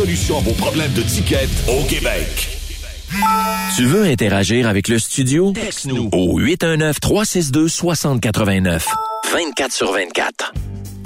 solution à vos problèmes de ticket au Québec. Tu veux interagir avec le studio? Texte-nous au 819-362-6089. 24 sur 24.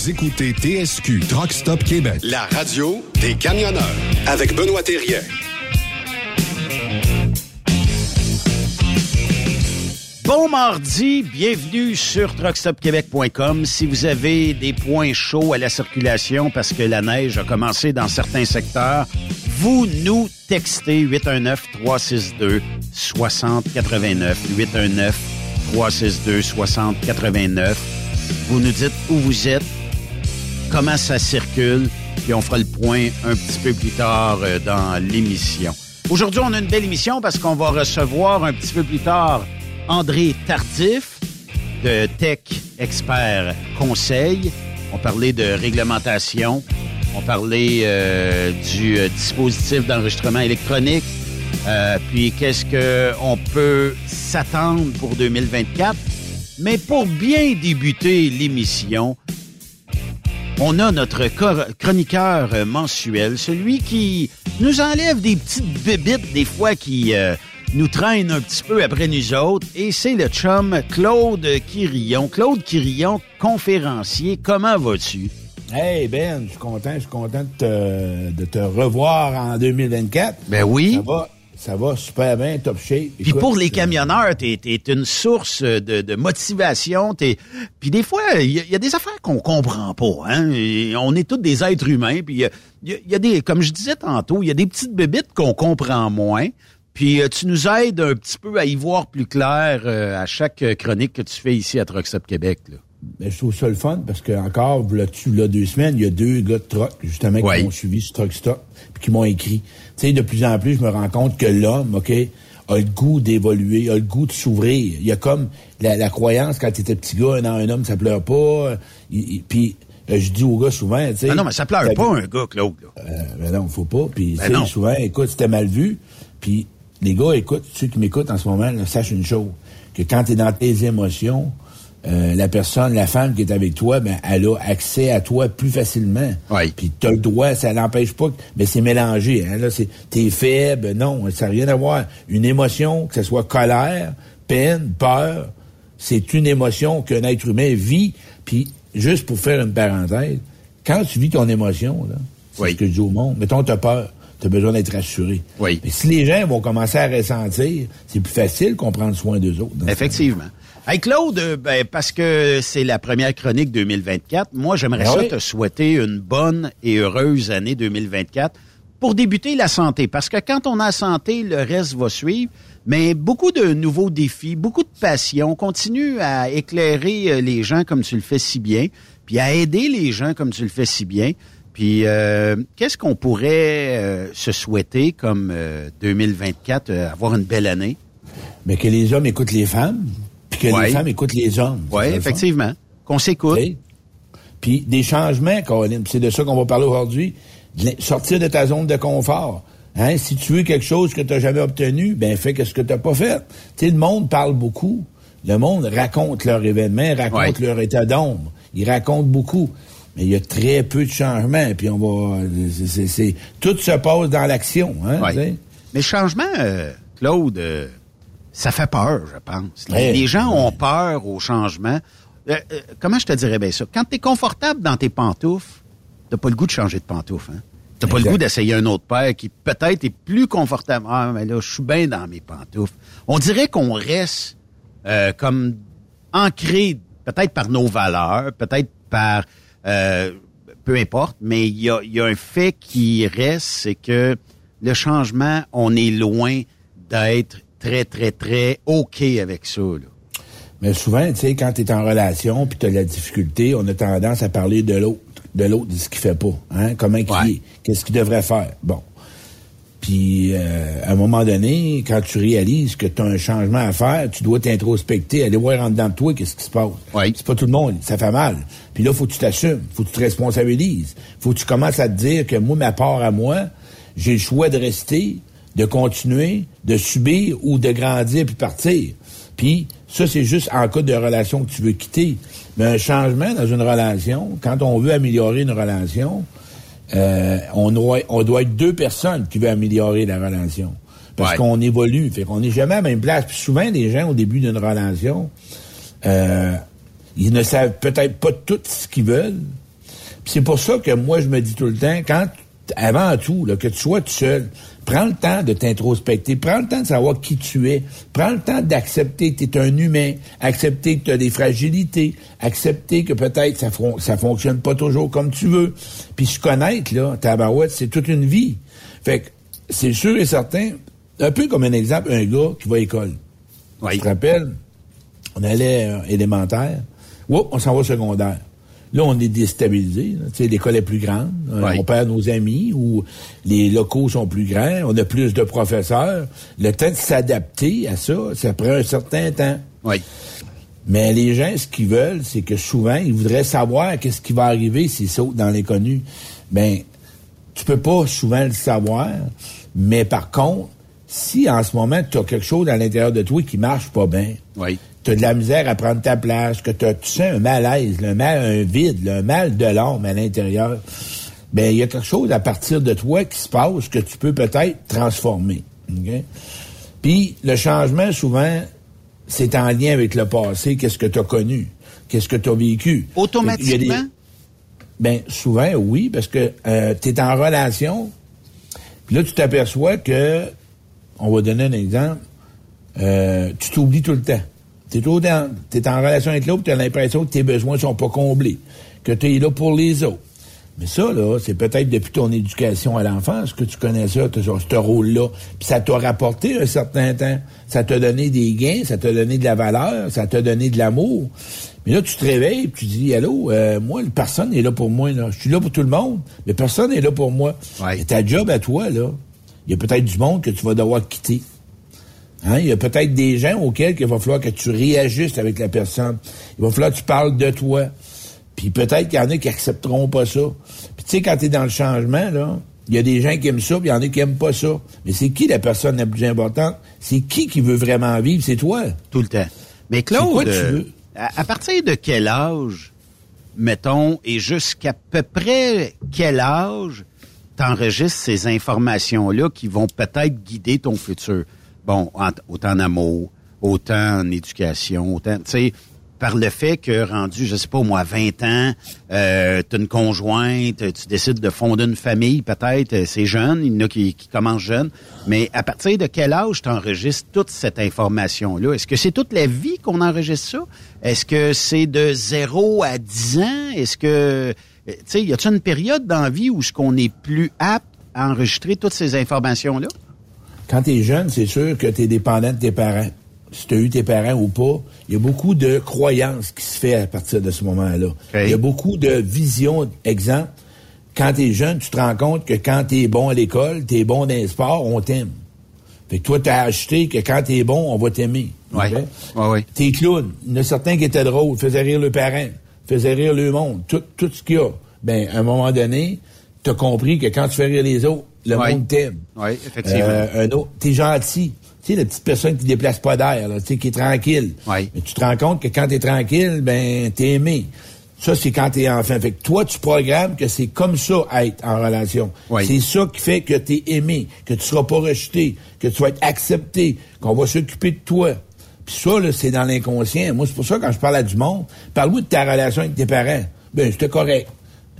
Vous écoutez TSQ Truck Stop Québec. La radio des camionneurs avec Benoît Thérien. Bon mardi, bienvenue sur truckstopquebec.com. Si vous avez des points chauds à la circulation parce que la neige a commencé dans certains secteurs, vous nous textez 819-362-6089. 819-362-6089. Vous nous dites où vous êtes, comment ça circule, puis on fera le point un petit peu plus tard euh, dans l'émission. Aujourd'hui, on a une belle émission parce qu'on va recevoir un petit peu plus tard André Tardif de Tech Expert Conseil. On parlait de réglementation. On parlait euh, du euh, dispositif d'enregistrement électronique. Puis qu'est-ce qu'on peut s'attendre pour 2024. Mais pour bien débuter l'émission, on a notre chroniqueur mensuel, celui qui nous enlève des petites bébites des fois qui nous traîne un petit peu après nous autres et c'est le chum Claude Quirillon. Claude Quirillon, conférencier, comment vas-tu? Hey Ben, je suis content, je suis content de te, revoir en 2024. Ben oui. Ça va, ça va super bien, top shape. Puis pour les camionneurs, t'es es une source de, motivation. Puis des fois, il y, a des affaires qu'on comprend pas. Hein? on est tous des êtres humains. Puis il y, a, des, comme je disais tantôt, il y a des petites bébites qu'on comprend moins. Puis euh, tu nous aides un petit peu à y voir plus clair euh, à chaque chronique que tu fais ici à Truck Québec. Là. Ben, je trouve ça le fun parce que encore, là-dessus, là, deux semaines, il y a deux gars de truck, justement, qui m'ont suivi sur Truck Stop, puis qui m'ont écrit. Tu sais, de plus en plus, je me rends compte que l'homme, OK, a le goût d'évoluer, a le goût de s'ouvrir. Il y a comme la, croyance, quand tu étais petit gars, non, un homme, ça pleure pas. Puis euh, je dis aux gars souvent, tu sais... Ah non, mais ça pleure pas, un gars, Claude. Euh, ben non, faut pas. Puis ben souvent, écoute, c'était mal vu. Puis les gars, écoute, ceux qui m'écoutent en ce moment, là, sache une chose, que quand tu es dans tes émotions, euh, la personne, la femme qui est avec toi, ben, elle a accès à toi plus facilement. Oui. Puis t'as le droit, ça n'empêche pas, mais c'est mélangé. Hein, là, c'est t'es faible, non, ça n'a rien à voir. Une émotion, que ce soit colère, peine, peur, c'est une émotion qu'un être humain vit. Puis juste pour faire une parenthèse, quand tu vis ton émotion, là, c'est ce que je dis au monde. Mettons, t'as peur tu as besoin d'être rassuré. Oui. Mais si les gens vont commencer à ressentir, c'est plus facile qu'on prenne soin d'eux autres. Effectivement. Hey Claude, euh, ben, parce que c'est la première chronique 2024, moi j'aimerais ben ça te souhaiter une bonne et heureuse année 2024 pour débuter la santé. Parce que quand on a santé, le reste va suivre. Mais beaucoup de nouveaux défis, beaucoup de passion. Continue à éclairer euh, les gens comme tu le fais si bien, puis à aider les gens comme tu le fais si bien. Puis, euh, qu'est-ce qu'on pourrait euh, se souhaiter comme 2024, euh, avoir une belle année? Mais que les hommes écoutent les femmes, que les femmes écoutent les hommes. Oui, effectivement. Qu'on s'écoute. Puis des changements, Colin, c'est de ça qu'on va parler aujourd'hui. Sortir de ta zone de confort. Hein? Si tu veux quelque chose que tu n'as jamais obtenu, ben fais ce que tu n'as pas fait. Tu sais, le monde parle beaucoup. Le monde raconte leur événement, raconte leur état d'ombre. Ils racontent beaucoup mais il y a très peu de changements. Puis on va, c'est, tout se passe dans l'action. Hein, Mais le changement, euh, Claude, euh, ça fait peur, je pense. Les, gens ont peur au changement. Euh, comment je te dirais bien ça? Quand tu es confortable dans tes pantoufles, t'as pas le goût de changer de pantoufles. Hein? T'as pas le goût d'essayer un autre paire qui peut-être est plus confortable. Ah, mais là, je suis bien dans mes pantoufles. On dirait qu'on reste comme ancré peut-être par nos valeurs, peut-être par euh, peu importe, mais il y a, un fait qui reste, c'est que le changement, on est loin d'être très, très, très OK avec ça. Mais souvent, tu sais, quand tu es en relation puis tu as la difficulté, on a tendance à parler de l'autre, de l'autre, de ce qu'il fait pas. Hein? Comment il est, qu'est-ce qu'il devrait faire? Bon. Puis, euh, à un moment donné, quand tu réalises que tu as un changement à faire, tu dois t'introspecter, aller voir en dedans de toi qu'est-ce qui se passe. Oui. C'est pas tout le monde, ça fait mal. Puis là, faut que tu t'assumes, faut que tu te responsabilises. faut que tu commences à te dire que moi, ma part à moi, j'ai le choix de rester, de continuer, de subir ou de grandir puis partir. Puis, ça, c'est juste en cas de relation que tu veux quitter. Mais un changement dans une relation, quand on veut améliorer une relation, euh, on, doit, on doit être deux personnes qui veulent améliorer la relation. Parce Ouais. qu'on évolue. Fait qu'on n'est jamais à la même place. Puis souvent, les gens, au début d'une relation, euh, ils ne savent peut-être pas tout ce qu'ils veulent. Puis c'est pour ça que moi, je me dis tout le temps, quand, avant tout, là, que tu sois tout seul, prends le temps de t'introspecter, prends le temps de savoir qui tu es, prends le temps d'accepter que tu es un humain, accepter que tu as des fragilités, accepter que peut-être ça, fon- ça fonctionne pas toujours comme tu veux. Puis se connaître, là, tabarouette, c'est toute une vie. Fait que c'est sûr et certain, un peu comme un exemple, un gars qui va à l'école. Oui. Tu te rappelles, on allait euh, élémentaire, Oups, on s'en va au secondaire. Là, on est déstabilisé. l'école est plus grande. euh, Oui. On perd nos amis ou les locaux sont plus grands. On a plus de professeurs. Le temps de s'adapter à ça, ça prend un certain temps. Oui. Mais les gens, ce qu'ils veulent, c'est que souvent, ils voudraient savoir qu'est-ce qui va arriver s'ils sautent dans l'inconnu. Ben, tu peux pas souvent le savoir, mais par contre, si en ce moment, tu as quelque chose à l'intérieur de toi qui marche pas bien, Oui. Tu as de la misère à prendre ta place, que tu sens un malaise, un mal, un vide, là, un mal de l'âme à l'intérieur, ben il y a quelque chose à partir de toi qui se passe que tu peux peut-être transformer. Puis le changement, souvent, c'est en lien avec le passé, qu'est-ce que tu as connu, qu'est-ce que tu as vécu. Il y a des- Automatiquement? ben souvent oui, parce que tu es en relation, puis là tu t'aperçois que, on va donner un exemple, euh, tu t'oublies tout le temps. Tu es, en relation avec l'autre, tu as l'impression que tes besoins sont pas comblés, que tu es là pour les autres. Mais ça, là, c'est peut-être depuis ton éducation à l'enfance que tu connais ça, t'as ce rôle-là. Puis ça t'a rapporté un certain temps. Ça t'a donné des gains, ça t'a donné de la valeur, ça t'a donné de l'amour. Mais là, tu te réveilles puis tu dis, allô, euh, moi, personne n'est là pour moi. Là. Je suis là pour tout le monde, mais personne n'est là pour moi. Ouais. Et ta job à toi, là, il y a peut-être du monde que tu vas devoir quitter. Hein? Il y a peut-être des gens auxquels il va falloir que tu réajustes avec la personne. Il va falloir que tu parles de toi. Puis peut-être qu'il y en a qui accepteront pas ça. Puis tu sais, quand tu es dans le changement, là, il y a des gens qui aiment ça, puis il y en a qui aiment pas ça. Mais c'est qui la personne la plus importante? C'est qui qui veut vraiment vivre? C'est toi. Tout le temps. Mais Claude, quoi tu euh, veux? à, à partir de quel âge, mettons, et jusqu'à peu près quel âge t'enregistres ces informations-là qui vont peut-être guider ton futur? Bon, autant en amour, autant en éducation, autant, tu sais, par le fait que rendu, je sais pas moi, 20 ans, euh, tu une conjointe, tu décides de fonder une famille, peut-être, euh, c'est jeune, il y en a qui, qui commencent jeunes, mais à partir de quel âge tu enregistres toute cette information-là? Est-ce que c'est toute la vie qu'on enregistre ça? Est-ce que c'est de 0 à 10 ans? Est-ce que, euh, tu sais, y a-t-il une période dans la vie où ce qu'on est plus apte à enregistrer toutes ces informations-là? Quand tu es jeune, c'est sûr que tu es dépendant de tes parents. Si tu as eu tes parents ou pas, il y a beaucoup de croyances qui se fait à partir de ce moment-là. Il y a beaucoup de visions. Exemple, quand tu es jeune, tu te rends compte que quand tu es bon à l'école, tu es bon dans les sports, on t'aime. Fait que toi, tu as acheté que quand tu es bon, on va t'aimer. Ouais. Ouais, ouais. T'es clown. Il y en a certains qui étaient drôles, faisaient rire leurs parents, faisaient rire le monde, tout, tout ce qu'il y a. Ben, à un moment donné, tu as compris que quand tu fais rire les autres, le Ouais. monde t'aime. Oui, effectivement. Euh, un autre, t'es gentil. Tu sais, la petite personne qui déplace pas d'air, tu sais, qui est tranquille. Ouais. Mais tu te rends compte que quand t'es tranquille, ben, t'es aimé. Ça, c'est quand t'es enfant. Fait que toi, tu programmes que c'est comme ça être en relation. Ouais. C'est ça qui fait que t'es aimé, que tu seras pas rejeté, que tu vas être accepté, qu'on va s'occuper de toi. Puis ça, là, c'est dans l'inconscient. Moi, c'est pour ça, quand je parle à du monde, parle-moi de ta relation avec tes parents. Ben, c'était correct.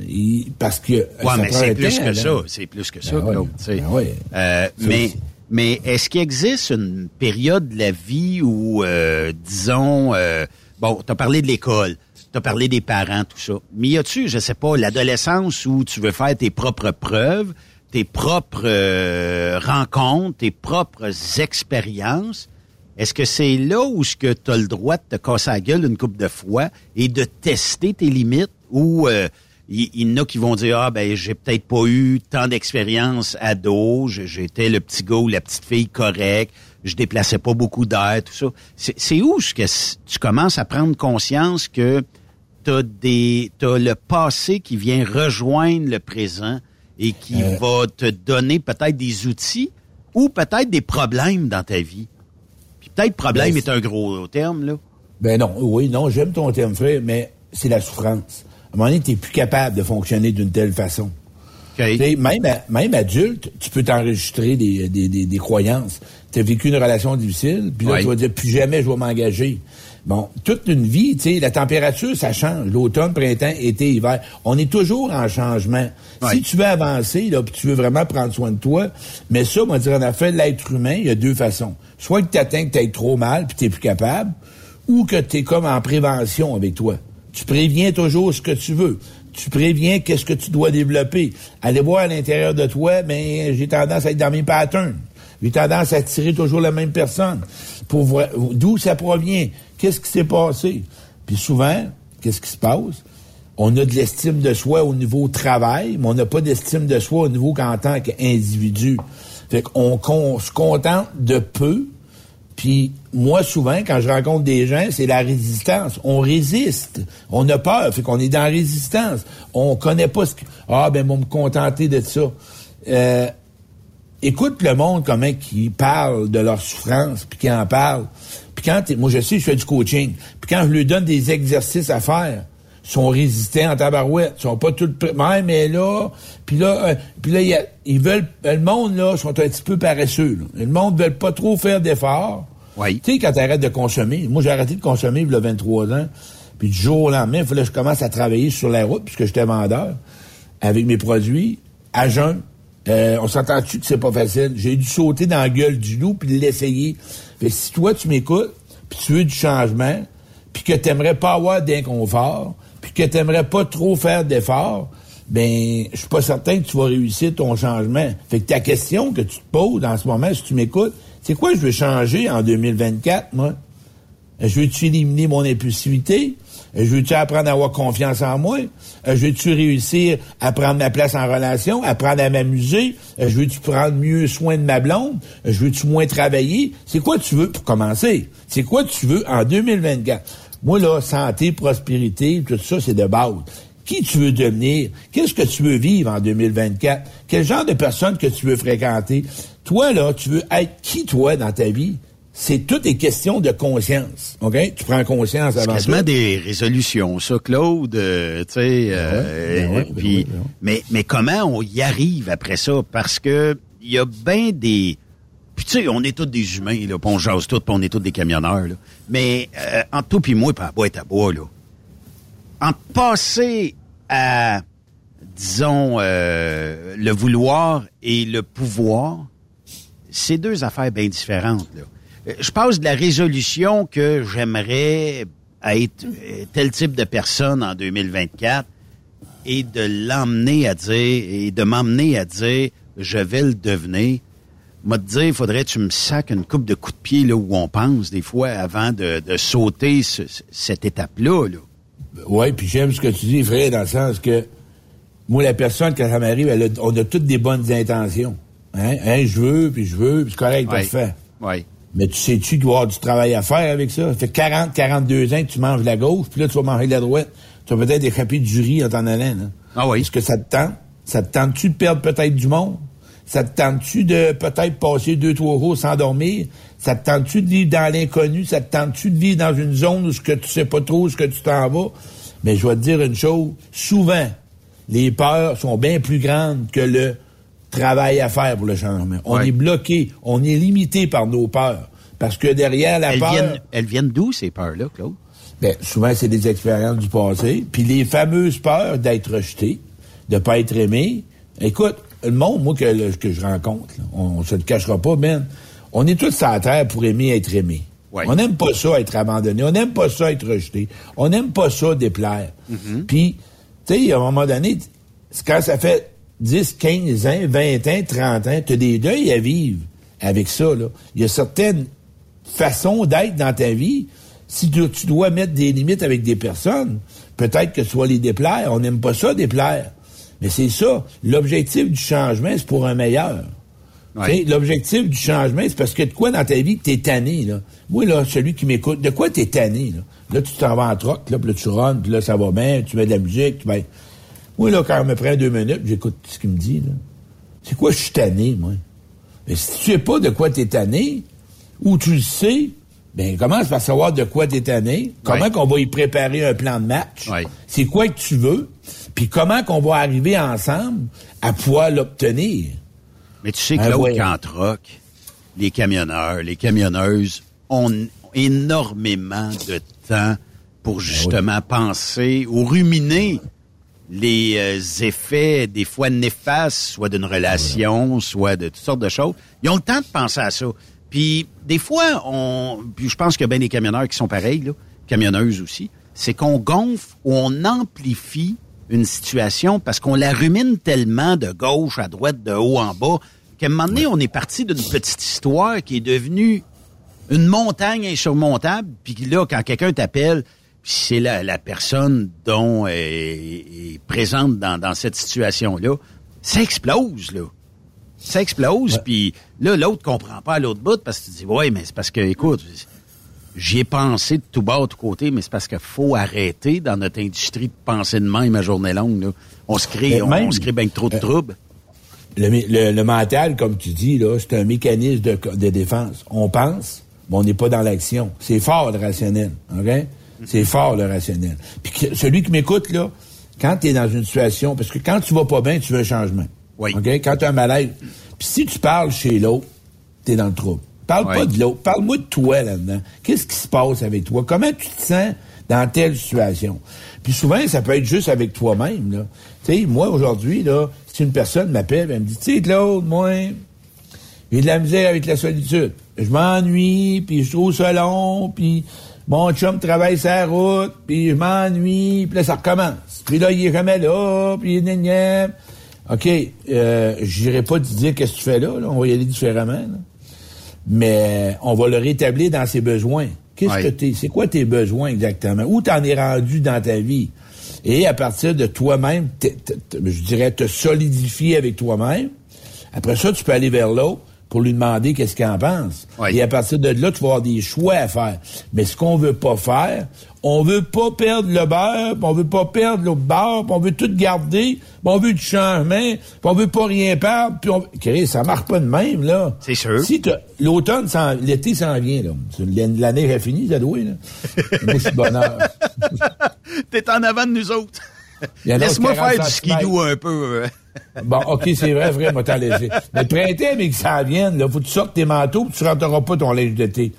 Il- parce que. Ouais, ça mais prend c'est plus que là. ça. C'est plus que ça, Ben ouais. Claude. Ben ouais. Euh, mais, mais est-ce qu'il existe une période de la vie où, euh, disons, euh, bon, t'as parlé de l'école, t'as parlé des parents, tout ça. Mais y a-tu, je sais pas, l'adolescence où tu veux faire tes propres preuves, tes propres euh, rencontres, tes propres expériences? Est-ce que c'est là où ce que tu as le droit de te casser la gueule une coupe de fois et de tester tes limites ou euh, il il y, en a qui vont dire ah ben j'ai peut-être pas eu tant d'expérience ado, j'étais le petit gars ou la petite fille correct, je déplaçais pas beaucoup d'air, tout ça. C'est où ce que tu commences à prendre conscience que t'as des t'as le passé qui vient rejoindre le présent et qui Euh. va te donner peut-être des outils ou peut-être des problèmes dans ta vie? Puis peut-être problème Ben, est un gros terme là. Ben non, oui, non, j'aime ton terme, frère, mais c'est la souffrance. À un moment donné, t'es plus capable de fonctionner d'une telle façon. Même, même adulte, tu peux t'enregistrer des, des, des, croyances. Tu as vécu une relation difficile, puis là, tu vas dire, plus jamais je vais m'engager. Bon, toute une vie, tu sais, la température, ça change. L'automne, printemps, été, hiver. On est toujours en changement. Si tu veux avancer, là, puis tu veux vraiment prendre soin de toi, mais ça, moi, dire, en affaire l'être humain, il y a deux façons. Soit que tu atteins que tu trop mal, puis tu plus capable, ou que tu es comme en prévention avec toi. Tu préviens toujours ce que tu veux. Tu préviens qu'est-ce que tu dois développer. Aller voir à l'intérieur de toi, mais j'ai tendance à être dans mes patterns. J'ai tendance à attirer toujours la même personne. Pour voir d'où ça provient. Qu'est-ce qui s'est passé? Puis souvent, qu'est-ce qui se passe? On a de l'estime de soi au niveau travail, mais on n'a pas d'estime de soi au niveau qu'en tant qu'individu. Fait qu'on se contente de peu, puis moi, souvent, quand je rencontre des gens, c'est la résistance. On résiste. On a peur. Fait qu'on est dans la résistance. On connaît pas ce que... Ah, ben, on me contenter de ça. Euh, écoute le monde comment qui parle de leur souffrance, puis qui en parle. Puis quand, moi, je sais, je fais du coaching. Puis quand je lui donne des exercices à faire, sont résistants en tabarouette, sont pas tout même mais là, puis là, euh, puis là, ils veulent, le monde là sont un petit peu paresseux. Le monde veut pas trop faire d'efforts. Tu sais, quand tu arrêtes de consommer, moi j'ai arrêté de consommer il y a 23 ans, puis du jour au lendemain, il fallait que je commence à travailler sur la route, puisque j'étais vendeur, avec mes produits, à jeun. Euh, on s'entend-tu que c'est pas facile? J'ai dû sauter dans la gueule du loup puis l'essayer. Fait si toi, tu m'écoutes, puis tu veux du changement, puis que t'aimerais pas avoir d'inconfort, puis que t'aimerais pas trop faire d'efforts, ben, je suis pas certain que tu vas réussir ton changement. Fait que ta question que tu te poses en ce moment, si tu m'écoutes, c'est quoi je veux changer en 2024, moi? Je veux-tu éliminer mon impulsivité? Je veux-tu apprendre à avoir confiance en moi? Je veux-tu réussir à prendre ma place en relation, apprendre à m'amuser? Je veux-tu prendre mieux soin de ma blonde? Je veux-tu moins travailler? C'est quoi tu veux pour commencer? C'est quoi tu veux en 2024? Moi, là, santé, prospérité, tout ça, c'est de base. Qui tu veux devenir? Qu'est-ce que tu veux vivre en 2024? Quel genre de personne que tu veux fréquenter? Toi, là, tu veux être qui, toi, dans ta vie? C'est toutes des questions de conscience. OK? Tu prends conscience avant C'est quasiment des résolutions, ça, Claude. Euh, tu sais, euh, ben ben ben mais, mais comment on y arrive après ça? Parce que il y a bien des... Puis tu sais, on est tous des humains, là, on jase tous, puis on est tous des camionneurs, là. Mais euh, entre toi et moi, puis à boîte à bois, là, en passer à, disons, euh, le vouloir et le pouvoir, c'est deux affaires bien différentes. Là. Euh, je passe de la résolution que j'aimerais être euh, tel type de personne en 2024 et de l'emmener à dire et de m'emmener à dire je vais le devenir. M'a te dire, faudrait que tu me sacs une coupe de coups de pied là où on pense des fois avant de, sauter cette étape-là. Là. Oui, puis j'aime ce que tu dis, frère, dans le sens que moi, la personne, quand ça m'arrive, on a toutes des bonnes intentions. Hein? hein je veux, puis je veux, puis c'est correct, ouais. fait. Oui. Mais tu sais-tu qu'il doit avoir du travail à faire avec ça? Ça fait 40, 42 ans que tu manges la gauche, puis là, tu vas manger la droite. Tu vas peut-être échapper du riz en t'en allant. Ah oui. Est-ce que ça te tente? Ça te tente-tu de perdre peut-être du monde? Ça te tente-tu de peut-être passer deux, trois jours sans dormir? Ça te tente-tu de vivre dans l'inconnu? Ça te tente-tu de vivre dans une zone où ce que tu sais pas trop où ce que tu t'en vas? Mais je vais te dire une chose. Souvent, les peurs sont bien plus grandes que le travail à faire pour le changement. On est bloqué, on est limité par nos peurs. Parce que derrière la elles peur... Viennent, elles viennent d'où, ces peurs-là, Claude? Bien, souvent, c'est des expériences du passé. Puis les fameuses peurs d'être rejeté, de pas être aimé. Écoute, le monde, moi, que, que je rencontre, on, se le cachera pas, man, on est tous sur la terre pour aimer être aimé. On n'aime pas ça être abandonné. On n'aime pas ça être rejeté. On n'aime pas ça déplaire. Mm-hmm. Puis, tu sais, à un moment donné, quand ça fait 10, 15 ans, 20 ans, 30 ans, tu as des deuils à vivre avec ça. Là. Il y a certaines façons d'être dans ta vie. Si tu, dois mettre des limites avec des personnes, peut-être que tu vas les déplaire. On n'aime pas ça, déplaire. Mais c'est ça. L'objectif du changement, c'est pour un meilleur. L'objectif du changement, c'est parce que de quoi dans ta vie t'es tanné, là? Moi, là, celui qui m'écoute, de quoi t'es tanné, là? Là, tu t'en vas en troc, là, puis là, tu runs, puis là, ça va bien, tu mets de la musique, tu ben... Moi, là, quand on me prend deux minutes, j'écoute ce qu'il me dit, là. C'est quoi je suis tanné, moi? Mais si tu sais pas de quoi t'es tanné, ou tu le sais, ben commence par savoir de quoi t'es tanné, comment qu'on va y préparer un plan de match, c'est quoi que tu veux, Puis comment qu'on va arriver ensemble à pouvoir l'obtenir? Mais tu sais que là, ouais. quand troc, les camionneurs, les camionneuses ont énormément de temps pour justement penser ou ruminer les euh, effets des fois néfastes, soit d'une relation, soit de toutes sortes de choses. Ils ont le temps de penser à ça. Puis des fois, on, puis je pense qu'il y a bien des camionneurs qui sont pareils, là, camionneuses aussi, c'est qu'on gonfle ou on amplifie une situation parce qu'on la rumine tellement de gauche à droite, de haut en bas, qu'à un moment donné, on est parti d'une petite histoire qui est devenue une montagne insurmontable, puis là, quand quelqu'un t'appelle, c'est la, la personne dont est, est présente dans, dans cette situation-là, ça explose, là. Ça explose, puis là, l'autre comprend pas à l'autre bout, parce que tu dis, ouais, mais c'est parce que, écoute, j'y ai pensé de tout bas, de tout côté, mais c'est parce qu'il faut arrêter dans notre industrie de penser de même à journée longue, là. On se crée, on, se crée bien trop de troubles. Le, mé- le- le mental, comme tu dis, là, c'est un mécanisme de, de défense. On pense, mais on n'est pas dans l'action. C'est fort le rationnel, OK? C'est fort le rationnel. Puis que- celui qui m'écoute, là, quand tu es dans une situation, parce que quand tu vas pas bien, tu veux un changement. Oui. OK? Quand tu as un malaise. Puis si tu parles chez l'autre, tu es dans le trouble. Parle Oui. pas de l'autre. Parle-moi de toi là-dedans. Qu'est-ce qui se passe avec toi? Comment tu te sens dans telle situation? Puis souvent, ça peut être juste avec toi-même. là. Tu sais, moi, aujourd'hui, là, si une personne m'appelle, elle me dit, tu sais, Claude, moi, j'ai de la misère avec la solitude. Je m'ennuie, puis je trouve ça long, puis mon chum travaille sa route, puis je m'ennuie, puis là, ça recommence. Puis là, il est jamais là, puis gna gna. OK, euh, j'irai pas te dire qu'est-ce que tu fais là, là, on va y aller différemment. là. Mais on va le rétablir dans ses besoins. Qu'est-ce que t'es, c'est quoi tes besoins exactement? Où t'en es rendu dans ta vie? Et à partir de toi-même, je dirais, te solidifier avec toi-même. Après ça, tu peux aller vers l'autre pour lui demander qu'est-ce qu'il en pense. Ouais. Et à partir de là, tu vas avoir des choix à faire. Mais ce qu'on veut pas faire, on veut pas perdre le beurre, puis on veut pas perdre l'autre beurre, puis on veut tout garder, puis on veut du changement, puis on veut pas rien perdre, puis on... Chris, ça marche pas de même, là. C'est sûr. Si l'automne, s'en- l'été s'en vient, là. L'année est finie, ça doit, là. Moi, je suis de bonheur. T'es en avant de nous autres. Laisse-moi 40 faire du skidoo un peu. Bon, OK, c'est vrai, vrai, t'en laisser. Mais le printemps, mais que ça vienne, là, faut que tu sortes tes manteaux, puis tu rentreras pas ton linge d'été.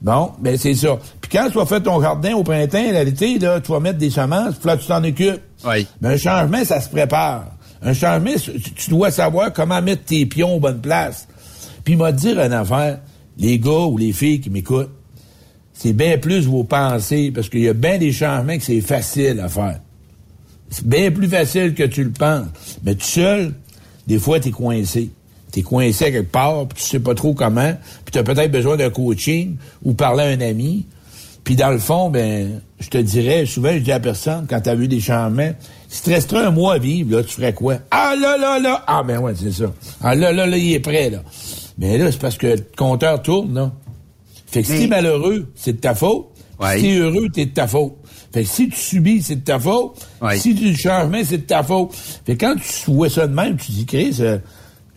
Bon, ben c'est ça. Puis quand tu vas faire ton jardin au printemps, l'été, là, tu vas mettre des semences, puis là, tu t'en occupes. Oui. Mais un changement, ça se prépare. Un changement, tu tu dois savoir comment mettre tes pions aux bonnes places. Puis il m'a dit une affaire, les gars ou les filles qui m'écoutent, c'est bien plus vos pensées, parce qu'il y a bien des changements que c'est facile à faire. C'est bien plus facile que tu le penses. Mais tout seul, des fois, t'es coincé. T'es coincé quelque part, puis tu sais pas trop comment, puis t'as peut-être besoin d'un coaching ou parler à un ami. Puis dans le fond, ben, je te dirais, souvent, je dis à personne, quand t'as vu des changements, si tu resterais un mois à vivre, là, tu ferais quoi? Ah là là là! Ah ben ouais, c'est ça. Ah là là là, il est prêt, là. Mais là, c'est parce que le compteur tourne, là. Fait que si t'es malheureux, c'est de ta faute. Ouais. Si t'es heureux, t'es de ta faute. Fait que si tu subis, c'est de ta faute. Ouais. Si tu changement, c'est de ta faute. Fait que quand tu vois ça de même, tu dis, Chris, euh,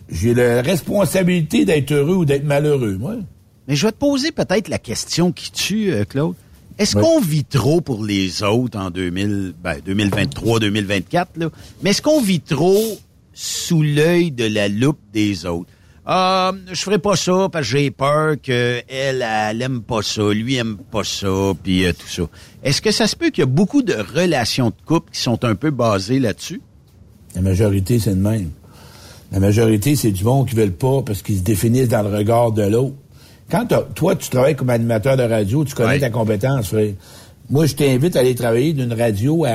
j'ai la responsabilité d'être heureux ou d'être malheureux, moi. Mais je vais te poser peut-être la question qui tue, euh, Claude. Est-ce qu'on vit trop pour les autres en 2000, ben, 2023, 2024, là? Mais est-ce qu'on vit trop sous l'œil de la loupe des autres? Ah, je ferai pas ça parce que j'ai peur qu'elle, elle, elle aime pas ça, lui aime pas ça, puis euh, tout ça. Est-ce que ça se peut qu'il y a beaucoup de relations de couple qui sont un peu basées là-dessus? La majorité, c'est le même. La majorité, c'est du monde qui veulent pas parce qu'ils se définissent dans le regard de l'autre. Quand toi, tu travailles comme animateur de radio, tu connais Ouais. ta compétence, frère. Moi, je t'invite à aller travailler d'une radio à,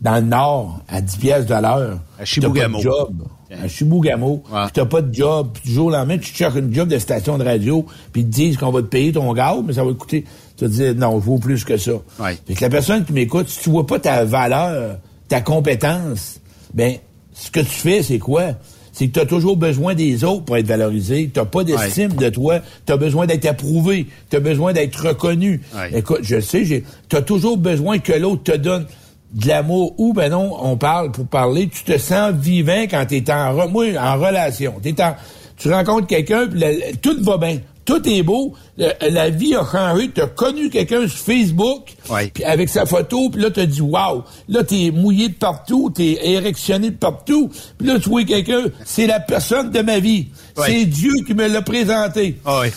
dans le Nord, à 10 pièces de l'heure. À Chibougamau. T'as pas de job. À Chibougamau. Ouais. Puis t'as pas de job. Puis du jour au lendemain, tu te cherches une job de station de radio, puis ils te disent qu'on va te payer ton gaz, mais ça va te coûter. Tu vas te dire, non, je vaux plus que ça. Ouais. Fait que la personne qui m'écoute, si tu vois pas ta valeur, ta compétence, ben, ce que tu fais, c'est quoi? C'est que tu as toujours besoin des autres pour être valorisé. Tu pas d'estime de toi. Tu as besoin d'être approuvé. Tu as besoin d'être reconnu. Ouais. Écoute, je sais, tu as toujours besoin que l'autre te donne de l'amour. Ou, ben non, on parle pour parler. Tu te sens vivant quand tu es en, re- moi, en relation. T'es en, tu rencontres quelqu'un, puis tout va bien. tout est beau. la vie a changé. Tu as connu quelqu'un sur Facebook, puis avec sa photo, puis là, tu as dit, wow, là, tu es mouillé de partout, tu es érectionné de partout, puis là, tu vois quelqu'un, c'est la personne de ma vie. C'est Dieu qui me l'a présenté. Ah oui.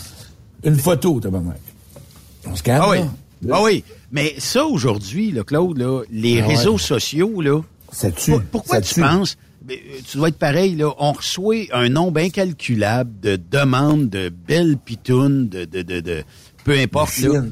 Une photo, t'as pas On se calme, Ah oui. Ah oui. Mais ça, aujourd'hui, là, Claude, là, les ah réseaux sociaux, là. Ça tue. Pourquoi tu penses? Euh, tu dois être pareil, là. On reçoit un nombre incalculable de demandes de belles pitounes, de, de, de, peu importe, là.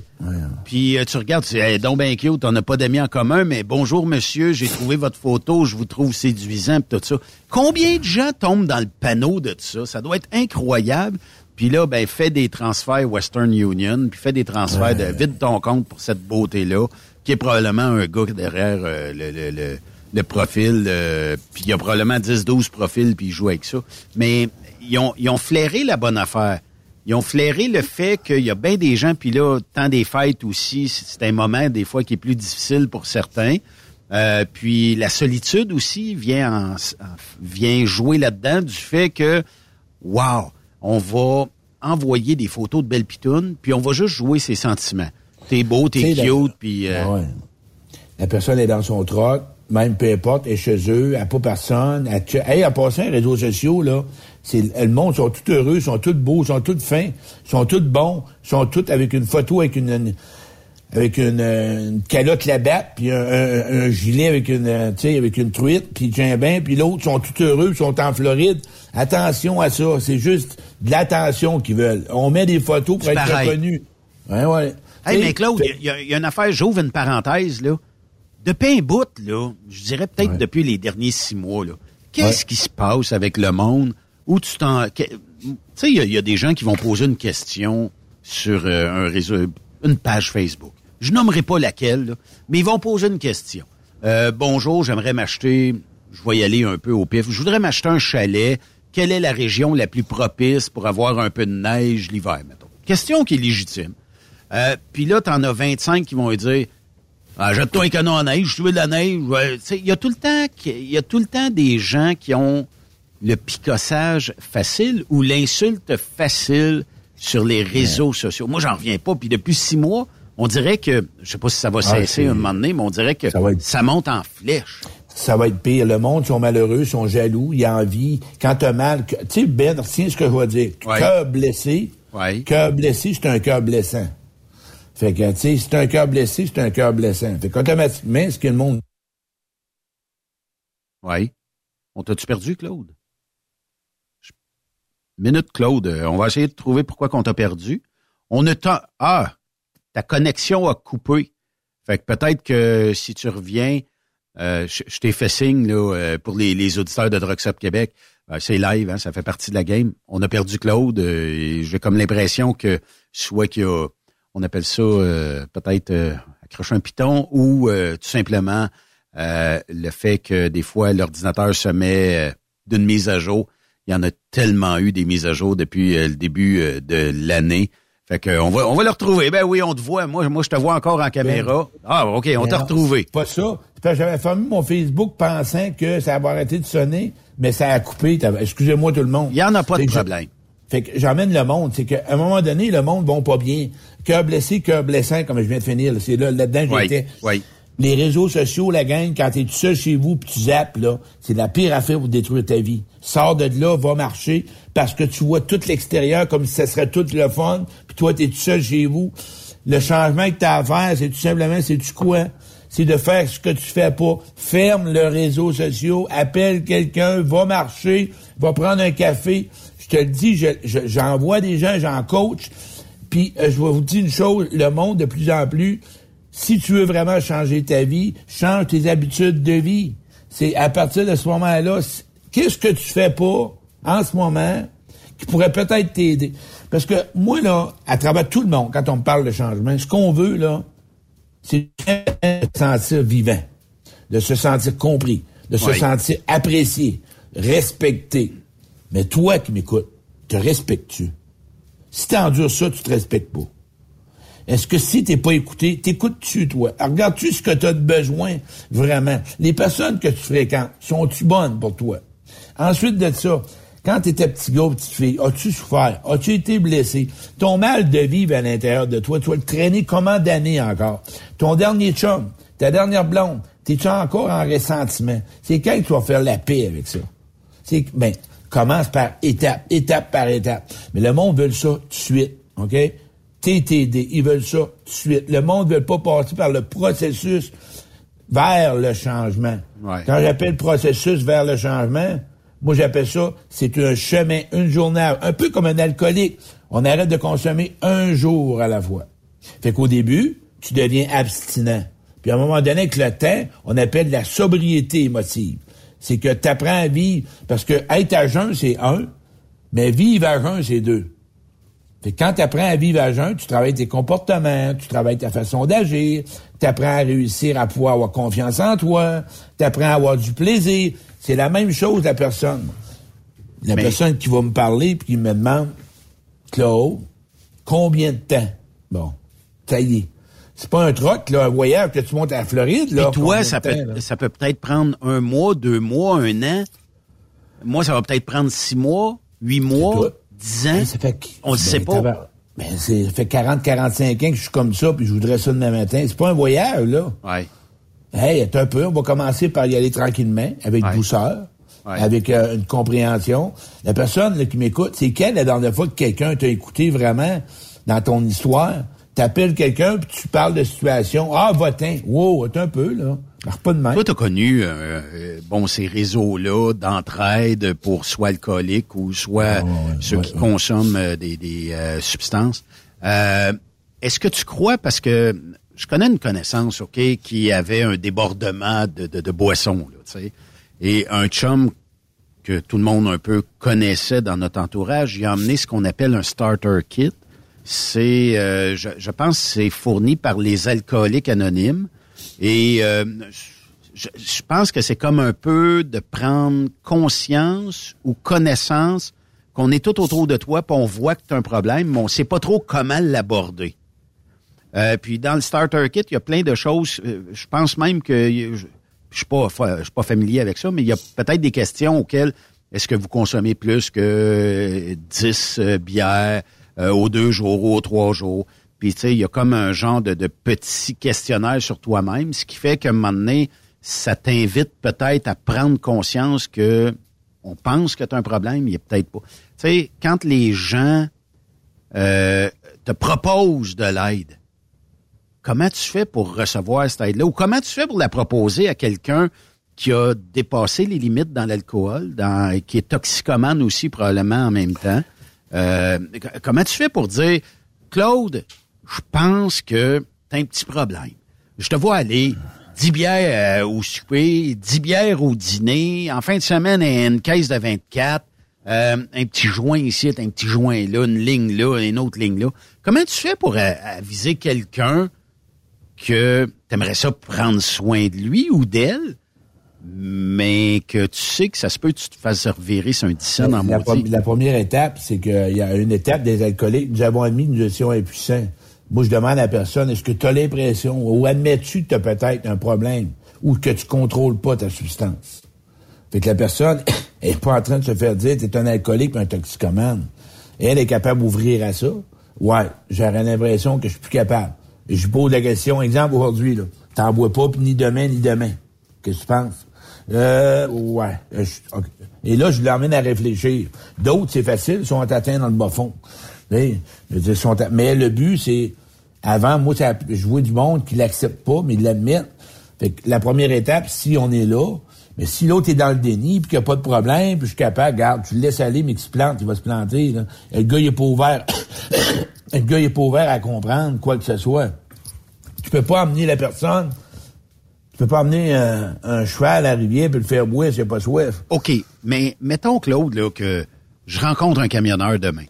Puis euh, tu regardes, c'est hey, donc ben cute, on n'a pas d'amis en commun, mais bonjour monsieur, j'ai trouvé votre photo, je vous trouve séduisant, pis tout ça. Combien de gens tombent dans le panneau de tout ça? Ça doit être incroyable. Puis là, ben, fais des transferts Western Union, puis fais des transferts de vide ton compte pour cette beauté-là, qui est probablement un gars derrière euh, le, le, le, profil, euh, puis il y a probablement 10-12 profils, puis il joue avec ça. Mais ils ont, ils ont flairé la bonne affaire. Ils ont flairé le fait qu'il y a bien des gens, puis là, tant des fêtes aussi, c'est un moment des fois qui est plus difficile pour certains. Euh, puis la solitude aussi vient vient jouer là-dedans du fait que, wow, on va envoyer des photos de belles pitounes, puis on va juste jouer ses sentiments. T'es beau, t'es cute, puis... Euh, ah la personne est dans son troc, même peu importe, est chez eux, elle n'a pas personne. Elle, hey, en passant, les réseaux sociaux, là, c'est, le monde sont tout heureux, sont tous beaux, sont tous fins, sont tous bons, sont tous avec une photo, avec une, avec une, une calotte là-bas, puis un, gilet avec une, avec une truite, puis un bain, puis l'autre sont tout heureux, sont en Floride. Attention à ça, c'est juste de l'attention qu'ils veulent. On met des photos pour être reconnus. Ouais, ouais. Hey, mais Claude, il y, a une affaire, j'ouvre une parenthèse, là. Depuis un bout, là, je dirais peut-être depuis les derniers six mois, là, qu'est-ce qui se passe avec le monde où tu t'en... Tu sais, il y, a des gens qui vont poser une question sur euh, un réseau, une page Facebook. Je nommerai pas laquelle, mais ils vont poser une question. Euh, bonjour, j'aimerais m'acheter, je vais y aller un peu au pif, je voudrais m'acheter un chalet quelle est la région la plus propice pour avoir un peu de neige l'hiver, mettons? Question qui est légitime. Euh, Puis là, t'en as 25 qui vont dire ah, jette-toi un canon à neige, je veux de la neige. Il y a tout le temps il y a tout le temps des gens qui ont le picossage facile ou l'insulte facile sur les réseaux sociaux. Moi, j'en reviens pas. Puis depuis six mois, on dirait que, je sais pas si ça va ah, cesser un moment donné, mais on dirait que ça monte en flèche ça va être pire. Le monde sont malheureux, sont jaloux, ils ont envie. Quand t'as mal, tu sais, Ben, retiens ce que je vais dire. Cœur blessé. Cœur blessé, c'est un cœur blessant. Fait que, tu sais, c'est un cœur blessé, c'est un cœur blessant. Fait qu'automatiquement, ce que le monde... Oui. On t'a-tu perdu, Claude? Minute, Claude. Euh, on va essayer de trouver pourquoi qu'on t'a perdu. On ne t'a... Ah! Ta connexion a coupé. Fait que peut-être que si tu reviens, euh, je, t'ai fait signe là, euh, pour les, les, auditeurs de Drugs Québec. Euh, c'est live, hein, ça fait partie de la game. On a perdu Claude et j'ai comme l'impression que soit qu'il y a, on appelle ça peut-être accrocher un piton ou tout simplement le fait que des fois l'ordinateur se met d'une mise à jour. Il y en a tellement eu des mises à jour depuis le début de l'année. Fait que on va on va le retrouver. Ben oui, on te voit. Moi, moi je te vois encore en caméra. Ben, ah, OK, on t'a retrouvé. Pas ça. J'avais fermé mon Facebook pensant que ça allait arrêté de sonner, mais ça a coupé. Excusez-moi tout le monde. Il n'y en a pas de problème. Fait que j'emmène le monde. C'est qu'à un moment donné, le monde va pas bien. Cœur blessé, cœur blessant, comme je viens de finir. C'est là, là-dedans que j'étais. Oui. Les réseaux sociaux, la gang, quand t'es tout seul chez vous puis tu zappes, là, c'est la pire affaire pour détruire ta vie. Sors de là, va marcher, parce que tu vois tout l'extérieur comme si ça serait tout le fun, toi, t'es tout seul chez vous. Le changement que t'as à faire, c'est tout simplement, c'est tu quoi? c'est de faire ce que tu fais pas. Ferme le réseau social, appelle quelqu'un, va marcher, va prendre un café. Je te le dis, j'envoie des gens, j'en coach. Puis euh, je vais vous dire une chose, le monde de plus en plus, si tu veux vraiment changer ta vie, change tes habitudes de vie. C'est à partir de ce moment-là, qu'est-ce que tu fais pas en ce moment qui pourrait peut-être t'aider? Parce que moi, là, à travers tout le monde, quand on me parle de changement, ce qu'on veut, là, c'est de se sentir vivant, de se sentir compris, de se sentir apprécié, respecté. Mais toi qui m'écoutes, te respectes-tu? Si t'endures ça, tu te respectes pas. Est-ce que si t'es pas écouté, t'écoutes-tu, toi? Regarde-tu ce que tu as de besoin, vraiment? Les personnes que tu fréquentes, sont-tu bonnes pour toi? Ensuite de ça, Quand tu étais petit gars, petite fille, as-tu souffert? As-tu été blessé? Ton mal de vivre à l'intérieur de toi, tu vas le traîner comment d'années encore? Ton dernier chum, ta dernière blonde, t'es-tu encore en ressentiment? C'est quand que tu vas faire la paix avec ça? C'est, ben, commence par étape, étape par étape. Mais le monde veut ça tout de suite, OK? TTD, ils veulent ça tout de suite. Le monde ne veut pas passer par le processus vers le changement. Ouais. Quand j'appelle processus vers le changement, moi j'appelle ça, c'est un chemin, une journée, un peu comme un alcoolique. On arrête de consommer un jour à la fois. Fait qu'au début, tu deviens abstinent. Puis à un moment donné, avec le temps, on appelle la sobriété émotive. C'est que tu apprends à vivre, parce que être à jeun, c'est un, mais vivre à jeun, c'est deux. Fait que quand tu apprends à vivre à jeun, tu travailles tes comportements, tu travailles ta façon d'agir, tu apprends à réussir à pouvoir avoir confiance en toi, tu apprends à avoir du plaisir. C'est la même chose la personne. La Mais- personne qui va me parler puis qui me demande Claude, combien de temps? Bon, ça y est. C'est pas un troc, là, un voyage que tu montes à la Floride, là. Puis toi, ça temps, peut, là? ça peut peut-être prendre un mois, deux mois, un an. Moi, ça va peut-être prendre six mois, huit mois, toi. dix ans? Ben, ça fait, On ben, sait pas. tabar- Ben, c'est, ça fait 40, 45 ans que je suis comme ça, puis je voudrais ça demain matin. C'est pas un voyage, là. Ouais. Hey, attends un peu, on va commencer par y aller tranquillement, avec Ouais. douceur, Ouais. avec euh, une compréhension. La personne là, qui m'écoute, c'est quelle la dernière fois que quelqu'un t'a écouté vraiment dans ton histoire? T'appelles quelqu'un, puis tu parles de situation. Ah, votin. Wow, attends un peu, là. Marche pas de main. Toi, tu as connu euh, euh, bon ces réseaux-là d'entraide pour soit alcooliques ou soit Ah, ouais, ceux ouais, qui ouais. consomment euh, des, des euh, substances. Euh, Est-ce que tu crois, parce que je connais une connaissance, OK, qui avait un débordement de, de, de boissons, là, tu sais, et un chum que tout le monde un peu connaissait dans notre entourage, il a emmené ce qu'on appelle un starter kit. C'est, euh, je, je pense, que c'est fourni par les alcooliques anonymes. Et euh, je, je pense que c'est comme un peu de prendre conscience ou connaissance qu'on est tout autour de toi, puis on voit que tu as un problème, mais on sait pas trop comment l'aborder. Euh, puis dans le starter kit, il y a plein de choses. euh, Je pense même que je, je suis pas je suis pas familier avec ça, mais il y a peut-être des questions auxquelles est-ce que vous consommez plus que 10 euh, bières euh, aux deux jours ou aux trois jours? Puis tu sais, il y a comme un genre de, petit questionnaire sur toi-même, ce qui fait qu'à un moment donné, ça t'invite peut-être à prendre conscience que on pense que tu as un problème, il est peut-être pas. Tu sais, quand les gens euh, te proposent de l'aide, comment tu fais pour recevoir cette aide-là? Ou comment tu fais pour la proposer à quelqu'un qui a dépassé les limites dans l'alcool, dans, qui est toxicomane aussi probablement en même temps? Euh, comment tu fais pour dire, Claude, je pense que tu as un petit problème. Je te vois aller 10 bières euh, au souper, 10 bières au dîner, en fin de semaine, une caisse de 24, euh, un petit joint ici, un petit joint là, une ligne là, une autre ligne là. Comment tu fais pour euh, aviser quelqu'un que t'aimerais ça prendre soin de lui ou d'elle, mais que tu sais que ça se peut que tu te fasses revirer sur un 17 dans la, mon pre- la première étape, c'est qu'il y a une étape des alcooliques. Nous avons admis que nous étions impuissants. Moi, je demande à la personne, est-ce que tu as l'impression, ou admets-tu que tu as peut-être un problème, ou que tu contrôles pas ta substance? Fait que la personne est pas en train de se faire dire, t'es un alcoolique et un toxicomane. Elle est capable d'ouvrir à ça. Ouais, j'aurais l'impression que je suis plus capable. Et je pose la question, exemple, aujourd'hui, là. T'en bois pas, puis ni demain, ni demain. Qu'est-ce que tu penses? Euh, ouais. Euh. Et là, je l'emmène à réfléchir. D'autres, c'est facile, sont atteints dans le bas fond. Mais le but, c'est, avant, moi, ça, vois du monde qui l'accepte pas, mais ils l'admettent. Fait que la première étape, si on est là, mais si l'autre est dans le déni, puis qu'il n'y a pas de problème, puis je suis capable, regarde, tu le laisses aller, mais qu'il se plante, il va se planter. Là. Le gars, il est pas ouvert. le gars, il est pas ouvert à comprendre quoi que ce soit. Tu peux pas emmener la personne. Tu peux pas emmener un, cheval à la rivière puis le faire boire s'il n'a pas soif. OK, mais mettons, Claude, là, que je rencontre un camionneur demain.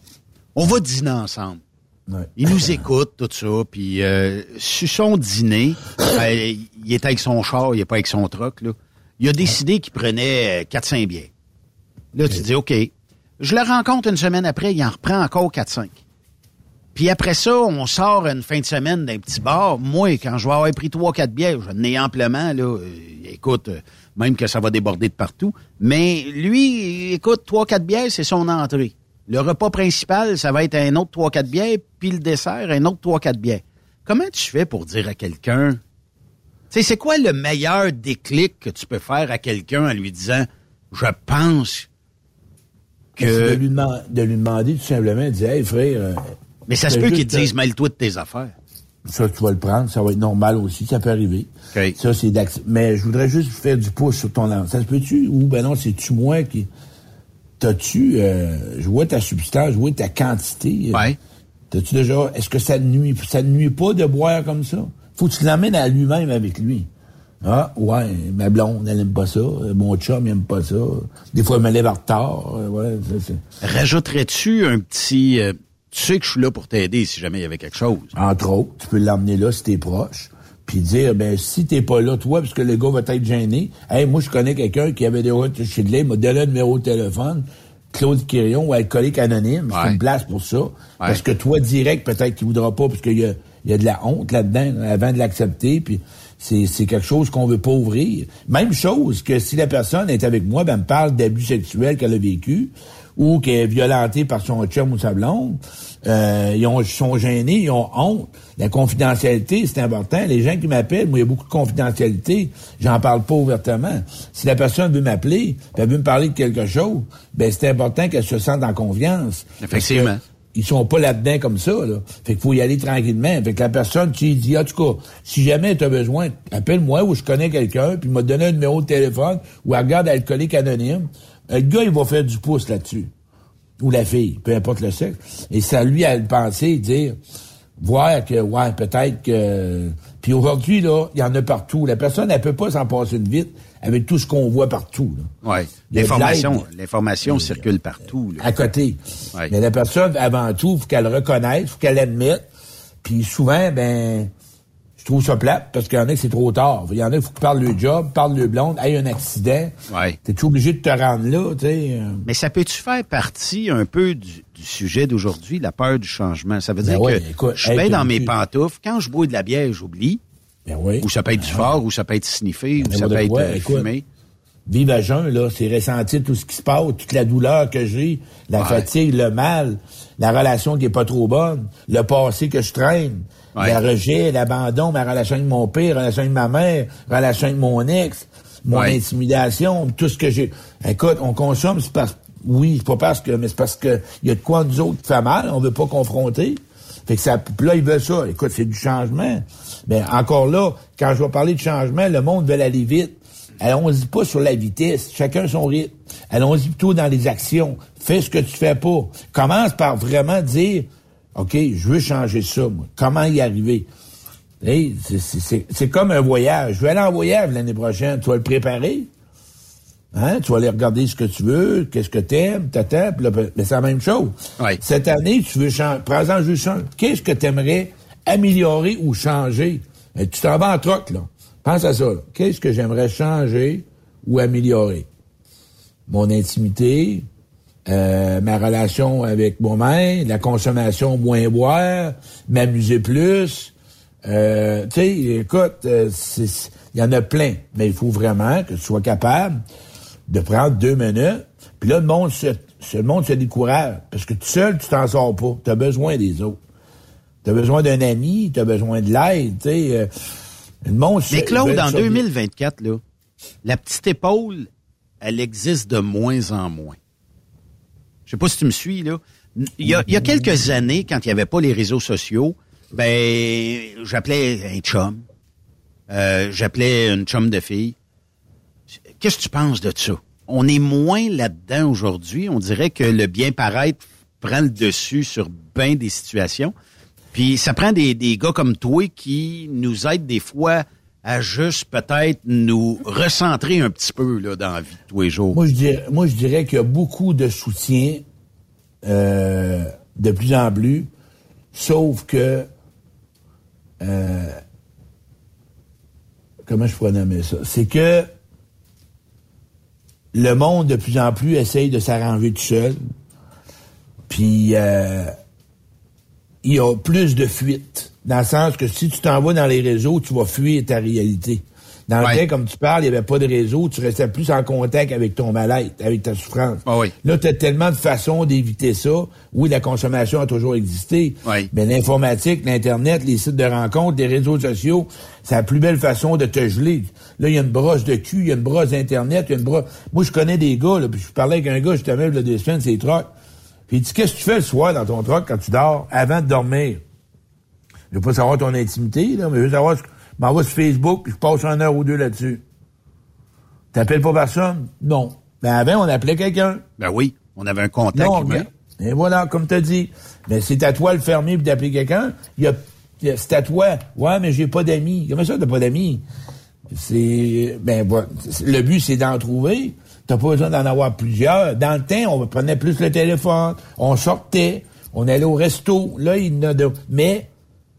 On va dîner ensemble. Ouais. Il nous écoute, tout ça, puis euh, sur son dîner, ben, il est avec son char, il est pas avec son truck, là. Il a décidé qu'il prenait 4-5 bières. Là, tu dis, OK. Je le rencontre une semaine après, il en reprend encore 4-5. Puis après ça, on sort une fin de semaine d'un petit bar. Moi, quand je vais avoir pris 3-4 bières, je n'ai amplement, là, euh, écoute, euh, même que ça va déborder de partout. Mais lui, écoute, trois, quatre bières, c'est son entrée. Le repas principal, ça va être un autre trois, quatre bières, puis le dessert, un autre trois, quatre bières. Comment tu fais pour dire à quelqu'un, tu sais, c'est quoi le meilleur déclic que tu peux faire à quelqu'un en lui disant, je pense que... De lui, demand- de lui demander tout simplement, de dire, hey frère... euh, Mais ça se fais peut qu'ils te disent, mêle-toi de tes affaires. Ça, tu vas le prendre, ça va être normal aussi, ça peut arriver. Ça, c'est Mais je voudrais juste faire du pouce sur ton langue. Ça se peut-tu? Ou ben non, c'est-tu moi qui. T'as-tu. Euh, je vois ta substance, je vois ta quantité. Ouais. T'as-tu déjà. Est-ce que ça nuit, ça nuit pas de boire comme ça? Faut que tu l'emmènes à lui-même avec lui. Ah, ouais, ma blonde, elle aime pas ça. Mon chum, il aime pas ça. Des fois, elle me lève en retard. Euh, Ouais, Rajouterais-tu un petit... euh, tu sais que je suis là pour t'aider si jamais il y avait quelque chose? Entre autres, tu peux l'emmener là si t'es proche, puis dire, ben si t'es pas là, toi, parce que le gars va être gêné, hey, moi je connais quelqu'un qui avait des routes chez de il m'a donné le numéro de téléphone, Claude Quirion ou alcoolique anonyme, Ouais. c'est une place pour ça. Parce que toi, direct, peut-être qu'il voudra pas, parce qu'il y a, il y a de la honte là-dedans, avant de l'accepter, puis c'est, c'est quelque chose qu'on veut pas ouvrir. Même chose que si la personne est avec moi, ben, elle me parle d'abus sexuels qu'elle a vécu, ou qu'elle est violentée par son chum ou sa blonde, euh, ils, ont, ils sont gênés, ils ont honte. La confidentialité, c'est important. Les gens qui m'appellent, moi, il y a beaucoup de confidentialité. J'en parle pas ouvertement. Si la personne veut m'appeler, elle veut me parler de quelque chose, ben c'est important qu'elle se sente en confiance. Effectivement. Ils sont pas là-dedans comme ça, là. Fait qu'il faut y aller tranquillement. Fait que la personne, tu dis, en tout cas, si jamais tu as besoin, appelle-moi ou je connais quelqu'un, puis il m'a donné un numéro de téléphone, ou elle regarde alcoolique anonyme. Le gars, il va faire du pouce là-dessus ou la fille, peu importe le sexe. Et ça lui a le penser, dire, voir que, ouais, peut-être que... Puis aujourd'hui, là, il y en a partout. La personne, elle peut pas s'en passer une vite avec tout ce qu'on voit partout. De L'information, l'information circule partout. là. À côté. Ouais. Mais la personne, avant tout, faut qu'elle reconnaisse, faut qu'elle admette. Puis souvent, ben, je trouve ça plate parce qu'il y en a que c'est trop tard. Il y en a, il faut qu'ils parlent le job, parlent le blonde, aille un accident. Ouais. T'es obligé de te rendre là, tu sais. euh? Mais ça peut-tu faire partie un peu du, du sujet d'aujourd'hui, la peur du changement? Ça veut dire Ben ouais, que écoute, je suis bien dans mes pantoufles. Quand je bois de la bière, j'oublie. Ben oui. Ou ça peut être du fort, ou ça peut être sniffé, ou ça peut être euh, fumé. Vivre à jeun, là, c'est ressentir tout ce qui se passe, toute la douleur que j'ai, la fatigue, le mal, la relation qui est pas trop bonne, le passé que je traîne, Ouais. le rejet, l'abandon, ma relation avec mon père, relation avec ma mère, relation avec mon ex, mon Ouais. intimidation, tout ce que j'ai. Écoute, on consomme, c'est parce oui, c'est pas parce que, mais c'est parce que il y a de quoi nous autres qui fait mal, on veut pas confronter. Fait que ça, là, ils veulent ça. Écoute, c'est du changement. Mais encore là, quand je vais parler de changement, le monde veut aller vite. Allons-y pas sur la vitesse. Chacun son rythme. Allons-y plutôt dans les actions. Fais ce que tu fais pas. Commence par vraiment dire, OK, je veux changer ça, moi. Comment y arriver? Hey, c'est- comme un voyage. Je vais aller en voyage l'année prochaine. Tu vas le préparer. Hein? Tu vas aller regarder ce que tu veux, qu'est-ce que t'aimes, t'attends, là, ben, c'est la même chose. Ouais. Cette année, tu veux changer. Prends-en juste un. Qu'est-ce que tu aimerais améliorer ou changer? Tu t'en vas en troc, là. Pense à ça. Qu'est-ce que j'aimerais changer ou améliorer? Mon intimité, euh, ma relation avec moi-même, la consommation moins boire, m'amuser plus. Euh, tu sais, écoute, euh, il y en a plein, mais il faut vraiment que tu sois capable de prendre deux minutes. Puis là, le monde se, se- le monde se décourage. Parce que tout seul, tu t'en sors pas. Tu as besoin des autres. Tu as besoin d'un ami, tu as besoin de l'aide. tu sais. euh, le monde se- Mais Claude, veut en ça- 2024, là, la petite épaule, elle existe de moins en moins. Je sais pas si tu me suis, là. Il y a, quelques années, quand il n'y avait pas les réseaux sociaux, ben, j'appelais un chum. Euh, j'appelais une chum de fille. Qu'est-ce que tu penses de ça? On est moins là-dedans aujourd'hui. On dirait que le bien paraître prend le dessus sur bien des situations. Puis ça prend des gars comme toi qui nous aident des fois à juste peut-être nous recentrer un petit peu là, dans la vie de tous les jours. Moi, je dirais, moi, je dirais qu'il y a beaucoup de soutien euh, de plus en plus, sauf que euh, comment je pourrais nommer ça? C'est que le monde de plus en plus essaye de s'arranger tout seul. Puis euh, il y a plus de fuite. Dans le sens que si tu t'en vas dans les réseaux, tu vas fuir ta réalité. Dans Ouais. le temps, comme tu parles, il n'y avait pas de réseau, tu restais plus en contact avec ton mal-être, avec ta souffrance. Ah oui. Là, tu as tellement de façons d'éviter ça. Oui, la consommation a toujours existé, mais l'informatique, l'Internet, les sites de rencontres, les réseaux sociaux, c'est la plus belle façon de te geler. Là, il y a une brosse de cul, il y a une brosse d'Internet, il y a une brosse... Moi, je connais des gars, là, puis je parlais avec un gars, justement, il y a deux semaines, c'est truck. Puis il dit, qu'est-ce que tu fais le soir dans ton truck quand tu dors, avant de dormir? Je veux pas savoir ton intimité, là, mais je veux savoir, ce que- je m'en vais sur Facebook, puis je passe une heure ou deux là-dessus. T'appelles pas personne? Non. Mais avant, on appelait quelqu'un. Ben oui, on avait un contact Non, humain. et voilà, comme t'as dit. Mais c'est à toi le fermer puis d'appeler quelqu'un. Il y a, c'est à toi. Ouais, mais j'ai pas d'amis. Comment ça, t'as pas d'amis? C'est, ben, voilà. Le but, c'est d'en trouver. T'as pas besoin d'en avoir plusieurs. Dans le temps, on prenait plus le téléphone, on sortait, on allait au resto. Là, il y en a de, mais,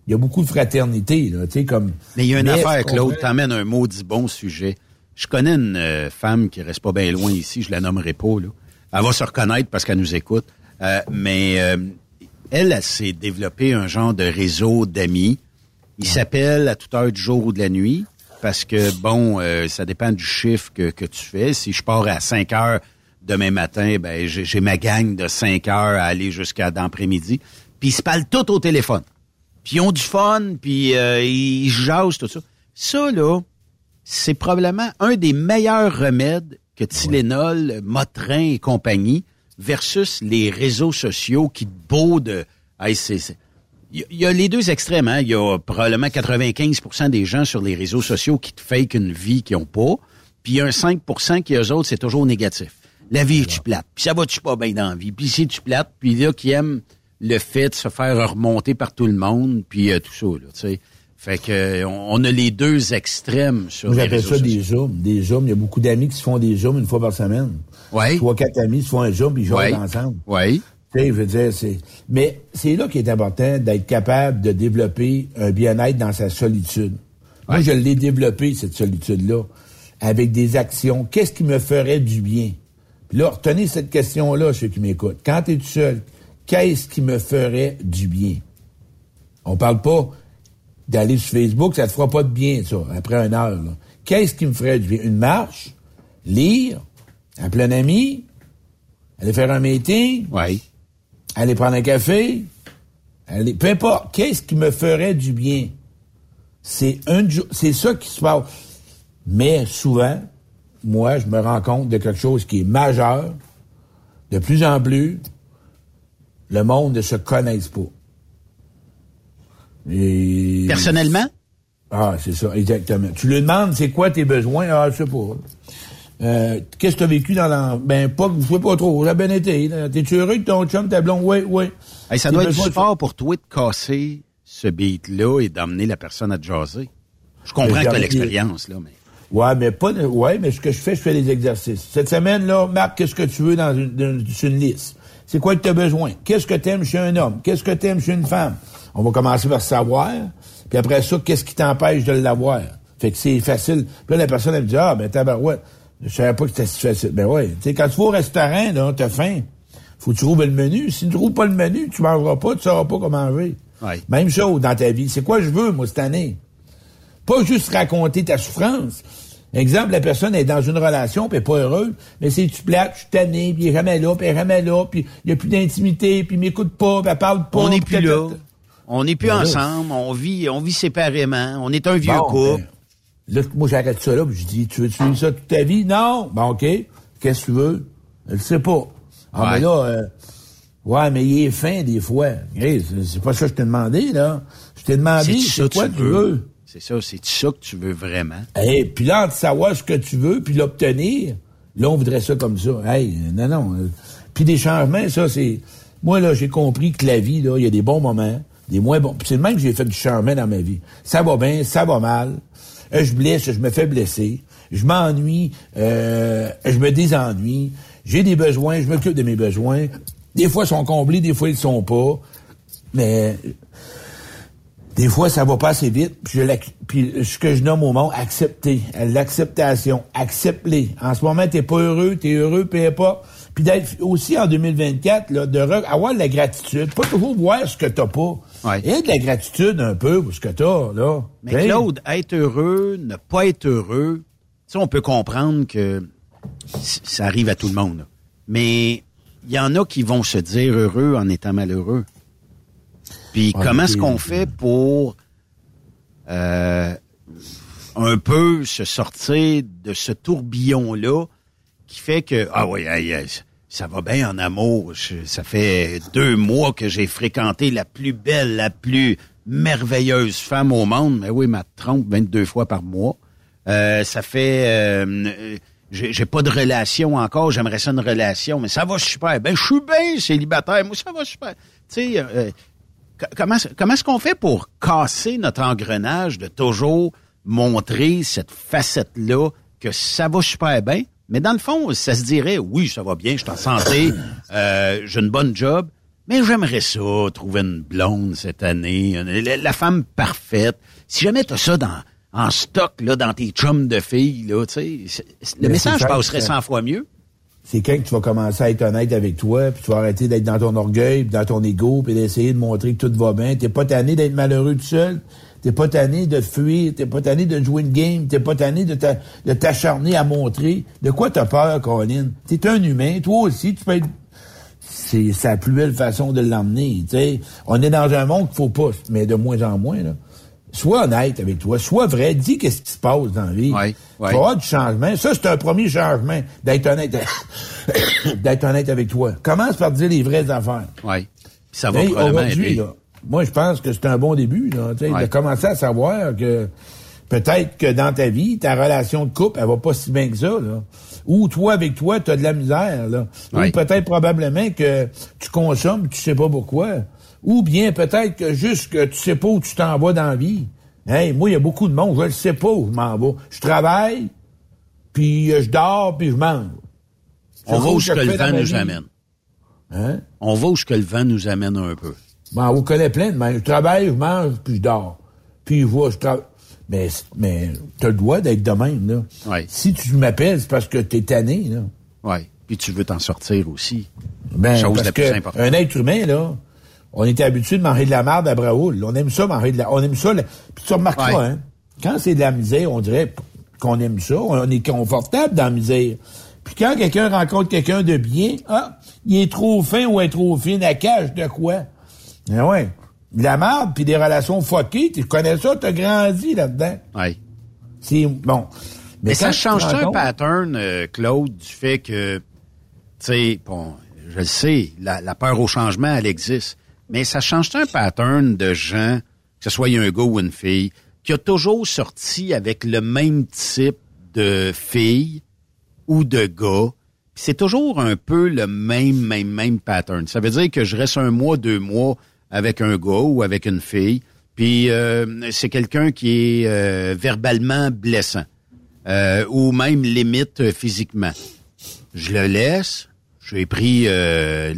il y a beaucoup de fraternité, là, tu sais, comme. Mais il y a une Mais, affaire, Claude, t'emmènes un maudit bon sujet. Je connais une euh, femme qui reste pas bien loin ici, je la nommerai pas, là. Elle va se reconnaître parce qu'elle nous écoute. Euh, mais euh, elle, elle s'est développée un genre de réseau d'amis. Il s'appelle à toute heure du jour ou de la nuit parce que, bon, ça dépend du chiffre que, que tu fais. Si je pars à 5 heures demain matin, ben j'ai j'ai ma gang de 5 heures à aller jusqu'à d'après-midi. Puis ils se parlent tout au téléphone. Puis ils ont du fun, puis euh, ils jasent, tout ça. Ça, là, c'est probablement un des meilleurs remèdes que Tylenol, Motrin et compagnie versus les réseaux sociaux qui te beau de... Hey, Il y, a- il y a les deux extrêmes. Hein? Il y a probablement 95% des gens sur les réseaux sociaux qui te fake une vie qu'ils n'ont pas. Puis il y a un 5% qui, eux autres, c'est toujours négatif. La vie est-tu plate? Puis ça va-tu pas bien dans la vie? Puis c'est tu plate? Puis là, qui aiment le fait de se faire remonter par tout le monde, puis euh, tout ça, là, tu sais. Fait que euh, on, on a les deux extrêmes sur Moi, les réseaux ça sociaux. des zooms. Des zooms. Il y a beaucoup d'amis qui se font des zooms une fois par semaine. Ouais. Trois, quatre amis se font un zoom puis ils jouent ensemble. Oui. Tu sais, je veux dire, c'est. Mais c'est là qu'il est important d'être capable de développer un bien-être dans sa solitude. Moi, je l'ai développé, cette solitude-là, avec des actions. Qu'est-ce qui me ferait du bien? Puis là, retenez cette question-là, ceux qui m'écoutent. Quand tu es tout seul, qu'est-ce qui me ferait du bien? On parle pas d'aller sur Facebook, ça te fera pas de bien, ça, après une heure. Qu'est-ce qui me ferait du bien? Une marche? Lire? Appeler un ami? Aller faire un meeting? Oui. aller prendre un café, aller, peu importe, qu'est-ce qui me ferait du bien? C'est un, c'est ça qui se passe. Mais souvent, moi, je me rends compte de quelque chose qui est majeur. De plus en plus, le monde ne se connaisse pas. Et... Personnellement? Ah, c'est ça, exactement. Tu lui demandes, c'est quoi tes besoins? Ah, je sais pas. Euh, Qu'est-ce que tu as vécu dans l'en... Ben, pas, je sais pas trop. Ça a bien été. T'es-tu heureux de ton chum, ta blonde? Oui, oui. Hey, ça doit être du sport pour toi de casser ce beat-là et d'emmener la personne à te jaser. Je comprends Mais que tu l'expérience, là, mais... Ouais, mais pas de- ouais, mais ce que je fais, je fais des exercices. Cette semaine, là, marque qu'est-ce que tu veux dans une, une liste? C'est quoi que tu as besoin? Qu'est-ce que tu aimes chez un homme? Qu'est-ce que tu aimes chez une femme? On va commencer par savoir. Puis après ça, qu'est-ce qui t'empêche de l'avoir? Fait que c'est facile. Puis là, la personne, elle me dit, ah, ben, tabarouette, je savais pas que c'était si facile. Ben ouais. Tu sais, quand tu vas au restaurant, là, t'as faim. Faut que tu trouves le menu. Si tu trouves pas le menu, tu mangeras pas, tu sauras pas comment manger. Ouais. Même chose dans ta vie. C'est quoi je veux, moi, cette année? Pas juste raconter ta souffrance. Exemple, la personne est dans une relation, puis elle est pas heureuse, mais c'est tu plate, je suis tanné, puis il est jamais là, puis il est jamais là, puis il n'y a plus d'intimité, puis il m'écoute pas, puis elle parle pas. On n'est plus là. On n'est plus Ben là, ensemble. On vit, on vit séparément. On est un vieux Bon, couple. ben, là, moi, j'arrête ça là, puis je dis, tu veux-tu vivre ça toute ta vie? Non. Bon, OK. Qu'est-ce que tu veux? Je le sais pas. Ah, Ouais. mais là, euh, ouais, mais il est fin des fois. Hey, c'est pas ça que je t'ai demandé, là. Je t'ai demandé, c'est quoi que tu veux? C'est ça, c'est ça que tu veux vraiment. Hey, puis là, de savoir ce que tu veux, puis l'obtenir, là, on voudrait ça comme ça. Hey, non, non. euh, Puis des changements, ça, c'est... Moi, là, j'ai compris que la vie, là, il y a des bons moments, des moins bons. Puis c'est le même que j'ai fait du changement dans ma vie. Ça va bien, ça va mal. Euh, je blesse, je me fais blesser. Je m'ennuie, euh, je me désennuie. J'ai des besoins, je m'occupe de mes besoins. Des fois, ils sont comblés, des fois, ils ne sont pas. Mais des fois, ça va pas assez vite. Puis, je puis ce que je nomme au monde, accepter. L'acceptation. Accepte-les. En ce moment, t'es pas heureux, t'es heureux, peu importe. Puis d'être aussi en 2024, là, de avoir de la gratitude, pas toujours voir ce que t'as pas. Ouais. Et de la gratitude un peu pour ce que t'as, là. Mais Claude, être heureux, ne pas être heureux, tu sais, on peut comprendre que ça arrive à tout le monde. Mais il y en a qui vont se dire heureux en étant malheureux. Puis Ouais, comment est-ce qu'on fait pour euh, un peu se sortir de ce tourbillon-là qui fait que, ah oui, ça va bien en amour. Je- ça fait deux mois que j'ai fréquenté la plus belle, la plus merveilleuse femme au monde. Mais oui, ma trompe 22 fois par mois. Euh, ça fait... euh, j'ai pas de relation encore, j'aimerais ça une relation, mais ça va super. Ben, je suis bien célibataire, moi, ça va super. Tu sais, euh, comment, comment est-ce qu'on fait pour casser notre engrenage de toujours montrer cette facette-là que ça va super bien, mais dans le fond, ça se dirait, oui, ça va bien, je suis en santé, euh, j'ai une bonne job, mais j'aimerais ça, trouver une blonde cette année, une- la, la femme parfaite. Si jamais tu as ça dans, en stock, là, dans tes chums de filles, là, le Mais message passerait c'est- 100 fois mieux. C'est quand que tu vas commencer à être honnête avec toi, puis tu vas arrêter d'être dans ton orgueil, puis dans ton ego, puis d'essayer de montrer que tout va bien. T'es pas tanné d'être malheureux tout seul. T'es pas tanné de fuir. T'es pas tanné de jouer une game. T'es pas tanné de t'a- de t'acharner à montrer. De quoi t'as peur, Colin? T'es un humain. Toi aussi, tu peux être... C'est c'est la plus belle façon de l'emmener, tu sais. On est dans un monde qu'il faut pas, mais de moins en moins, là. Sois honnête avec toi. Sois vrai. Dis qu'est-ce qui se passe dans la vie. Ouais, ouais. Tu avoir du changement. Ça, c'est un premier changement, d'être honnête, d'être honnête avec toi. Commence par dire les vraies affaires. Oui. Ça va aujourd'hui, moi, je pense que c'est un bon début, là, Ouais. de commencer à savoir que peut-être que dans ta vie, ta relation de couple, elle va pas si bien que ça, là. Ou toi, avec toi, tu as de la misère, là. Ouais. Ou peut-être probablement que tu consommes, tu sais pas pourquoi. Ou bien peut-être que juste que tu sais pas où tu t'en vas dans la vie. Hey, moi, il y a beaucoup de monde, je ne sais pas où je m'en vais. Je travaille, puis euh, je dors, puis je mange. On va où ce que le vent nous vie. amène. Hein? On va où ce que le vent nous amène un peu. Ben, on vous connaît plein de même. Je travaille, je mange, puis je dors. Puis je vois, je travaille. Mais, mais t'as le droit d'être de même, là. Ouais. Si tu m'appelles, c'est parce que t'es tanné, là. Oui. Puis tu veux t'en sortir aussi. Ben, Chose parce la plus que importante. un être humain, là, on était habitué de manger de la merde à Braoul. On aime ça, manger de la... On aime ça. Puis tu remarqueras, Ouais. hein, quand c'est de la misère, on dirait qu'on aime ça. On est confortable dans la misère. Puis quand quelqu'un rencontre quelqu'un de bien, ah, il est trop fin ou est trop fine, à cage de quoi? Ben ouais. De La merde, puis des relations fuckées, tu connais ça, t'as grandi là-dedans. Oui. C'est bon. Mais, ça change rends un pattern, euh, Claude, du fait que, tu sais, bon, je le sais, la, la peur au changement, elle existe. Mais ça change un pattern de gens, que ce soit un gars ou une fille, qui a toujours sorti avec le même type de fille ou de gars. C'est toujours un peu le même, même, même pattern. Ça veut dire que je reste un mois, deux mois avec un gars ou avec une fille, puis euh, c'est quelqu'un qui est euh, verbalement blessant euh, ou même limite physiquement. Je le laisse, j'ai pris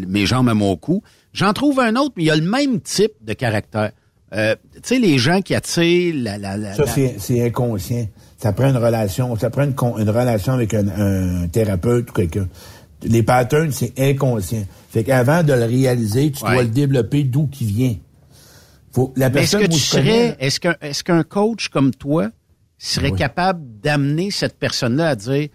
mes jambes à mon cou. J'en trouve un autre, mais il a le même type de caractère. Euh, tu sais, les gens qui attirent la... la, la, Ça, la- c'est, inconscient. Ça prend une relation, ça prend une, une relation avec un, un thérapeute ou quelqu'un. Les patterns, c'est inconscient. Fait qu'avant de le réaliser, tu Ouais. dois le développer d'où qui vient. Faut, la Mais est-ce personne que tu serais, est-ce qu'un, est-ce qu'un coach comme toi serait Oui. capable d'amener cette personne-là à dire,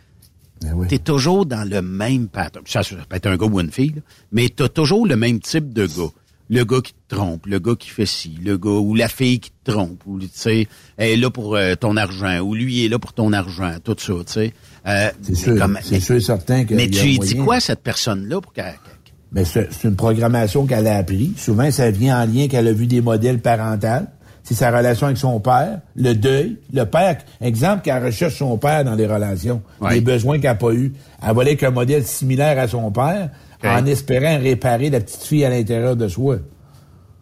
Oui. t'es toujours dans le même pattern. Ça, ça peut être un gars ou une fille, là, mais t'as toujours le même type de gars. Le gars qui te trompe, le gars qui fait ci, le gars ou la fille qui te trompe, ou tu sais, elle est là pour euh, ton argent, ou lui est là pour ton argent, tout ça, tu sais. Euh, C'est mais sûr, comme- mais- sûr et certain que. Mais tu lui dis quoi à cette personne-là pour qu'elle... qu'elle- Ben, c'est, c'est une programmation qu'elle a appris. Souvent, ça vient en lien qu'elle a vu des modèles parentaux. C'est sa relation avec son père, le deuil. Le père, exemple, qu'elle recherche son père dans les relations, Ouais. les besoins qu'elle n'a pas eu. Elle va aller avec un modèle similaire à son père, en espérant réparer la petite fille à l'intérieur de soi.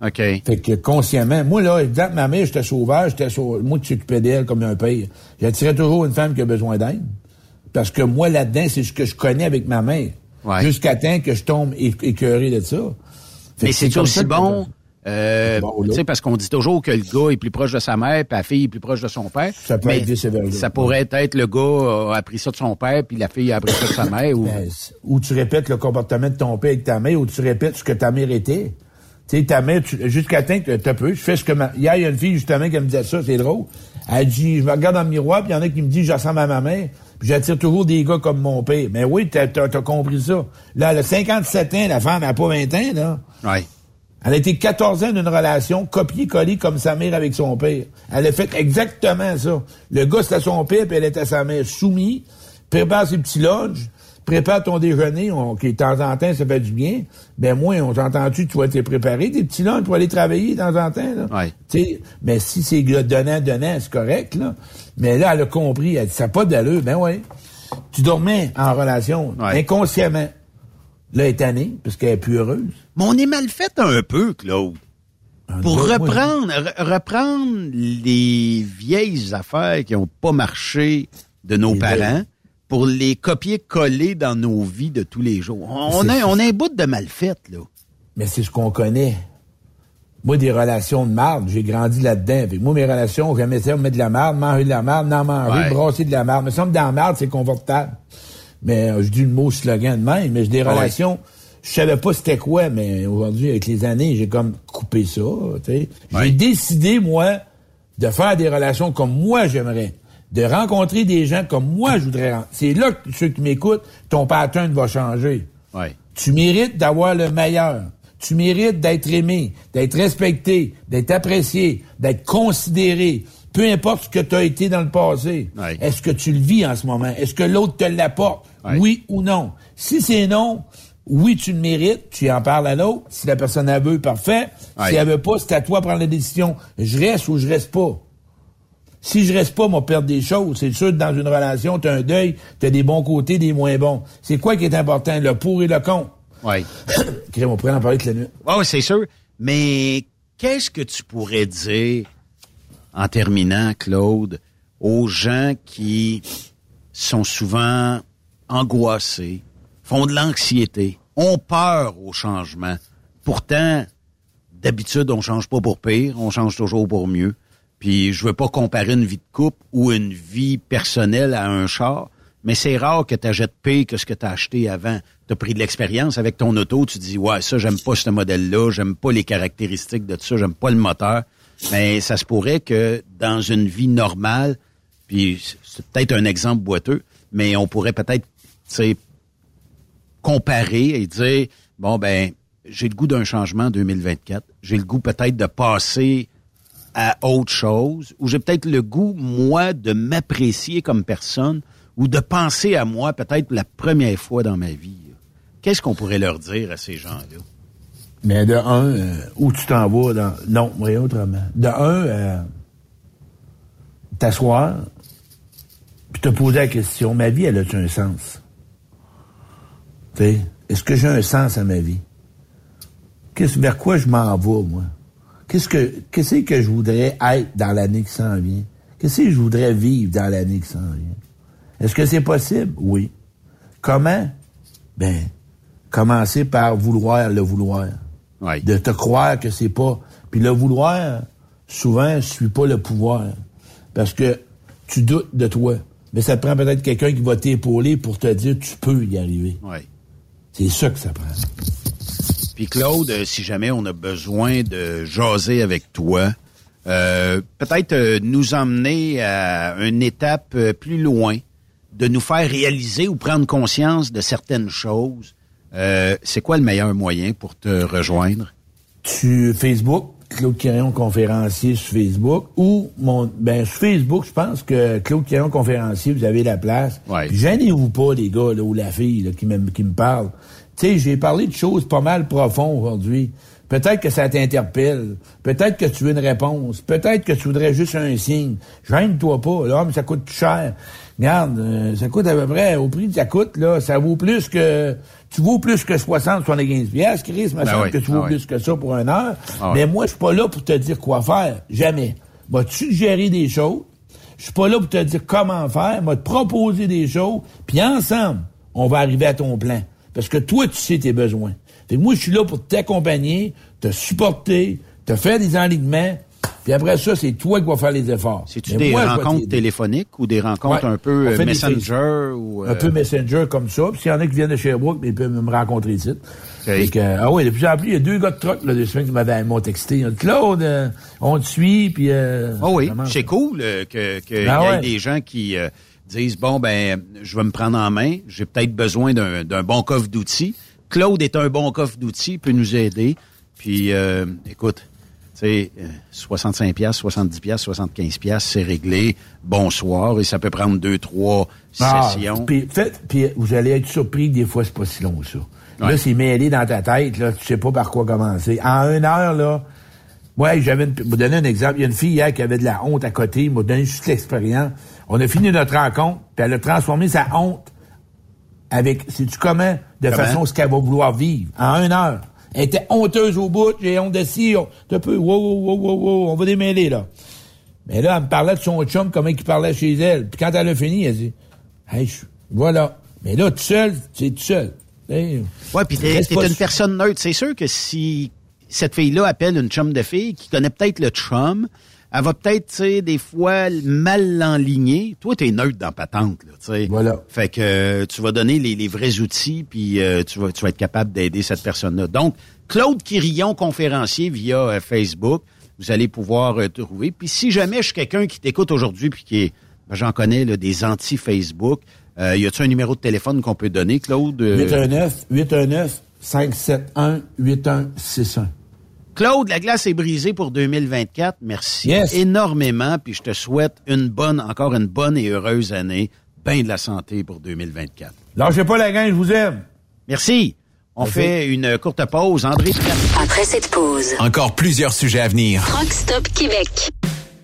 OK. Fait que consciemment, moi là, exemple, ma mère, j'étais sauvage, j'étais moi qui s'occupais d'elle comme un père. J'attirais toujours une femme qui a besoin d'aide. Parce que moi, là-dedans, c'est ce que je connais avec ma mère. Ouais. Jusqu'à temps que je tombe écœuré de ça. Fait Mais c'est aussi bon Euh, tu sais, parce qu'on dit toujours que le gars est plus proche de sa mère, puis la fille est plus proche de son père. Ça peut mais être. Ça pourrait être le gars a appris ça de son père, puis la fille a appris ça de sa mère. Ou... Ben, ou tu répètes le comportement de ton père avec ta mère, ou tu répètes ce que ta mère était. Tu sais, ta mère, tu- jusqu'à temps que t'as peu, je fais ce que ma... Hier, il y a une fille, justement, qui me disait ça, c'est drôle. Elle dit, je me regarde dans le miroir, puis il y en a qui me disent, je ressemble à ma mère, puis j'attire toujours des gars comme mon père. Mais oui, t'as, t'as compris ça. Là, elle a 57 ans, la femme n'a pas 20 ans, là. Ouais. Elle a été 14 ans d'une relation copier-coller comme sa mère avec son père. Elle a fait exactement ça. Le gars, c'était son père, puis elle était sa mère. Soumis, prépare ses petits lunchs, prépare ton déjeuner, on, qui de temps en temps, ça fait du bien. Ben moi, on t'entend-tu, tu vas te préparer tes petits lunchs pour aller travailler de temps en temps, là? Ouais. Mais si c'est donnant-donnant, c'est correct, là. Mais là, elle a compris, elle dit, ça n'a pas d'allure. Ben ouais. Tu dormais en relation, Ouais. inconsciemment. Là, elle est tannée, parce qu'elle est plus heureuse. Mais on est mal fait un peu, Claude. Pour reprendre, re- reprendre les vieilles affaires qui n'ont pas marché de nos Les parents, vieilles. pour les copier-coller dans nos vies de tous les jours. On a, on a un bout de mal fait, là. Mais c'est ce qu'on connaît. Moi, des relations de marde, j'ai grandi là-dedans. Moi, mes relations, j'aimais ça, mettre de la marde, manger de la marde, n'en manger, Ouais. brasser de la marde. Me semble dans la marde, c'est confortable. Mais euh, je dis le mot slogan de même, mais j'ai des Ah ouais. relations, je savais pas c'était quoi, mais aujourd'hui, avec les années, j'ai comme coupé ça. J'ai Ouais. décidé, moi, de faire des relations comme moi j'aimerais. De rencontrer des gens comme moi je voudrais rencontrer. C'est là que ceux qui m'écoutent, ton pattern va changer. Ouais. Tu mérites d'avoir le meilleur. Tu mérites d'être aimé, d'être respecté, d'être apprécié, d'être considéré. Peu importe ce que tu as été dans le passé. Ouais. Est-ce que tu le vis en ce moment? Est-ce que l'autre te l'apporte? Ouais. Oui ou non? Si c'est non, oui, tu le mérites, tu en parles à l'autre. Si la personne a veut, parfait. Ouais. Si elle veut pas, c'est à toi de prendre la décision. Je reste ou je reste pas. Si je reste pas, moi, perdre des choses. C'est sûr que dans une relation, tu as un deuil, tu as des bons côtés, des moins bons. C'est quoi qui est important? Le pour et le contre? Crème, on pourrait en parler toute la nuit. Ouais, c'est sûr. Mais qu'est-ce que tu pourrais dire, en terminant, Claude, aux gens qui sont souvent angoissés, font de l'anxiété, ont peur au changement. Pourtant, d'habitude, on change pas pour pire, on change toujours pour mieux. Puis je veux pas comparer une vie de couple ou une vie personnelle à un char, mais c'est rare que tu achètes pire que ce que tu as acheté avant. Tu as pris de l'expérience avec ton auto, tu dis ouais, ça j'aime pas ce modèle-là, j'aime pas les caractéristiques de ça, j'aime pas le moteur. Mais ça se pourrait que dans une vie normale, puis c'est peut-être un exemple boiteux, mais on pourrait peut-être comparer et dire bon ben j'ai le goût d'un changement en 2024, j'ai le goût peut-être de passer à autre chose, ou j'ai peut-être le goût moi de m'apprécier comme personne ou de penser à moi peut-être la première fois dans ma vie. Qu'est-ce qu'on pourrait leur dire à ces gens-là? Mais de un, euh, où tu t'en vas dans. Non, oui, autrement. De un, euh, t'asseoir, puis te poser la question, ma vie, elle a-tu un sens? Est-ce que j'ai un sens à ma vie? Qu'est-ce, vers quoi je m'en vais, moi? Qu'est-ce que, qu'est-ce que je voudrais être dans l'année qui s'en vient? Qu'est-ce que je voudrais vivre dans l'année qui s'en vient? Est-ce que c'est possible? Oui. Comment? Ben, commencer par vouloir le vouloir. Ouais. De te croire que c'est pas. Puis le vouloir, souvent, suit pas le pouvoir. Parce que tu doutes de toi. Mais ça te prend peut-être quelqu'un qui va t'épauler pour te dire tu peux y arriver. Ouais. C'est ça que ça prend. Puis Claude, euh, si jamais on a besoin de jaser avec toi, euh, peut-être euh, nous emmener à une étape euh, plus loin, de nous faire réaliser ou prendre conscience de certaines choses. Euh, c'est quoi le meilleur moyen pour te rejoindre? Tu Facebook, Claude Quirion conférencier sur Facebook ou mon ben sur Facebook, je pense que Claude Quirion conférencier, vous avez la place. Ouais. Puis Gênez-vous pas les gars là, ou la fille là, qui me qui me parle. Tu sais, j'ai parlé de choses pas mal profondes aujourd'hui. Peut-être que ça t'interpelle. Peut-être que tu veux une réponse. Peut-être que tu voudrais juste un signe. Gêne-toi pas. Là, mais ça coûte cher. Regarde, euh, ça coûte à peu près, au prix que ça coûte, là, ça vaut plus que, tu vaux plus que 60, 75 piastres, Chris, me Ben semble oui. que tu vaux Ah oui. plus que ça pour une heure. Ah Mais oui. moi, je suis pas là pour te dire quoi faire. Jamais. Va te suggérer des choses? Je suis pas là pour te dire comment faire. Va te proposer des choses. Puis ensemble, on va arriver à ton plan. Parce que toi, tu sais tes besoins. Fait que moi, je suis là pour t'accompagner, te supporter, Tu fait des enlignements, puis après ça, c'est toi qui vas faire les efforts. C'est-tu des moi, rencontres téléphoniques ou des rencontres Ouais. un peu euh, des Messenger ou... Un euh, peu Messenger comme ça. Puis s'il y en a qui viennent de Sherbrooke, ils peuvent me rencontrer ici. Fait que, ah oui, de plus en plus, il y a deux gars de truck, là, deux semaines qui m'avaient m'ont texté. Claude, euh, on te suit, puis... Euh, Ah oui, c'est cool euh, que qu'il Ah y ait ouais. des gens qui euh, disent bon ben je vais me prendre en main, j'ai peut-être besoin d'un d'un bon coffre d'outils. Claude est un bon coffre d'outils, il peut nous aider. Puis euh, écoute, sais euh, 65 pièces, 70 pièces, 75 pièces, c'est réglé. Bonsoir et ça peut prendre deux trois Ah, sessions. Puis, puis vous allez être surpris que des fois, c'est pas si long, ça. Ouais. Là, c'est mêlé dans ta tête, là. Tu sais pas par quoi commencer. En une heure, là, ouais, j'avais une, vous donner un exemple. Il y a une fille hier qui avait de la honte à côté. Il m'a donné juste l'expérience. On a fini notre rencontre, puis elle a transformé sa honte avec, sais-tu comment? De Comment? façon ce qu'elle va vouloir vivre. En une heure. Elle était honteuse au bout. J'ai honte de ci. On, un peu, wow, wow, wow, wow, on va démêler, là. Mais là, elle me parlait de son chum, comment il parlait chez elle. Puis quand elle a fini, elle dit, hey, je- voilà. Mais là, tout seul, c'est tout seul. Hey, Ouais, puis t'es une su- personne neutre. C'est sûr que si cette fille-là appelle une chum de fille qui connaît peut-être le chum, elle va peut-être, tu sais, des fois mal l'enligner. Toi, t'es neutre dans patente, là, tu sais. Voilà. Fait que euh, tu vas donner les, les vrais outils, puis euh, tu, vas, tu vas être capable d'aider cette personne-là. Donc, Claude Quirillon, conférencier via euh, Facebook, vous allez pouvoir euh, trouver. Puis si jamais je suis quelqu'un qui t'écoute aujourd'hui, puis qui est, ben, j'en connais, là, des anti-Facebook, y a-tu un numéro de téléphone qu'on peut donner, Claude? 819-819-571-8161. Claude, la glace est brisée pour 2024. Merci Yes. énormément. Puis je te souhaite une bonne, encore une bonne et heureuse année. Ben de la santé pour 2024. Lâchez pas la gang, je vous aime. Merci. On Merci. fait une courte pause. André. Après cette pause, Encore plusieurs sujets à venir. Truck Stop Québec.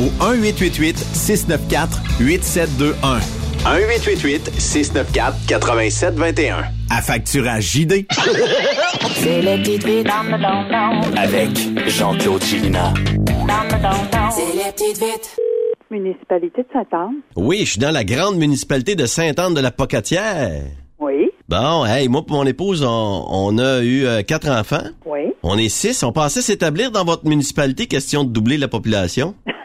au 1-888-694-8721. 1-888-694-8721. À JD. C'est le dans le don Avec Jean-Claude Chilina. C'est. Municipalité de Saint-Anne. Oui, je suis dans la grande municipalité de Sainte-Anne de la Pocatière. Oui. Bon, hey, moi et mon épouse, on, on a eu euh, quatre enfants. Oui. On est six. On pensait s'établir dans votre municipalité, question de doubler la population.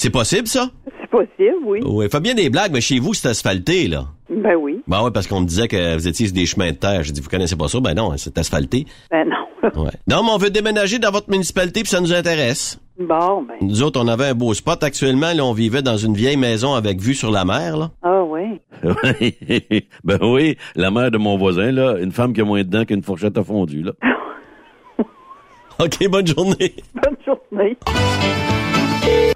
c'est possible, ça? C'est possible, oui. Oui. Fait bien des blagues, mais chez vous, c'est asphalté, là. Ben oui. Ben ouais, parce qu'on me disait que vous étiez sur des chemins de terre. J'ai dit, vous connaissez pas ça? Ben non, c'est asphalté. Ben non. Ouais. Non, mais on veut déménager dans votre municipalité, puis ça nous intéresse. Bon, ben. Nous autres, on avait un beau spot. Actuellement, là, on vivait dans une vieille maison avec vue sur la mer, là. Ah oui. ben oui, la mère de mon voisin, là, une femme qui a moins de dents qu'une fourchette à fondu, là. OK, bonne journée. Bonne journée.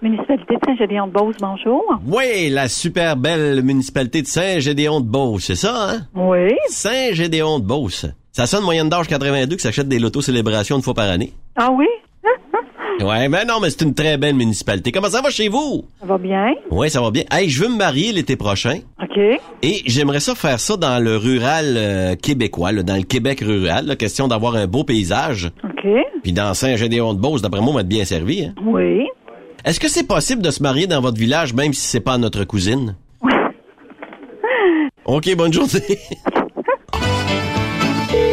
Municipalité de Saint-Gédéon-de-Beauce, bonjour. Oui, la super belle municipalité de Saint-Gédéon-de-Beauce, c'est ça, hein? Oui. Saint-Gédéon-de-Beauce. Ça sonne moyenne d'âge 82 qui s'achète des lotos célébrations une fois par année. Ah oui? Ouais, mais non, mais c'est une très belle municipalité. Comment ça va chez vous? Ça va bien? Oui, ça va bien. Hey, je veux me marier l'été prochain. OK. Et j'aimerais ça faire ça dans le rural euh, québécois, là, dans le Québec rural. là, question d'avoir un beau paysage. OK. Puis dans Saint-Gédéon-de-Beauce, d'après moi, on va être bien servi. Hein? Oui. Est-ce que c'est possible de se marier dans votre village, même si c'est pas notre cousine? OK, bonne journée.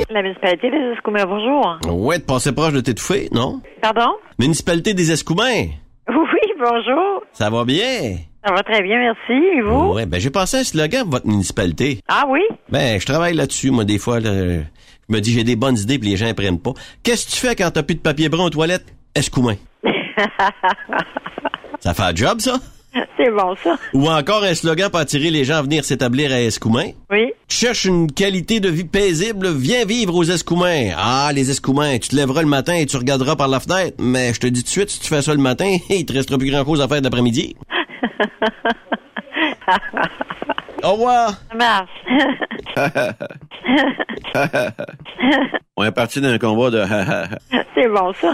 La municipalité des Escoumins, bonjour. ouais, de passer proche de t'étouffer, non? Pardon? Municipalité des Escoumins. Oui, bonjour. Ça va bien? Ça va très bien, merci. Et vous? Ouais, ben j'ai pensé à un slogan pour votre municipalité. Ah oui? Ben, je travaille là-dessus, moi, des fois. Là, je me dis, j'ai des bonnes idées, puis les gens ne prennent pas. Qu'est-ce que tu fais quand t'as plus de papier brun aux toilettes? Escoumins. Ça fait un job, ça? C'est bon, ça. Ou encore un slogan pour attirer les gens à venir s'établir à Escoumins? Oui. Tu cherches une qualité de vie paisible, viens vivre aux Escoumins. Ah, les Escoumins, tu te lèveras le matin et tu regarderas par la fenêtre. Mais je te dis tout de suite, si tu fais ça le matin, il te restera plus grand-chose à faire d'après-midi. Au revoir. Ça marche. On est parti d'un convoi de... C'est bon, ça.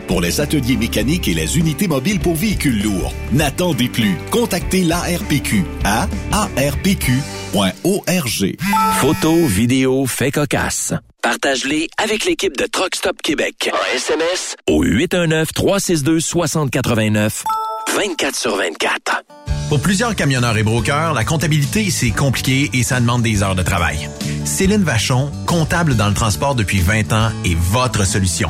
pour les ateliers mécaniques et les unités mobiles pour véhicules lourds. N'attendez plus. Contactez l'ARPQ à arpq.org. Photos, vidéos, faits cocasse. Partage-les avec l'équipe de Truck Stop Québec. En SMS au 819-362-6089. 24 sur 24. Pour plusieurs camionneurs et brokers, la comptabilité, c'est compliqué et ça demande des heures de travail. Céline Vachon, comptable dans le transport depuis 20 ans, est votre solution.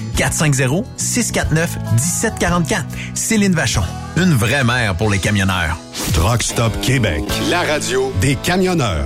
450-649-1744. Céline Vachon. Une vraie mère pour les camionneurs. Truck Stop Québec. La radio Des camionneurs.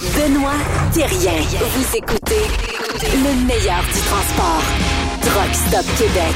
Benoît Thérien. Vous écoutez le meilleur du transport. Truck Stop Québec.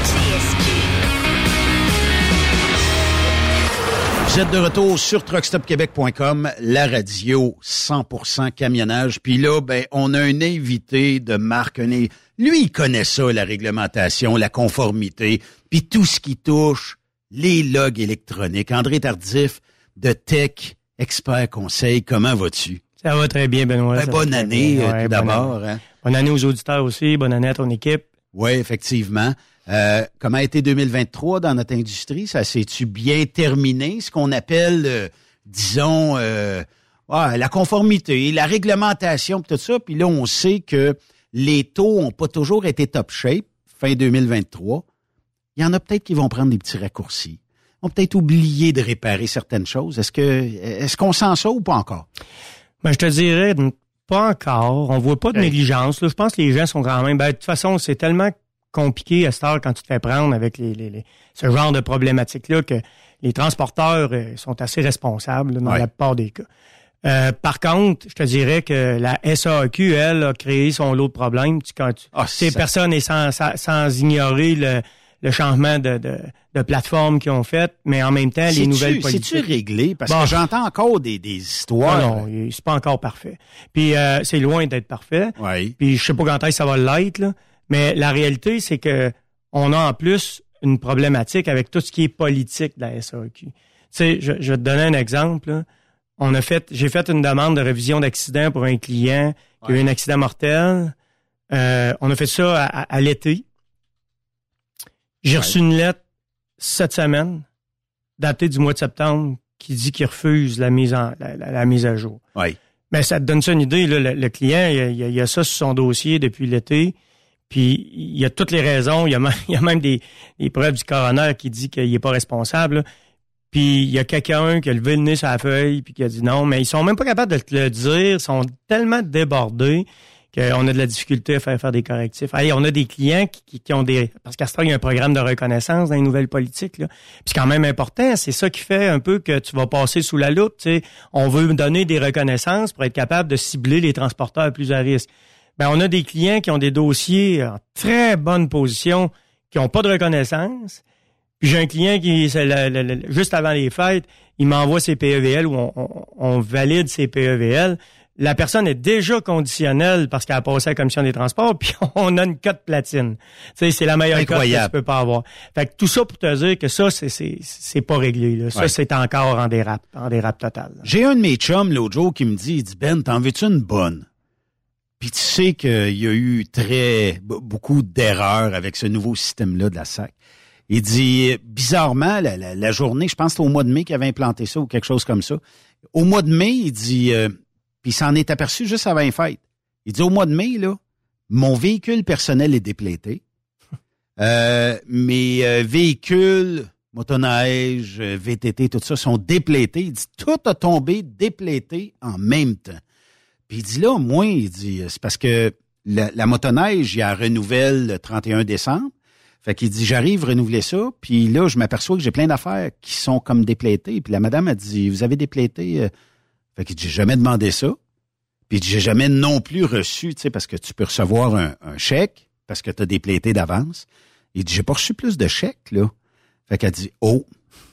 De retour sur truckstopquebec.com, la radio 100% camionnage. Puis là, ben, on a un invité de marque. Lui, il connaît ça, la réglementation, la conformité, puis tout ce qui touche les logs électroniques. André Tardif de Tech Expert Conseil, comment vas-tu? Ça va très bien, Benoît. Ben, bonne année, euh, Ouais, tout d'abord. hein. Bonne année aux auditeurs aussi. Bonne année à ton équipe. Oui, effectivement. Euh, comment a été 2023 dans notre industrie? Ça s'est-tu bien terminé? Ce qu'on appelle, euh, disons, euh, la conformité, la réglementation, tout ça. Puis là, on sait que les taux ont pas toujours été top shape fin 2023. Il y en a peut-être qui vont prendre des petits raccourcis. Ils vont peut-être oublier de réparer certaines choses. Est-ce que est-ce qu'on sent ça ou pas encore? Ben, je te dirais, pas encore. On voit pas de négligence. là. Je pense que les gens sont quand même. Ben, de toute façon, c'est tellement compliqué à cette heure quand tu te fais prendre avec les, les- les- ce genre de problématiques-là que les transporteurs euh, sont assez responsables là, dans Ouais. la plupart des cas. Euh, par contre, je te dirais que la SAQ, elle, a créé son lot de problèmes. Tu, quand tu, ces ça- personnes, et sans, sans, sans ignorer le, le changement de, de, de plateforme qu'ils ont fait, mais en même temps, les nouvelles politiques. C'est-tu réglé? Parce Bon. que j'entends encore des, des histoires. Non, non, c'est pas encore parfait. Puis euh, c'est loin d'être parfait. Oui. Puis je sais pas quand est-ce que ça va l'être, là. Mais la réalité, c'est que on a en plus une problématique avec tout ce qui est politique de la SAQ. Tu sais, je, je vais te donner un exemple. là. On a fait, j'ai fait une demande de révision d'accident pour un client qui a eu un accident mortel. Euh, on a fait ça à, à- à l'été. J'ai reçu une lettre cette semaine, datée du mois de septembre, qui dit qu'il refuse la mise en la, la- la mise à jour. Oui. Mais ça te donne ça une idée. Là, le, le client, il y, a, il il a ça sur son dossier depuis l'été. Puis il y a toutes les raisons. Il y a même, il y a même des, des preuves du coroner qui dit qu'il n'est pas responsable. là. Puis il y a quelqu'un qui a levé le nez sur la feuille puis qui a dit non. Mais ils sont même pas capables de te le dire. Ils sont tellement débordés qu'on a de la difficulté à faire des correctifs. Hey, on a des clients qui, qui- ont des... Parce qu'à ce temps, il y a un programme de reconnaissance dans les nouvelles politiques. Là. Puis c'est quand même important. C'est ça qui fait un peu que tu vas passer sous la loupe. On veut donner des reconnaissances pour être capable de cibler les transporteurs plus à risque. Ben, on a des clients qui ont des dossiers en très bonne position, qui n'ont pas de reconnaissance. Puis j'ai un client qui, le- juste avant les fêtes, il m'envoie ses PEVL ou on valide ses PEVL. La personne est déjà conditionnelle parce qu'elle a passé à la commission des transports, puis on a une cote platine. Tu sais, c'est la meilleure cote que tu peux pas avoir. Fait que tout ça pour te dire que ça, c'est, c'est, c'est pas réglé. Là. Ça, Ouais. c'est encore en dérap, en dérap total. là. J'ai un de mes chums l'autre jour qui me dit, il dit, Ben, t'en veux-tu une bonne? Puis tu sais qu'il y a eu très beaucoup d'erreurs avec ce nouveau système-là de la SAC. Il dit, bizarrement, la, la- la journée, je pense que c'était au mois de mai qu'il avait implanté ça ou quelque chose comme ça. Au mois de mai, il dit, euh, puis il s'en est aperçu juste avant les fêtes. Il dit, au mois de mai, là, mon véhicule personnel est déplété. Euh, mes euh, véhicules, motoneige, euh, VTT, tout ça, sont déplétés. Il dit, tout a tombé déplété en même temps. Puis il dit là, moi, il dit, c'est parce que la, la motoneige, il y a renouvelle le 31 décembre. Fait qu'il dit, j'arrive renouveler ça, puis là, je m'aperçois que j'ai plein d'affaires qui sont comme déplétées. Puis la madame a dit, vous avez déplété? Fait qu'il dit, j'ai jamais demandé ça. Puis j'ai jamais non plus reçu, tu sais, parce que tu peux recevoir un, un chèque parce que tu as déplété d'avance. Il dit, j'ai pas reçu plus de chèques, là. Fait qu'elle dit, oh.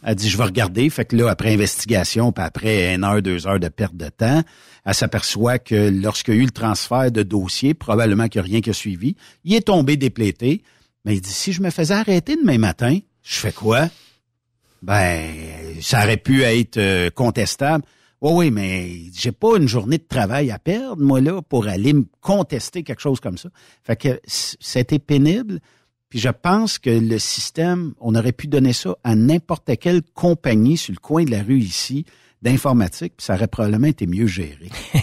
Elle dit, je vais regarder. Fait que là, après investigation, puis après une heure, deux heures de perte de temps, elle s'aperçoit que lorsqu'il y a eu le transfert de dossier, probablement qu'il n'y a rien qui a suivi, il est tombé déplété. Mais il dit, si je me faisais arrêter demain matin, je fais quoi? Ben, ça aurait pu être euh, contestable. Oui, oui, mais j'ai pas une journée de travail à perdre, moi, là, pour aller me contester quelque chose comme ça. Fait que c'était pénible. Puis je pense que le système, on aurait pu donner ça à n'importe quelle compagnie sur le coin de la rue ici d'informatique, puis ça aurait probablement été mieux géré.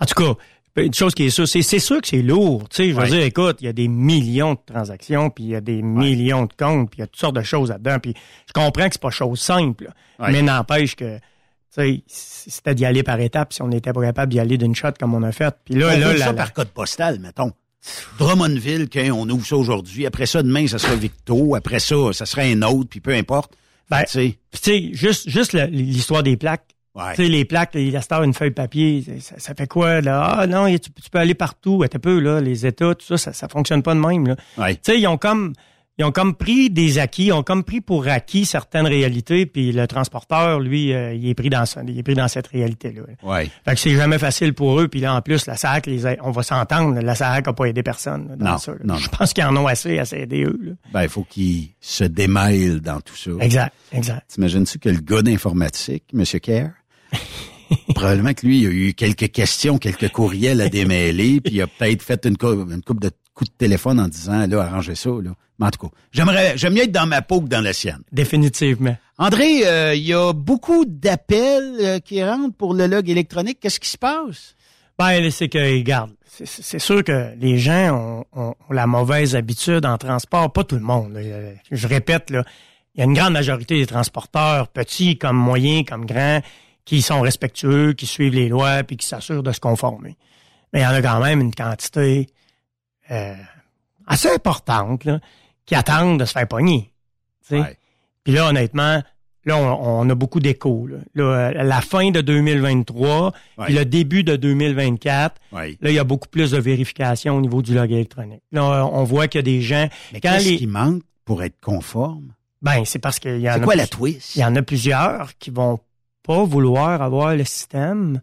En tout cas, une chose qui est sûre, c'est, c'est sûr que c'est lourd. Tu sais, je veux Ouais. dire, écoute, il y a des millions de transactions, puis il y a des millions de comptes, puis il y a toutes sortes de choses là-dedans. Puis je comprends que c'est pas chose simple, là. Ouais. mais n'empêche que, c'était d'y aller par étapes si on n'était pas capable d'y aller d'une shot comme on a fait. Puis là, on là, ça par code postal, mettons. Drummondville, on ouvre ça aujourd'hui. Après ça, demain, ça sera Victo. Après ça, ça sera un autre, puis peu importe. Ben, tu sais, Puis tu sais, juste, juste l'histoire des plaques. Ouais. Tu sais, les plaques, il reste une feuille de papier, ça, ça fait quoi, là? Ah non, tu, tu peux aller partout, un peu, là, les États, tout ça, ça, ça fonctionne pas de même, là. Ouais. Tu sais, ils ont comme, ils ont comme pris des acquis, ils ont comme pris pour acquis certaines réalités, puis le transporteur, lui, euh, il est pris dans, ça- il est pris dans cette réalité-là. ouais. Fait que c'est jamais facile pour eux, puis là, en plus, la SAC, les a- on va s'entendre, la SAC a pas aidé personne, là, dans Non, ça, là. non, Je pense qu'ils en ont assez à s'aider eux, là. Ben, il faut qu'il se démêle dans tout ça. Exact, exact. T'imagines-tu que le gars d'informatique, M. Kerr, probablement que lui, il a eu quelques questions, quelques courriels à démêler, puis il a peut-être fait une, cou- une coupe de coups de téléphone en disant, là, arrangez ça, là. Mais en tout cas, j'aimerais, j'aime mieux être dans ma peau que dans la sienne. Définitivement. André, euh, il y a beaucoup d'appels euh, qui rentrent pour le log électronique. Qu'est-ce qui se passe? Ben, c'est que, regarde, c'est- sûr que les gens ont, ont- ont la mauvaise habitude en transport. Pas tout le monde. là. Euh, Je répète, là, il y a une grande majorité des transporteurs, petits comme moyens, comme grands, qui sont respectueux, qui suivent les lois, puis qui s'assurent de se conformer. Mais il y en a quand même une quantité euh, assez importante là, qui attendent de se faire pogner. Ouais. Puis là, honnêtement, là, on, on a beaucoup d'échos. Là. Là, euh, la fin de 2023, Ouais. puis le début de 2024, Oui. là, il y a beaucoup plus de vérification au niveau du log électronique. Là, on voit qu'il y a des gens... Mais qu'est-ce les- qui manque pour être conforme? Ben, c'est parce qu'il y en C'est a... quoi plus- la twist? Il y en a plusieurs qui vont pas vouloir avoir le système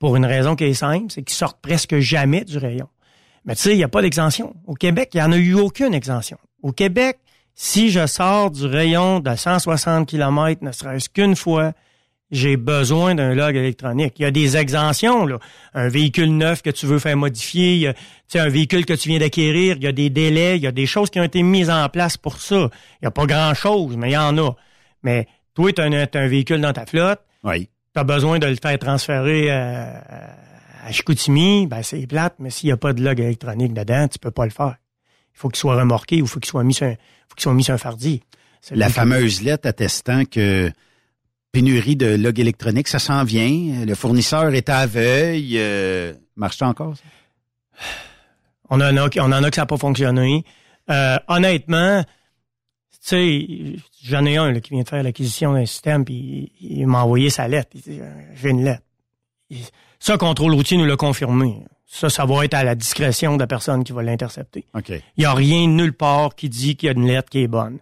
pour une raison qui est simple, c'est qu'ils sortent presque jamais du rayon. Mais tu sais, il n'y a pas d'exemption. Au Québec, il n'y en a eu aucune exemption. Au Québec, si je sors du rayon de 160 km, ne serait-ce qu'une fois, j'ai besoin d'un log électronique. Il y a des exemptions, là. Un véhicule neuf que tu veux faire modifier, il y a, tu sais, un véhicule que tu viens d'acquérir, il y a des délais, il y a des choses qui ont été mises en place pour ça. Il n'y a pas grand-chose, mais il y en a. Mais toi, tu as, un véhicule dans ta flotte. Oui. Tu as besoin de le faire transférer à, à Chicoutimi, ben c'est plate, mais s'il n'y a pas de log électronique dedans, tu peux pas le faire. Il faut qu'il soit remorqué ou il faut qu'il soit mis sur un, faut qu'il soit mis sur un fardier. La fameuse lettre attestant que pénurie de log électronique, ça s'en vient. Le fournisseur est à veuille. Euh, marche encore, ça? On en a, on en a que ça n'a pas fonctionné. Euh, honnêtement, tu sais, j'en ai un qui vient de faire l'acquisition d'un système, puis il, m'a envoyé sa lettre. Il dit, j'ai une lettre. Ça, Contrôle routier nous l'a confirmé. Ça, ça va être à la discrétion de la personne qui va l'intercepter. Il n'y a rien nulle part qui dit qu'il y a une lettre qui est bonne.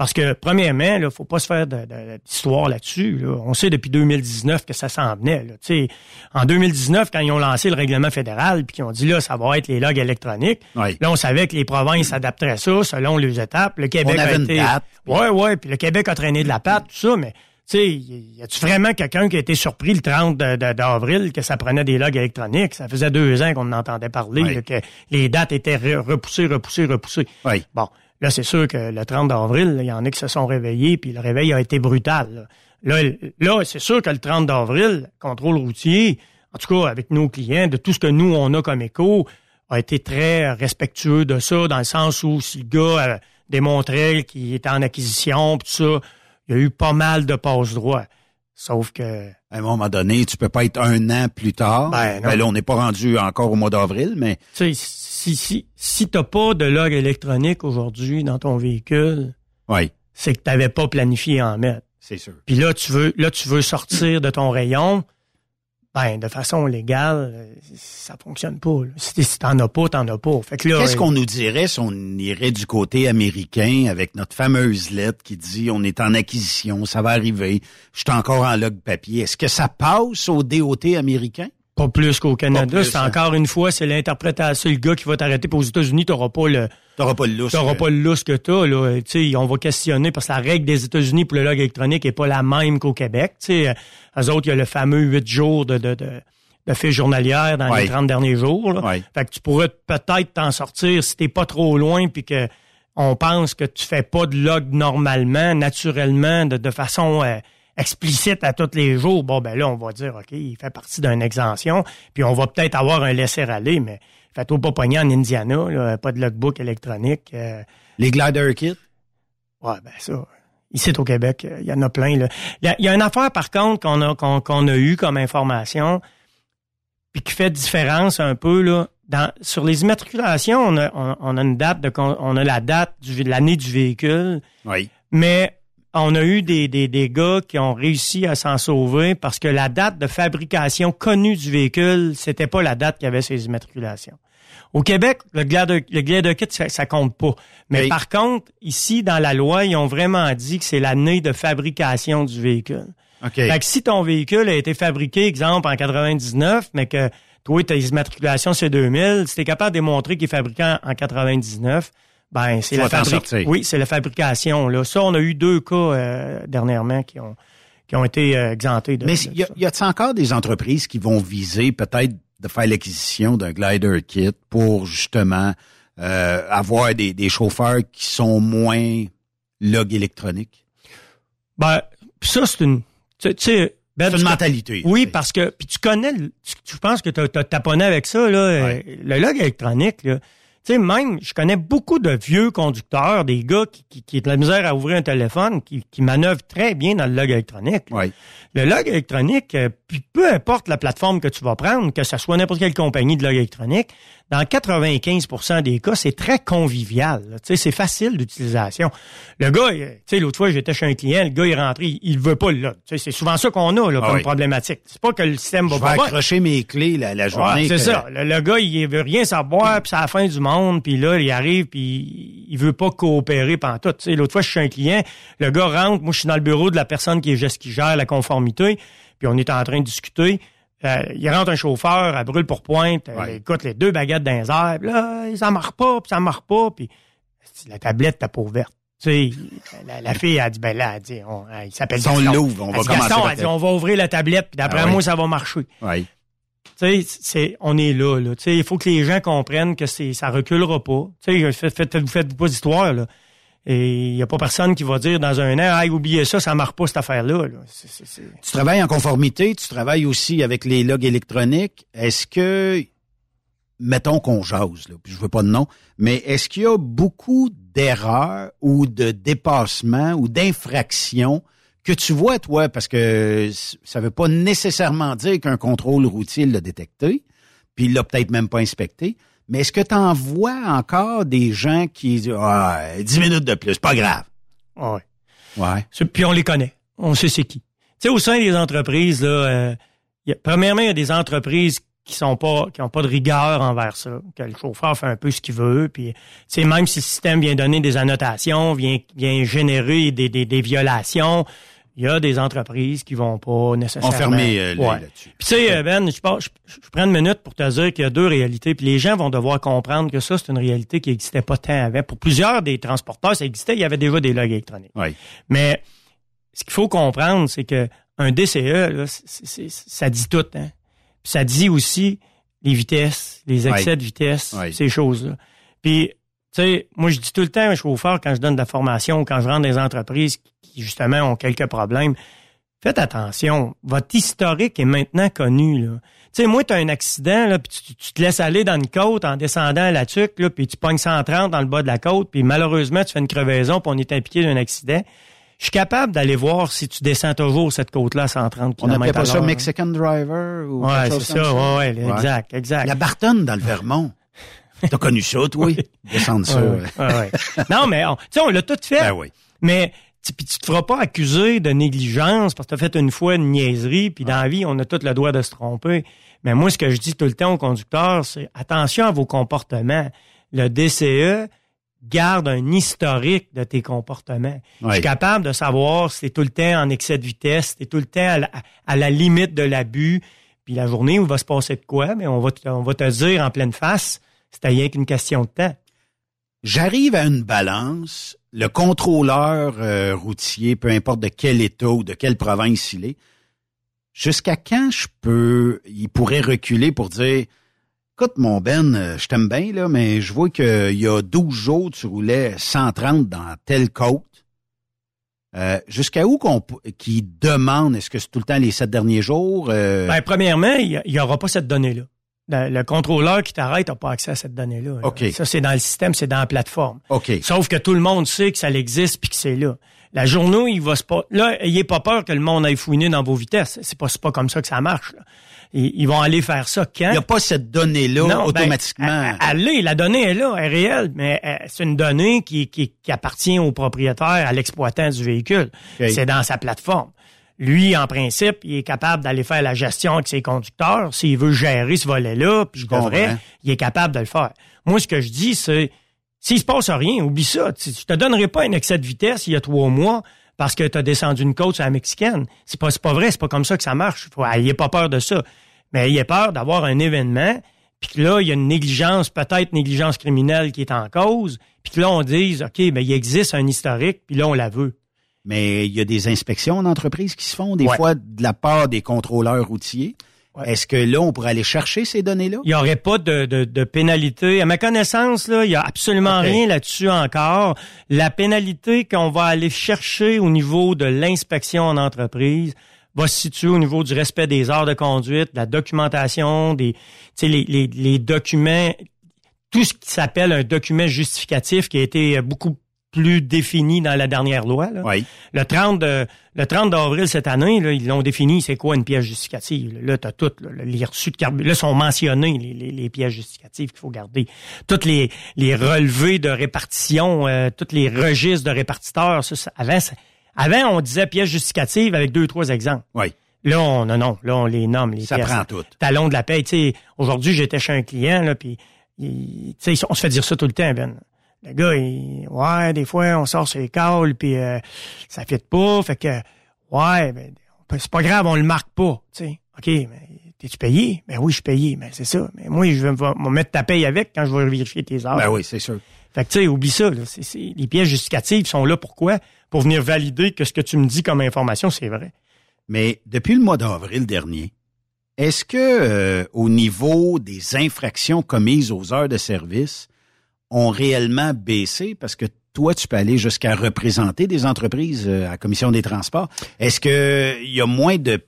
Parce que, premièrement, il ne faut pas se faire d'histoire là-dessus. On sait depuis 2019 que ça s'en venait. Là. En 2019, quand ils ont lancé le règlement fédéral, puis qu'ils ont dit là, ça va être les logs électroniques, là, on savait que les provinces adapteraient ça selon les étapes. Le Québec on avait a été. Ouais, ouais, puis le Québec a traîné de la patte, tout ça, mais sais, y a-tu vraiment quelqu'un qui a été surpris le 30 d'avril que ça prenait des logs électroniques? Ça faisait deux ans qu'on en entendait parler, là, que les dates étaient repoussées, repoussées, repoussées. Oui. Bon. Là, c'est sûr que le 30 d'avril, il y en a qui se sont réveillés, puis le réveil a été brutal. Là, là, c'est sûr que le 30 d'avril, contrôle routier, en tout cas avec nos clients, de tout ce que nous, on a comme écho, a été très respectueux de ça, dans le sens où si le gars euh, démontrait qu'il était en acquisition, tout ça, il y a eu pas mal de passe droit. Sauf que... À un moment donné, tu peux pas être un an plus tard. Ben, non. Ben là, on n'est pas rendu encore au mois d'avril, mais... Tu sais, si, si, si t'as pas de log électronique aujourd'hui dans ton véhicule, oui. c'est que t'avais pas planifié en mettre. C'est sûr. Puis là, tu veux, là, tu veux sortir de ton rayon, ben, de façon légale, euh, ça fonctionne pas. là. Si, si t'en as pas, t'en as pas. Fait que là, Qu'est-ce euh, qu'on nous dirait si on irait du côté américain avec notre fameuse lettre qui dit on est en acquisition, ça va arriver, je suis encore en log papier. Est-ce que ça passe au DOT américain? Pas plus qu'au Canada. Plus, hein. encore une fois, c'est l'interprétation. Le gars qui va t'arrêter. Puis aux États-Unis, t'auras pas le. T'auras pas le lousse. T'auras euh, pas le lousse que t'as, là. Tu sais, on va questionner parce que la règle des États-Unis pour le log électronique est pas la même qu'au Québec. Tu sais, eux autres, il y a le fameux 8 jours de, de, de, de fiche journalière dans Ouais. les 30 derniers jours, là. Ouais. Fait que tu pourrais peut-être t'en sortir si t'es pas trop loin puis que on pense que tu fais pas de log normalement, naturellement, de, de façon euh, explicite à tous les jours. Bon, ben là, on va dire, OK, il fait partie d'une exemption, puis on va peut-être avoir un laisser-aller, mais fais-toi pas pogner en Indiana, là, pas de logbook électronique. euh, Les glider kits? Ouais, ben ça. Ici au Québec, euh, il y en a plein. là. Il y a, une affaire, par contre, qu'on a, qu'on, qu'on a eu comme information, puis qui fait différence un peu là. Dans, sur les immatriculations, on a, on, on a une date de on a la date de l'année du véhicule, Oui. mais on a eu des, des, des gars qui ont réussi à s'en sauver parce que la date de fabrication connue du véhicule, c'était pas la date qu'il y avait sur les immatriculations. Au Québec, le glider, le glider kit, ça, ça compte pas. Mais Oui. par contre, ici, dans la loi, ils ont vraiment dit que c'est l'année de fabrication du véhicule. OK. Fait que si ton véhicule a été fabriqué, exemple, en 99, mais que toi, tes immatriculations, c'est 2000, si t'es capable de démontrer qu'il est fabriqué en, en 99, ben, c'est la sortir. Oui, c'est la fabrication, là. Ça, on a eu deux cas, euh, dernièrement qui ont, qui ont été euh, exemptés de, Mais de y a, ça. y a-t-il encore des entreprises qui vont viser peut-être de faire l'acquisition d'un glider kit pour justement euh, avoir des, des chauffeurs qui sont moins log électroniques? Ben, pis ça, c'est une, tu tu sais, Ben, C'est une mentalité. Oui, parce que puis tu connais, tu, tu penses que tu as taponné avec ça là, euh, le log électronique là. Sais, même, je connais beaucoup de vieux conducteurs, des gars qui, qui, qui ont de la misère à ouvrir un téléphone, qui, qui manœuvrent très bien dans le log électronique. Le log électronique, euh, puis peu importe la plateforme que tu vas prendre, que ce soit n'importe quelle compagnie de log électronique, dans 95% des cas, c'est très convivial. là. Tu sais, c'est facile d'utilisation. Le gars, euh, tu sais, l'autre fois, j'étais chez un client, le gars, il est rentré, il, veut pas le log. Tu sais, c'est souvent ça qu'on a là, Ah comme oui. problématique. C'est pas que le système va Je pas vais bien. accrocher mes clés la, la journée. Ouais, c'est que- ça. Le, le gars, il veut rien savoir, puis c'est la fin du monde, puis là, il arrive, puis il veut pas coopérer pendant tout. Tu sais, l'autre fois, je suis chez un client, le gars rentre, moi, je suis dans le bureau de la personne qui, est- qui gère la conformité, puis on est en train de discuter. Euh, il rentre un chauffeur, à brûle pour pointe, euh, écoute, les deux baguettes dans les airs, puis là, ça marche pas, puis ça marche pas, puis la tablette t'as pas ouverte. Tu sais, la, la fille a dit, ben là, elle dit, on- elle- il s'appelle on l'ouvre, on Elle va dit, commencer Gaston, elle dit, on va ouvrir la tablette, puis d'après Ah oui. moi, ça va marcher. Oui. Tu sais, c'est, on est là, là. Tu sais, il faut que les gens comprennent que c'est, ça reculera pas. Tu sais, faites, faites, faites, faites pas d'histoire, là. Et il y a pas personne qui va dire dans un an, ah, oubliez ça, ça marche pas, cette affaire-là, Tu travailles en conformité, tu travailles aussi avec les logs électroniques. Est-ce que, mettons qu'on jase, puis je veux pas de nom, mais est-ce qu'il y a beaucoup d'erreurs ou de dépassements ou d'infractions que tu vois, toi, parce que ça veut pas nécessairement dire qu'un contrôle routier l'a détecté, puis il l'a peut-être même pas inspecté, mais est-ce que tu en vois encore des gens qui disent ah, 10 minutes de plus, pas grave. Ouais. Ouais. C'est- Puis on les connaît. On sait c'est qui. Tu sais, au sein des entreprises, là, euh, il y a- premièrement, il y a des entreprises qui sont pas, qui ont pas de rigueur envers ça, que le chauffeur fait un peu ce qu'il veut, puis tu sais, même si le système vient donner des annotations, vient, vient générer des, des, des violations, il y a des entreprises qui vont pas nécessairement. Enfermer, euh, Ouais. là-dessus. Puis tu sais, euh, Ben, je, pense- je, je prends une minute pour te dire qu'il y a deux réalités, puis les gens vont devoir comprendre que ça, c'est une réalité qui n'existait pas tant avant. Pour plusieurs des transporteurs, ça existait, il y avait déjà des logs électroniques. Oui. Mais ce qu'il faut comprendre, c'est que un DCE, là, c'est- ça dit tout. Hein? Puis ça dit aussi les vitesses, les excès de vitesse, ces choses-là. Puis, tu sais, moi, je dis tout le temps à un chauffeur, quand je donne de la formation, quand je rentre dans des entreprises qui, justement, ont quelques problèmes, faites attention. Votre historique est maintenant connu. Là. Tu sais, moi, tu as un accident, là, puis tu, tu te laisses aller dans une côte en descendant à la tuque, là, puis tu pognes 130 dans le bas de la côte, puis malheureusement, tu fais une crevaison, puis on est impliqué d'un accident. Je suis capable d'aller voir si tu descends toujours cette côte-là à 130 On km n'appelait pas ça. Mexican Driver ou Ouais, quelque chose c'est comme ça, ouais, ouais, exact, exact. La Bartonne dans le Vermont. T'as connu ça, toi? Descendre ça. Ouais, ouais, ouais. non, mais on, tu sais, on l'a tout fait. Ben oui. Mais puis tu te feras pas accuser de négligence parce que tu as fait une fois une niaiserie, puis dans la vie, on a tout le droit de se tromper. Mais moi, ce que je dis tout le temps aux conducteurs, c'est attention à vos comportements. Le DCE garde un historique de tes comportements. Je suis capable de savoir si tu es tout le temps en excès de vitesse, si tu es tout le temps à la, à la limite de l'abus, puis la journée où il va se passer de quoi, mais on va, te- on va te dire en pleine face, c'est rien qu'une question de temps. J'arrive à une balance. Le contrôleur euh, routier, peu importe de quel État ou de quelle province il est, jusqu'à quand je peux, il pourrait reculer pour dire, écoute mon Ben, euh, je t'aime bien là, mais je vois qu'il y a 12 jours tu roulais 130 dans telle côte. Euh, jusqu'à où qu'on qui demande, est-ce que c'est tout le temps les sept derniers jours? Euh, Ben, premièrement, il n'y aura pas cette donnée-là. Le, le contrôleur qui t'arrête n'a pas accès à cette donnée-là. Ça, c'est dans le système, c'est dans la plateforme. Sauf que tout le monde sait que ça existe puis que c'est là. La journée il va se pas. Là, ayez pas peur que le monde aille fouiner dans vos vitesses. C'est pas, pas comme ça que ça marche. là. Ils, ils vont aller faire ça quand? Il n'y a pas cette donnée-là ben, automatiquement. elle- elle l'est, la donnée est là, elle est réelle, mais euh, c'est une donnée qui, qui, qui appartient au propriétaire, à l'exploitant du véhicule. C'est dans sa plateforme. Lui, en principe, il est capable d'aller faire la gestion avec ses conducteurs. S'il veut gérer ce volet-là, puis devrait, comprends. il est capable de le faire. Moi, ce que je dis, c'est, s'il se passe rien, oublie ça. Tu- Je te donnerai pas un excès de vitesse il y a trois mois parce que tu as descendu une côte sur la mexicaine. C'est pas, c'est pas vrai, c'est pas comme ça que ça marche. Faut, ayez pas peur de ça. Mais ayez peur d'avoir un événement, puis que là, il y a une négligence, peut-être négligence criminelle qui est en cause, puis que là, on dise, OK, mais il existe un historique, puis là, on la veut. Mais il y a des inspections en entreprise qui se font, des Ouais. fois de la part des contrôleurs routiers. Est-ce que là, on pourrait aller chercher ces données-là? Il n'y aurait pas de, de, de pénalité. À ma connaissance, là, il n'y a absolument rien là-dessus encore. La pénalité qu'on va aller chercher au niveau de l'inspection en entreprise va se situer au niveau du respect des heures de conduite, de la documentation, des, tu sais, les, les, les documents, tout ce qui s'appelle un document justificatif qui a été beaucoup plus défini dans la dernière loi. là. Oui. Le 30 de, le 30 d'avril cette année, là, ils l'ont défini, c'est quoi une pièce justificative? Là, tu as tout, là, les reçus de carburant. Là, sont mentionnés les, les, les pièces justificatives qu'il faut garder. Toutes les, les relevés de répartition, euh, tous les registres de répartiteurs. Ça, ça- avant, ça- avant, on disait pièce justificative avec deux, trois exemples. Oui. Là, on, non, non, là, on les nomme, les Ça pièces. prend tout. Talon de la sais, aujourd'hui, j'étais chez un client, là, puis, il- tu sais, on se fait dire ça tout le temps, Ben. Le gars, il, ouais, des fois, on sort ses calls, puis euh, ça fit pas, fait que, ouais, ben, c'est pas grave, on le marque pas, tu sais. OK, mais t'es-tu payé? Ben oui, je suis payé, mais c'est ça. Mais moi, je vais me mettre ta paye avec quand je vais vérifier tes heures. Ben oui, c'est sûr. Fait que, tu sais, oublie ça. Là. Les pièces justificatives sont là pourquoi? Pour venir valider que ce que tu me dis comme information, c'est vrai. Mais depuis le mois d'avril dernier, est-ce que euh, au niveau des infractions commises aux heures de service ont réellement baissé? Parce que toi, tu peux aller jusqu'à représenter des entreprises euh, à la Commission des transports. Est-ce qu'il y a moins de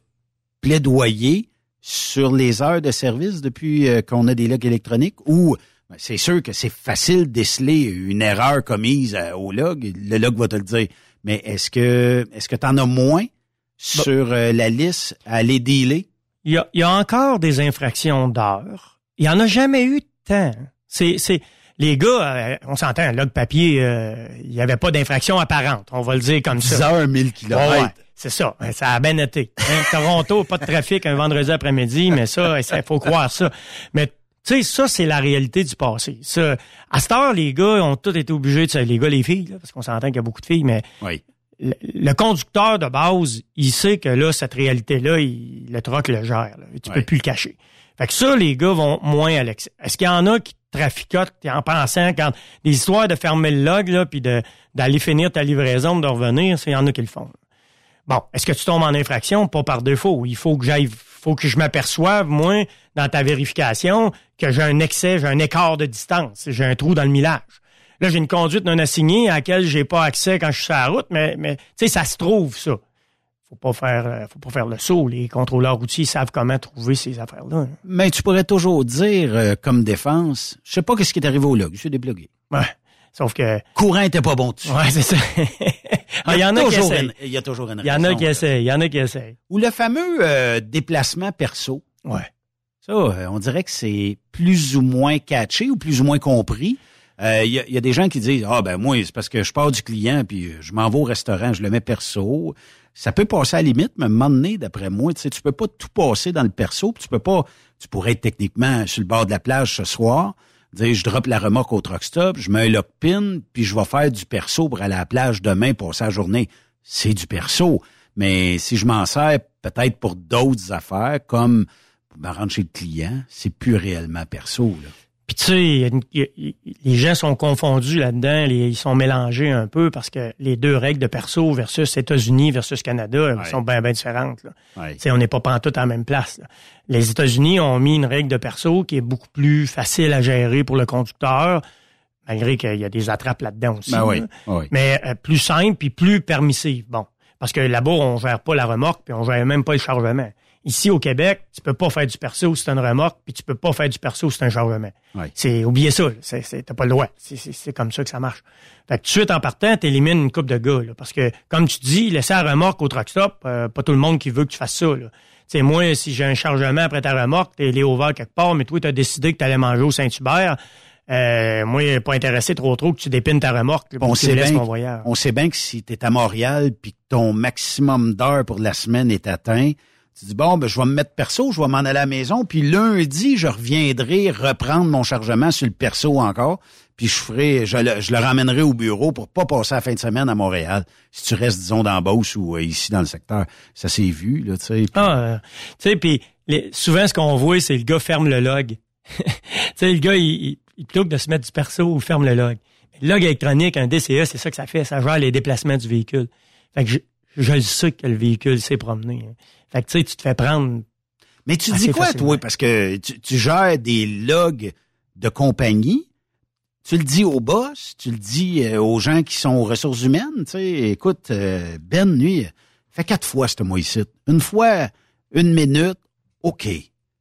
plaidoyer sur les heures de service depuis euh, qu'on a des logs électroniques ou ben, c'est sûr que c'est facile de déceler une erreur commise euh, au log, le log va te le dire. Mais est-ce que est-ce que tu en as moins sur la liste à aller dealer? Il y a, il y a encore des infractions d'heures. Il y en a jamais eu tant. C'est, c'est, les gars, euh, on s'entend, un log papier, euh, il n'y avait pas d'infraction apparente. On va le dire comme 10 ça. heures, 1000 kilomètres. Ouais, c'est ça. Ça a bien été. Hein, Toronto, pas de trafic un vendredi après-midi, mais ça, il faut croire ça. Mais tu sais, ça, c'est la réalité du passé. Ça, à cette heure, les gars ont tous été obligés de... Les gars, les filles, là, parce qu'on s'entend qu'il y a beaucoup de filles, mais Oui. le, le conducteur de base, il sait que là, cette réalité-là, le troc le gère. Là, tu peux plus le cacher. Fait que ça, les gars vont moins à l'excès. Est-ce qu'il y en a qui traficotent en pensant quand des histoires de fermer le log, là, puis d'aller finir ta livraison, de revenir, il y en a qui le font. Bon, est-ce que tu tombes en infraction? Pas par défaut. Il faut que j'aille, faut que je m'aperçoive, moi, dans ta vérification, que j'ai un excès, j'ai un écart de distance, j'ai un trou dans le millage. Là, j'ai une conduite non assignée à laquelle j'ai pas accès quand je suis sur la route, mais, mais tu sais, ça se trouve, ça. Faut pas faire, euh, faut pas faire le saut. Les contrôleurs routiers savent comment trouver ces affaires-là. Mais tu pourrais toujours dire, euh, comme défense, je sais pas qu'est-ce qui est arrivé au log, je suis débloqué. Ouais. Sauf que. Courant était pas bon dessus. Ouais, c'est ça. Ah, Il y en a qui essayent. Il y a toujours une Il y en a qui essayent. Il y en a qui essayent. Ou le fameux euh, déplacement perso. Ouais. Ça, on dirait que c'est plus ou moins catché ou plus ou moins compris. Euh, Il y, a, y a des gens qui disent ah ben moi c'est parce que je pars du client puis je m'en vais au restaurant je le mets perso ça peut passer à la limite mais à un moment donné d'après moi tu sais tu peux pas tout passer dans le perso puis tu peux pas tu pourrais être techniquement sur le bord de la plage ce soir dire je drop la remorque au truck stop je mets un lock pin puis je vais faire du perso pour aller à la plage demain passer la journée c'est du perso mais si je m'en sers peut-être pour d'autres affaires comme pour me rendre chez le client c'est plus réellement perso là. Puis tu sais, y a y les gens sont confondus là-dedans, les- ils sont mélangés un peu parce que les deux règles de perso versus États-Unis versus Canada elles sont bien bien différentes. Là. Ouais. On n'est pas pantoute à la même place. là. Les États-Unis ont mis une règle de perso qui est beaucoup plus facile à gérer pour le conducteur, malgré qu'il y a des attrapes là-dedans aussi. Ben oui, là. oui. Mais euh, plus simple puis plus permissive. Bon, parce que là-bas on gère pas la remorque puis on gère même pas le chargement. Ici au Québec, tu peux pas faire du perso si c'est une remorque, puis tu peux pas faire du perso si c'est un chargement. Oui. C'est oubliez ça, c'est t'as pas le droit. C'est- comme ça que ça marche. Fait que tout de suite en partant, t'élimines une coupe de gars, là, parce que comme tu dis, laisser la remorque au truck stop, euh, pas tout le monde qui veut que tu fasses ça. Là. Tu sais, moi, si j'ai un chargement après ta remorque, t'es les ouvert quelque part, mais toi, t'as décidé que t'allais manger au Saint-Hubert. Euh, moi, pas intéressé trop trop que tu dépines ta remorque, On sait, bien, mon voyage. on sait bien que si tu es à Montréal puis que ton maximum d'heures pour la semaine est atteint, tu dis bon ben je vais me mettre perso, je vais m'en aller à la maison puis lundi je reviendrai reprendre mon chargement sur le perso encore puis je ferai je le, ramènerai au bureau pour pas passer la fin de semaine à Montréal. Si tu restes disons dans Beauce ou euh, ici dans le secteur, ça s'est vu là, tu sais. Ah, euh, tu sais, puis souvent ce qu'on voit, c'est le gars ferme le log. tu sais, le gars, il, il, plutôt que de se mettre du perso, il ferme le log. Le log électronique, un DCE, c'est ça que ça fait, ça gère les déplacements du véhicule. Fait que je, je le sais que le véhicule s'est promené. hein. Fait que tu sais, tu te fais prendre. Mais tu dis quoi, facilement. toi? Parce que tu, tu gères des logs de compagnie. Tu le dis au boss, tu le dis euh, aux gens qui sont aux ressources humaines. Tu sais, écoute, euh, Ben, lui, fait quatre fois ce mois ici. Une fois, une minute, OK.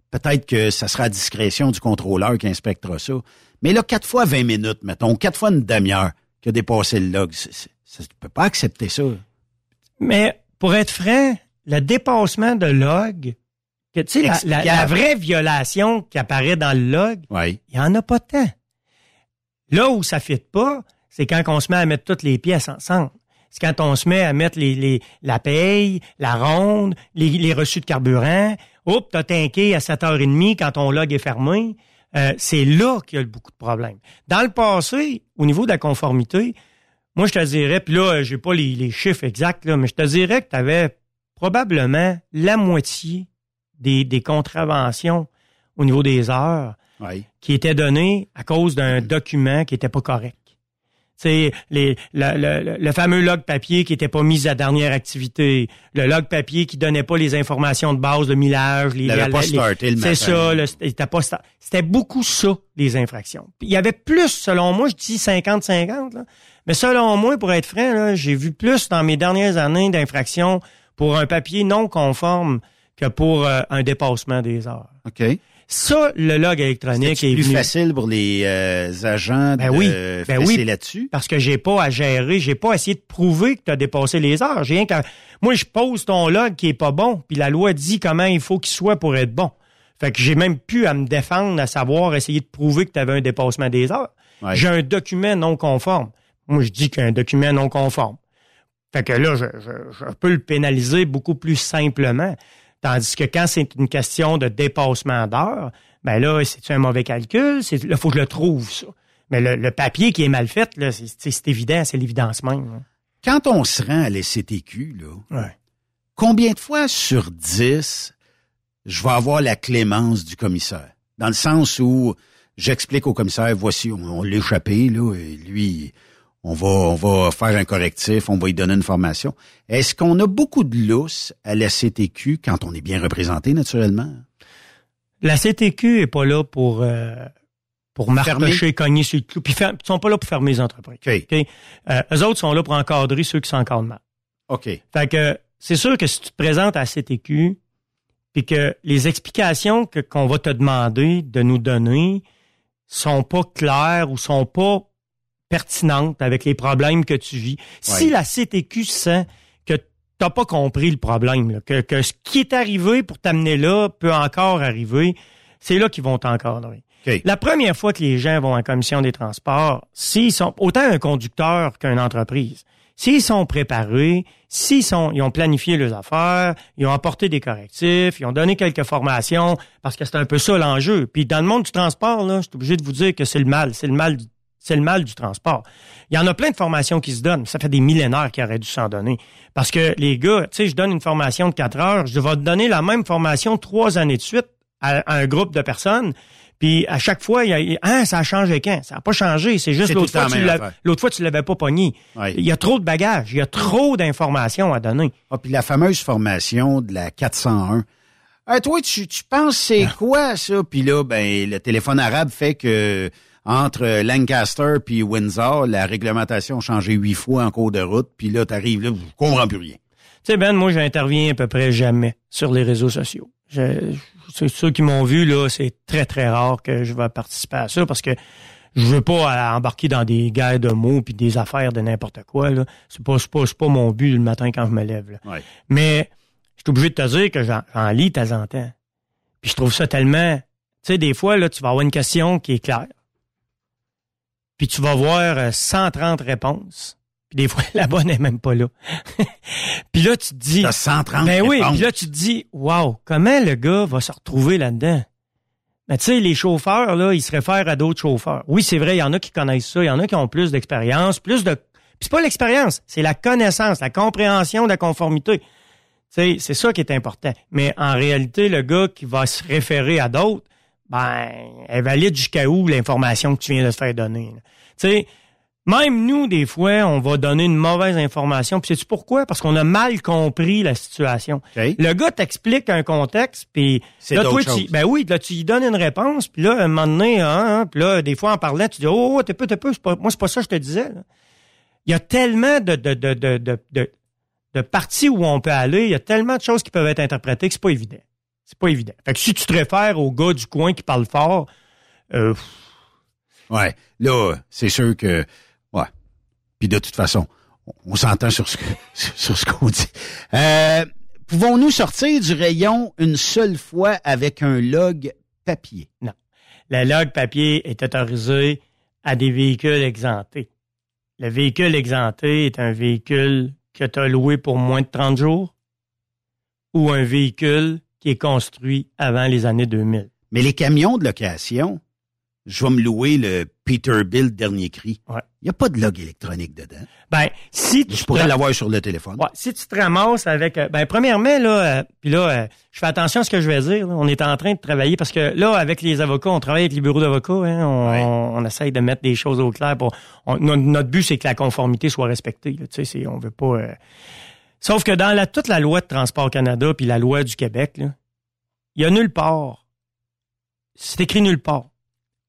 Peut-être que ça sera à discrétion du contrôleur qui inspectera ça. Mais là, quatre fois 20 minutes, mettons, quatre fois une demi-heure qui a dépassé le log, tu peux pas accepter ça. Mais pour être franc, le dépassement de log, que, tu sais, la, la- la Explicable. vraie violation qui apparaît dans le log, Oui. il y en a pas tant. Là où ça fit pas, c'est quand on se met à mettre toutes les pièces ensemble. C'est quand on se met à mettre les, les, la paye, la ronde, les, les reçus de carburant. Oups, t'as tinqué à 7h30 quand ton log est fermé. Euh, c'est là qu'il y a beaucoup de problèmes. Dans le passé, au niveau de la conformité, moi, je te dirais, puis là, j'ai pas les, les chiffres exacts, là, mais je te dirais que tu avais probablement la moitié des, des contraventions au niveau des heures Oui. qui étaient données à cause d'un document qui était pas correct. C'est les le, le, le fameux log papier qui était pas mis à dernière activité, le log papier qui donnait pas les informations de base, le millage, les, les- pas les- starté le C'est ça, le- il était pas c'était beaucoup ça les infractions. Il y avait plus selon moi, je dis 50 50 là. Mais selon moi pour être franc j'ai vu plus dans mes dernières années d'infractions pour un papier non conforme que pour euh, un dépassement des heures. OK. Ça, le log électronique C'est est plus venu- facile pour les euh, agents Ben de oui, ben oui, là-dessus? Parce que j'ai pas à gérer, j'ai pas à essayer de prouver que tu as dépassé les heures. J'ai rien qu'à- moi je pose ton log qui est pas bon, puis la loi dit comment il faut qu'il soit pour être bon. Fait que j'ai même plus à me défendre à savoir essayer de prouver que tu avais un dépassement des heures. Ouais. J'ai un document non conforme. Moi je dis qu'un document non conforme. Fait que là je, je- je peux le pénaliser beaucoup plus simplement. Tandis que quand c'est une question de dépassement d'heures, ben là, c'est un mauvais calcul, c'est là, faut que je le trouve, ça. Mais le, le papier qui est mal fait, là, c'est- évident, c'est l'évidence même. là. Quand on se rend à l'SCTQ, là, Ouais. combien de fois sur 10 je vais avoir la clémence du commissaire? Dans le sens où j'explique au commissaire, voici, on, on l'a échappé, là, et lui, on va, on va faire un correctif, on va lui donner une formation. Est-ce qu'on a beaucoup de lousse à la CTQ quand on est bien représenté, naturellement? La CTQ est pas là pour euh, pour marcher, cogner sur le clou. Puis ils sont pas là pour fermer les entreprises. OK? Euh, eux autres sont là pour encadrer ceux qui s'encadrent mal. OK. Fait que c'est sûr que si tu te présentes à la CTQ, puis que les explications que qu'on va te demander de nous donner sont pas claires ou sont pas pertinentes avec les problèmes que tu vis. Si la CTQ sent que t'as pas compris le problème, là, que, que ce qui est arrivé pour t'amener là peut encore arriver, c'est là qu'ils vont t'encadrer. La première fois que les gens vont en commission des transports, s'ils sont autant un conducteur qu'une entreprise, s'ils sont préparés, s'ils sont, ils ont planifié leurs affaires, ils ont apporté des correctifs, ils ont donné quelques formations, parce que c'est un peu ça l'enjeu. Puis dans le monde du transport, là, je suis obligé de vous dire que c'est le mal, c'est le mal, du- c'est le mal du transport. Il y en a plein de formations qui se donnent. Ça fait des millénaires qui auraient dû s'en donner. Parce que les gars, tu sais, je donne une formation de quatre heures, je vais te donner la même formation trois années de suite à, à un groupe de personnes. Puis à chaque fois, il y a, ah, ça a changé quand? Ça n'a pas changé. C'est juste l'autre fois, l'autre fois, tu l'avais pas pogné. Ouais. Il y a trop de bagages. Il y a trop d'informations à donner. Ah, puis la fameuse formation de la 401. Ah, toi, tu, tu penses c'est quoi ça? Puis là, ben, le téléphone arabe fait que entre Lancaster puis Windsor, la réglementation a changé huit fois en cours de route. Puis là, t'arrives là, je comprends plus rien. Tu sais, Ben, moi, j'interviens à peu près jamais sur les réseaux sociaux. Je- ceux qui m'ont vu, là, c'est très, très rare que je vais participer à ça parce que je veux pas embarquer dans des guerres de mots puis des affaires de n'importe quoi, là. C'est pas, c'est pas, c'est pas mon but le matin quand je me lève, là. Ouais. Mais, je suis obligé de te dire que j'en, j'en lis de temps en temps. Puis je trouve ça tellement, tu sais, des fois, là, tu vas avoir une question qui est claire. Puis tu vas voir euh, 130 réponses. Puis des fois, la bonne n'est même pas là. puis là, tu te dis... T'as 130 Ben oui, puis là, tu te dis, wow, comment le gars va se retrouver là-dedans? Mais tu sais, les chauffeurs, là, ils se réfèrent à d'autres chauffeurs. Oui, c'est vrai, il y en a qui connaissent ça, il y en a qui ont plus d'expérience, plus de... Puis c'est pas l'expérience, c'est la connaissance, la compréhension de la conformité. Tu sais, c'est ça qui est important. Mais en réalité, le gars qui va se référer à d'autres, ben, elle valide jusqu'à où l'information que tu viens de te faire donner. Tu sais, même nous, des fois, on va donner une mauvaise information. Puis sais-tu pourquoi? Parce qu'on a mal compris la situation. Le gars t'explique un contexte, puis là, toi, tu, ben oui, là, tu lui donnes une réponse, puis là, un moment donné, hein, hein, puis là, des fois, en parlant, tu dis, oh, oh, t'es peu, t'es peu, pas, moi, c'est pas ça que je te disais. Il y a tellement de, de, de, de, de, de, de parties où on peut aller, il y a tellement de choses qui peuvent être interprétées que c'est pas évident. C'est pas évident. Fait que si tu te réfères au gars du coin qui parle fort, euh, Ouais. Là, c'est sûr que. Ouais. Puis de toute façon, on, s'entend sur ce que, sur ce qu'on dit. Euh, Pouvons-nous sortir du rayon une seule fois avec un log papier? Non. Le log papier est autorisé à des véhicules exemptés. Le véhicule exempté est un véhicule que tu as loué pour moins de 30 jours ou un véhicule qui est construit avant les années 2000. Mais les camions de location, je vais me louer le Peterbilt dernier cri. Il n'y a pas de log électronique dedans. Ben, si tu Je pourrais l'avoir sur le téléphone. Ouais, si tu te ramasses avec, euh, ben premièrement là, euh, puis là, euh, je fais attention à ce que je vais dire. là. On est en train de travailler parce que là, avec les avocats, on travaille avec les bureaux d'avocats. Hein, on, on essaye de mettre des choses au clair. Pour, on- notre, but, c'est que la conformité soit respectée. Tu sais, on veut pas. euh, Sauf que dans la, toute la loi de Transport Canada puis la loi du Québec, là, il y a nulle part. C'est écrit nulle part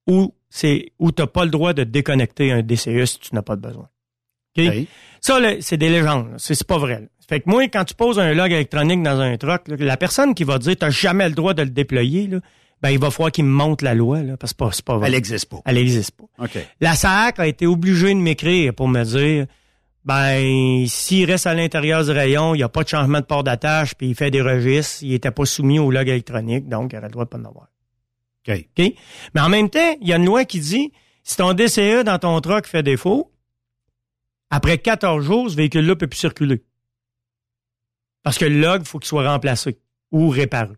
où c'est où t'as pas le droit de déconnecter un DCE si tu n'as pas de besoin. OK? Ça, là, c'est des légendes. là. C'est pas vrai. là. Fait que moi, quand tu poses un log électronique dans un truck, là, la personne qui va dire t'as jamais le droit de le déployer, là, ben il va falloir qu'il me montre la loi, là, parce que c'est pas, vrai. Elle n'existe pas. Elle n'existe pas. OK. La SAC a été obligée de m'écrire pour me dire ben s'il reste à l'intérieur du rayon, il n'y a pas de changement de port d'attache, puis il fait des registres, il n'était pas soumis au log électronique, donc il aurait le droit de pas en avoir. OK. OK? Mais en même temps, il y a une loi qui dit si ton DCE dans ton truck fait défaut, après 14 jours, ce véhicule-là peut plus circuler. Parce que le log, il faut qu'il soit remplacé ou réparé.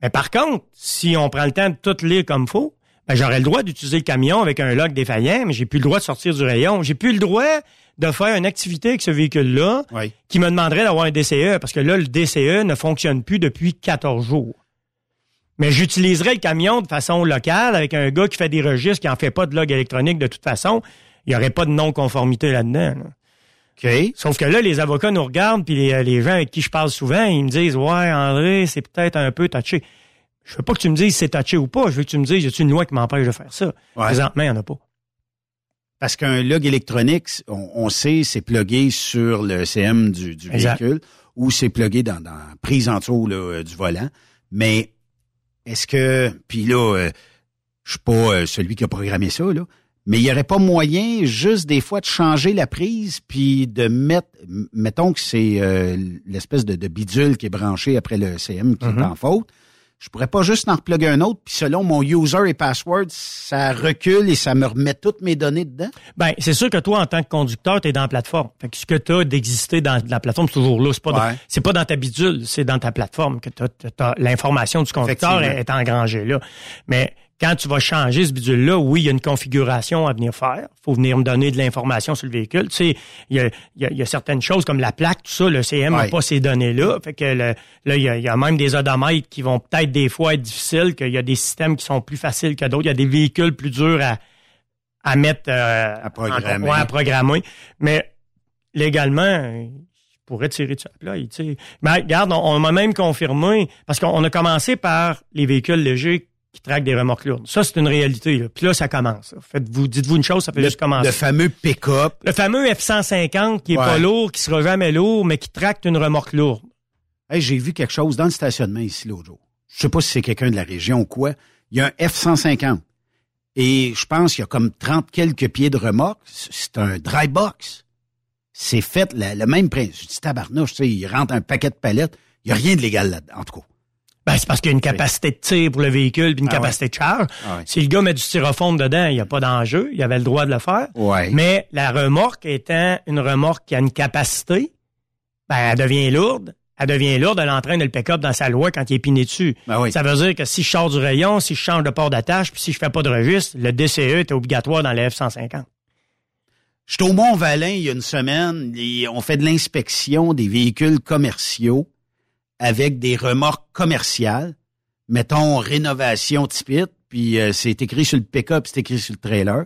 Mais par contre, si on prend le temps de tout lire comme faut, ben j'aurais le droit d'utiliser le camion avec un log défaillant, mais j'ai plus le droit de sortir du rayon. J'ai plus le droit de faire une activité avec ce véhicule-là qui me demanderait d'avoir un DCE, parce que là, le DCE ne fonctionne plus depuis 14 jours. Mais j'utiliserais le camion de façon locale avec un gars qui fait des registres, qui en fait pas de log électronique de toute façon. Il n'y aurait pas de non-conformité là-dedans. là. Sauf que là, les avocats nous regardent, puis les, les gens avec qui je parle souvent, ils me disent Ouais, André, c'est peut-être un peu touché. Je veux pas que tu me dises si c'est touché ou pas. Je veux que tu me dises, y a une loi qui m'empêche de faire ça? Ouais. Présentement, il n'y en a pas. Parce qu'un log électronique, on, on sait, c'est plugué sur le CM du, du véhicule ou c'est plugué dans, dans la prise en dessous là, euh, du volant. Mais est-ce que, puis là, euh, je suis pas euh, celui qui a programmé ça, là, mais il y aurait pas moyen juste des fois de changer la prise puis de mettre, mettons que c'est euh, l'espèce de, de bidule qui est branché après le CM qui est en faute. Je pourrais pas juste en repluguer un autre, puis selon mon user et password, ça recule et ça me remet toutes mes données dedans. Ben, c'est sûr que toi, en tant que conducteur, tu es dans la plateforme. Fait que ce que tu as d'exister dans la plateforme, c'est toujours là. C'est pas, dans- Ouais. pas dans ta bidule, c'est dans ta plateforme que t'as- l'information du conducteur est engrangée là. Mais quand tu vas changer ce bidule-là, oui, il y a une configuration à venir faire. faut venir me donner de l'information sur le véhicule. Tu sais, il y a, il y a- il y a certaines choses comme la plaque, tout ça, le CM n'a Ouais. pas ces données-là. Fait que le- là, il y, a, il y a même des odomètres qui vont peut-être des fois être difficiles, qu'il y a des systèmes qui sont plus faciles que d'autres. Il y a des véhicules plus durs à, à mettre euh, à programmer. à programmer. Mais légalement, je pourrais tirer de ça. Là, tu sais. Mais regarde, on, on m'a même confirmé, parce qu'on a commencé par les véhicules légers qui traquent des remorques lourdes. Ça, c'est une réalité. Là. Puis là, ça commence. Faites-vous, dites-vous une chose, ça fait Le, juste commencer. le fameux pick-up. Le fameux F-150 qui est Ouais. pas lourd, qui sera jamais lourd, mais qui tracte une remorque lourde. Hey, j'ai vu quelque chose dans le stationnement ici l'autre jour. Je sais pas si c'est quelqu'un de la région ou quoi. Il y a un F-150. Et je pense qu'il y a comme 30 quelques pieds de remorque. C'est un dry box. C'est fait le même principe. Je dis tabarnouche, tu sais, il rentre un paquet de palettes. Il y a rien de légal là-dedans, en tout cas. Ben, c'est parce qu'il y a une capacité de tir pour le véhicule puis une Ah ouais. capacité de charge. Ah ouais. Si le gars met du styrofoam dedans, il n'y a pas d'enjeu. Il avait le droit de le faire. Ouais. Mais la remorque étant une remorque qui a une capacité, ben, elle devient lourde. Elle devient lourde, elle entraîne le pick-up dans sa loi quand il est piné dessus. Ben oui. Ça veut dire que si je sors du rayon, si je change de port d'attache, puis si je fais pas de registre, le DCE est obligatoire dans les F-150. J'étais au Mont-Valin il y a une semaine. et on fait de l'inspection des véhicules commerciaux avec des remorques commerciales. Mettons rénovation typique, puis euh, c'est écrit sur le pick-up, c'est écrit sur le trailer.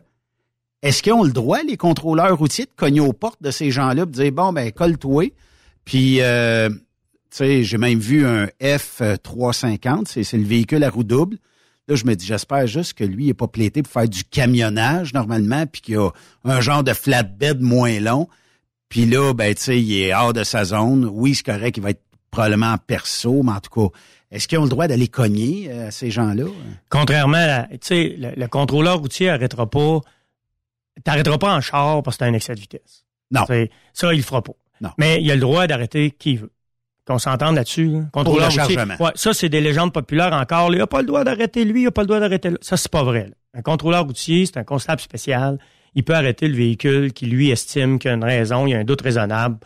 Est-ce qu'ils ont le droit, les contrôleurs routiers, de cogner aux portes de ces gens-là de dire, bon, ben, colle-toi? Puis, euh, tu sais, j'ai même vu un F350, c'est le véhicule à roue double. Là, je me dis, j'espère juste que lui, il n'est pas plaité pour faire du camionnage normalement, puis qu'il a un genre de flatbed moins long. Puis là, ben, tu sais, il est hors de sa zone. Oui, c'est correct, il va être probablement en perso, mais en tout cas, est-ce qu'ils ont le droit d'aller cogner euh, à ces gens-là? Contrairement à, tu sais, le, le contrôleur routier arrêtera pas, t'arrêteras pas en char parce que t'as un excès de vitesse. Non. Ça, il le fera pas. Non. Mais il a le droit d'arrêter qui veut. Qu'on s'entende là-dessus. là. Contrôleur le routier. Ouais, ça, c'est des légendes populaires encore. Il n'a pas le droit d'arrêter lui, il n'a pas le droit d'arrêter là. Ça, c'est pas vrai. là. Un contrôleur routier, c'est un constable spécial. Il peut arrêter le véhicule qui lui estime qu'il y a une raison, il y a un doute raisonnable.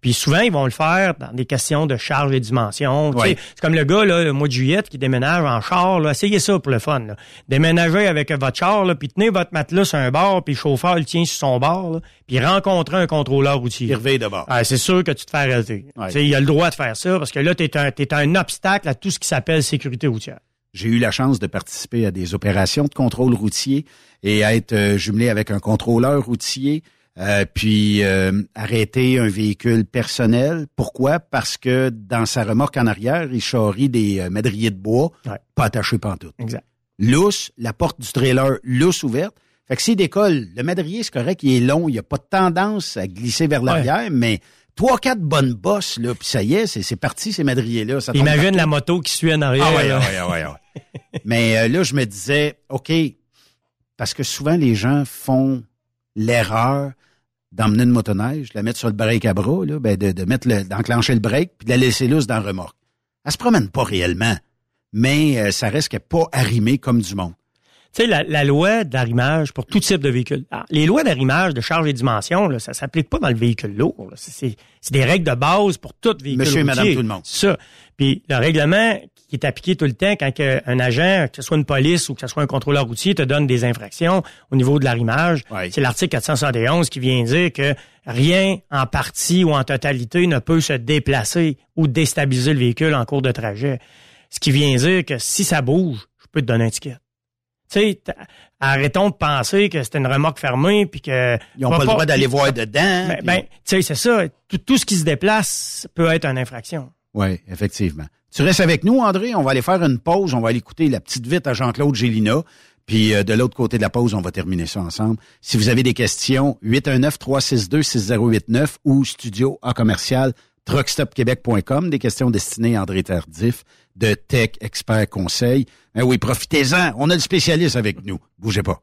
Puis souvent, ils vont le faire dans des questions de charge et dimension. C'est comme le gars, là, le mois de juillet, qui déménage en char. Là. Essayez ça pour le fun. Là. Déménagez avec votre char, là, puis tenez votre matelas sur un bord, puis le chauffeur le tient sur son bord, là, puis rencontrez un contrôleur routier. Il reveille de bord. Ah, c'est sûr que tu te fais arrêter. Il a le droit de faire ça parce que là, tu es un, t'es un obstacle à tout ce qui s'appelle sécurité routière. J'ai eu la chance de participer à des opérations de contrôle routier et à être euh, jumelé avec un contrôleur routier, euh, puis euh, arrêter un véhicule personnel. Pourquoi? Parce que dans sa remorque en arrière, il charrie des euh, madriers de bois pas attachés pantoute. Exact. Lousse, la porte du trailer lousse ouverte. Fait que s'il décolle, le madrier, c'est correct, il est long, il n'y a pas de tendance à glisser vers l'arrière, mais trois, quatre bonnes bosses, là, puis ça y est, c'est, c'est parti, ces madriers-là. Imagine la moto qui suit en arrière. Ah ouais, ouais, ouais, ouais. Mais euh, là, je me disais, OK, parce que souvent les gens font l'erreur d'emmener une motoneige, de la mettre sur le break à bras, là, ben de, de mettre le, d'enclencher le break, puis de la laisser loose dans le remorque. Elle se promène pas réellement, mais euh, ça reste qu'elle pas arrimée comme du monde. Tu sais, la, la loi d'arrimage pour tout type de véhicule. Ah, les lois d'arrimage de charge et dimension, là, ça s'applique pas dans le véhicule lourd. C'est- des règles de base pour tout véhicule Monsieur et madame tout le monde. C'est ça. Puis le règlement qui est appliqué tout le temps quand un agent, que ce soit une police ou que ce soit un contrôleur routier, te donne des infractions au niveau de l'arrimage, c'est l'article 471 qui vient dire que rien en partie ou en totalité ne peut se déplacer ou déstabiliser le véhicule en cours de trajet. Ce qui vient dire que si ça bouge, je peux te donner un ticket. Tu sais, arrêtons de penser que c'était une remorque fermée puis que Ils n'ont pas, le droit d'aller voir dedans. Ben, puis- ben, tu sais, c'est ça. Tout, tout ce qui se déplace peut être une infraction. Oui, effectivement. Tu restes avec nous, André. On va aller faire une pause. On va aller écouter la petite vite à Jean-Claude Gélina. Puis euh, de l'autre côté de la pause, on va terminer ça ensemble. Si vous avez des questions, 819-362-6089 ou studio en commercial truckstopquebec.com, des questions destinées à André Tardif de Tech Expert Conseil. Ben oui, profitez-en. On a le spécialiste avec nous. Bougez pas.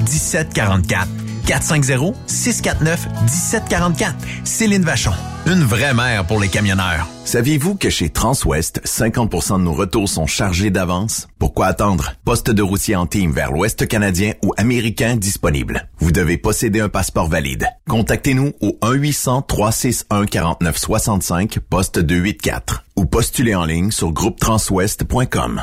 1744. 450-649-1744. Céline Vachon, une vraie mère pour les camionneurs. Saviez-vous que chez Transwest, 50% de nos retours sont chargés d'avance? Pourquoi attendre? Poste de routier en team vers l'Ouest canadien ou américain disponible. Vous devez posséder un passeport valide. Contactez-nous au 1-800-361-4965, poste 284 ou postulez en ligne sur groupetranswest.com.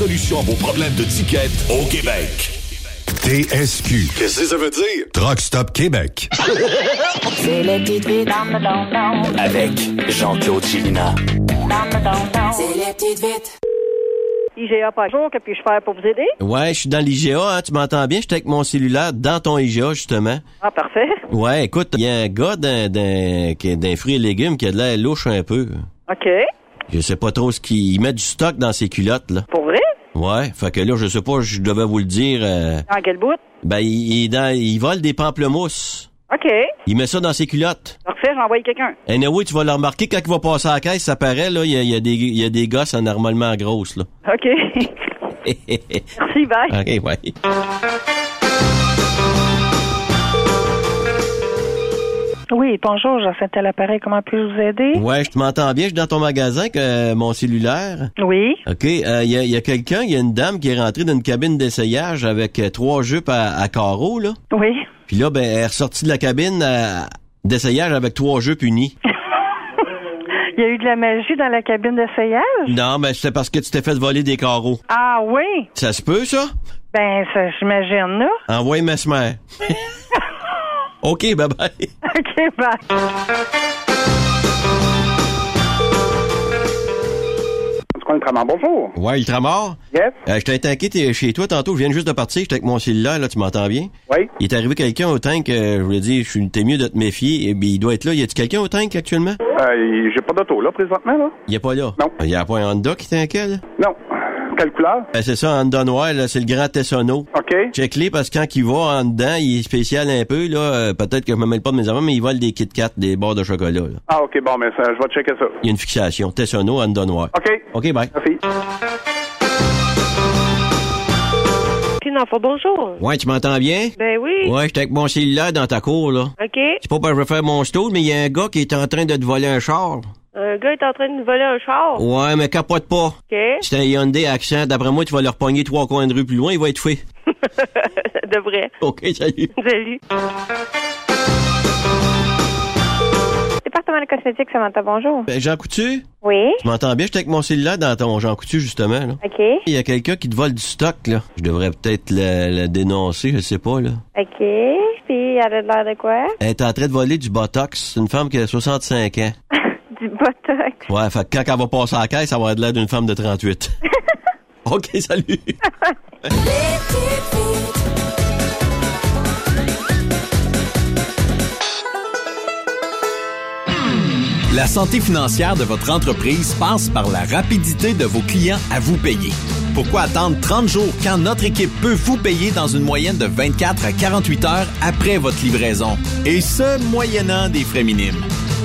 solution à vos problèmes de ticket au Québec. TSQ. Qu'est-ce que ça veut dire? Truck Stop Québec. C'est le petit tweet dans le don Avec Jean-Claude Chilina. C'est les petites vites. IGA par jour, que puis-je faire pour vous aider? Ouais, je suis dans l'IGA, hein, tu m'entends bien? J'étais avec mon cellulaire dans ton IGA, justement. Ah, parfait. Ouais, écoute, il y a un gars d'un, d'un, fruit et légumes qui a de l'air louche un peu. OK. Je sais pas trop ce qu'il il met du stock dans ses culottes, là. Pour vrai? Ouais, fait que là, je sais pas, je devais vous le dire. euh, Dans quel bout? ben, il, il dans- il vole des pamplemousses. OK. Il met ça dans ses culottes. Parfait, j'envoie quelqu'un. Anyway, tu vas le remarquer quand il va passer à la caisse, ça paraît, là, il y a, y a des, il y a des gosses anormalement grosses, là. OK. Merci, bye. OK, ouais. Oui, bonjour, Jacinthe l'appareil. Comment puis-je vous aider? Ouais, je te m'entends bien, je suis dans ton magasin avec euh, mon cellulaire. Oui. OK, euh, il y a, il y a quelqu'un, il y a une dame qui est rentrée dans une cabine d'essayage avec euh, trois jupes à, à carreaux, là. Oui. Puis là, ben, elle est ressortie de la cabine euh, d'essayage avec trois jupes unis. Il y a eu de la magie dans la cabine d'essayage? Non, mais c'est parce que tu t'es fait voler des carreaux. Ah oui? Ça se peut, ça? Ben, ça, j'imagine, là. Envoie Mesmer. OK, bye-bye. OK, bye. bonjour. Ouais, il mort. Yes. Euh, je t'ai attaqué t'es chez toi tantôt, je viens juste de partir, j'étais avec mon cellulaire, là, tu m'entends bien? Oui. Il est arrivé quelqu'un au tank, euh, je voulais dire, je suis t'es mieux de te méfier, et bien, il doit être là. Y a-tu quelqu'un au tank actuellement? Euh, j'ai pas d'auto, là, présentement, là. Il est pas là? Non. Il y a pas un Honda qui t'inquiète, là? Non. Quelle couleur? Ben, c'est ça, noir, là, c'est le grand Tessonneau. OK. Check-les parce que quand il va en dedans, il est spécial un peu, là. euh, Peut-être que je me mêle pas de mes affaires, mais il vole des Kit Kat, des barres de chocolat, là. Ah, OK, bon, mais ça, je vais checker ça. Il y a une fixation. Tessonneau, Honda noir. OK. OK, bye. Merci. Puis non, bonjour. Ouais, tu m'entends bien? Ben oui. Ouais, j'étais avec mon cellulaire dans ta cour, là. OK. C'est pas parce que je veux faire mon stall, mais il y a un gars qui est en train de te voler un char. Un gars est en train de nous voler un char. Ouais, mais capote pas. OK. C'est un Hyundai Accent. D'après moi, tu vas leur pogner trois coins de rue plus loin, il va être fait. de vrai. OK, salut. Salut. Département de cosmétiques, Samantha, bonjour. Ben, Jean Coutu? Oui. Tu m'entends bien? J'étais avec mon cellulaire dans ton Jean Coutu, justement, là. OK. Il y a quelqu'un qui te vole du stock, là. Je devrais peut-être le, le dénoncer, je sais pas, là. OK. Puis, elle a l'air de quoi? Elle est en train de voler du Botox. C'est une femme qui a 65 ans. Du botox. Ouais, fait que quand elle va passer à la caisse, ça va être l'air d'une femme de 38. OK, salut. La santé financière de votre entreprise passe par la rapidité de vos clients à vous payer. Pourquoi attendre 30 jours quand notre équipe peut vous payer dans une moyenne de 24 à 48 heures après votre livraison? Et ce, moyennant des frais minimes.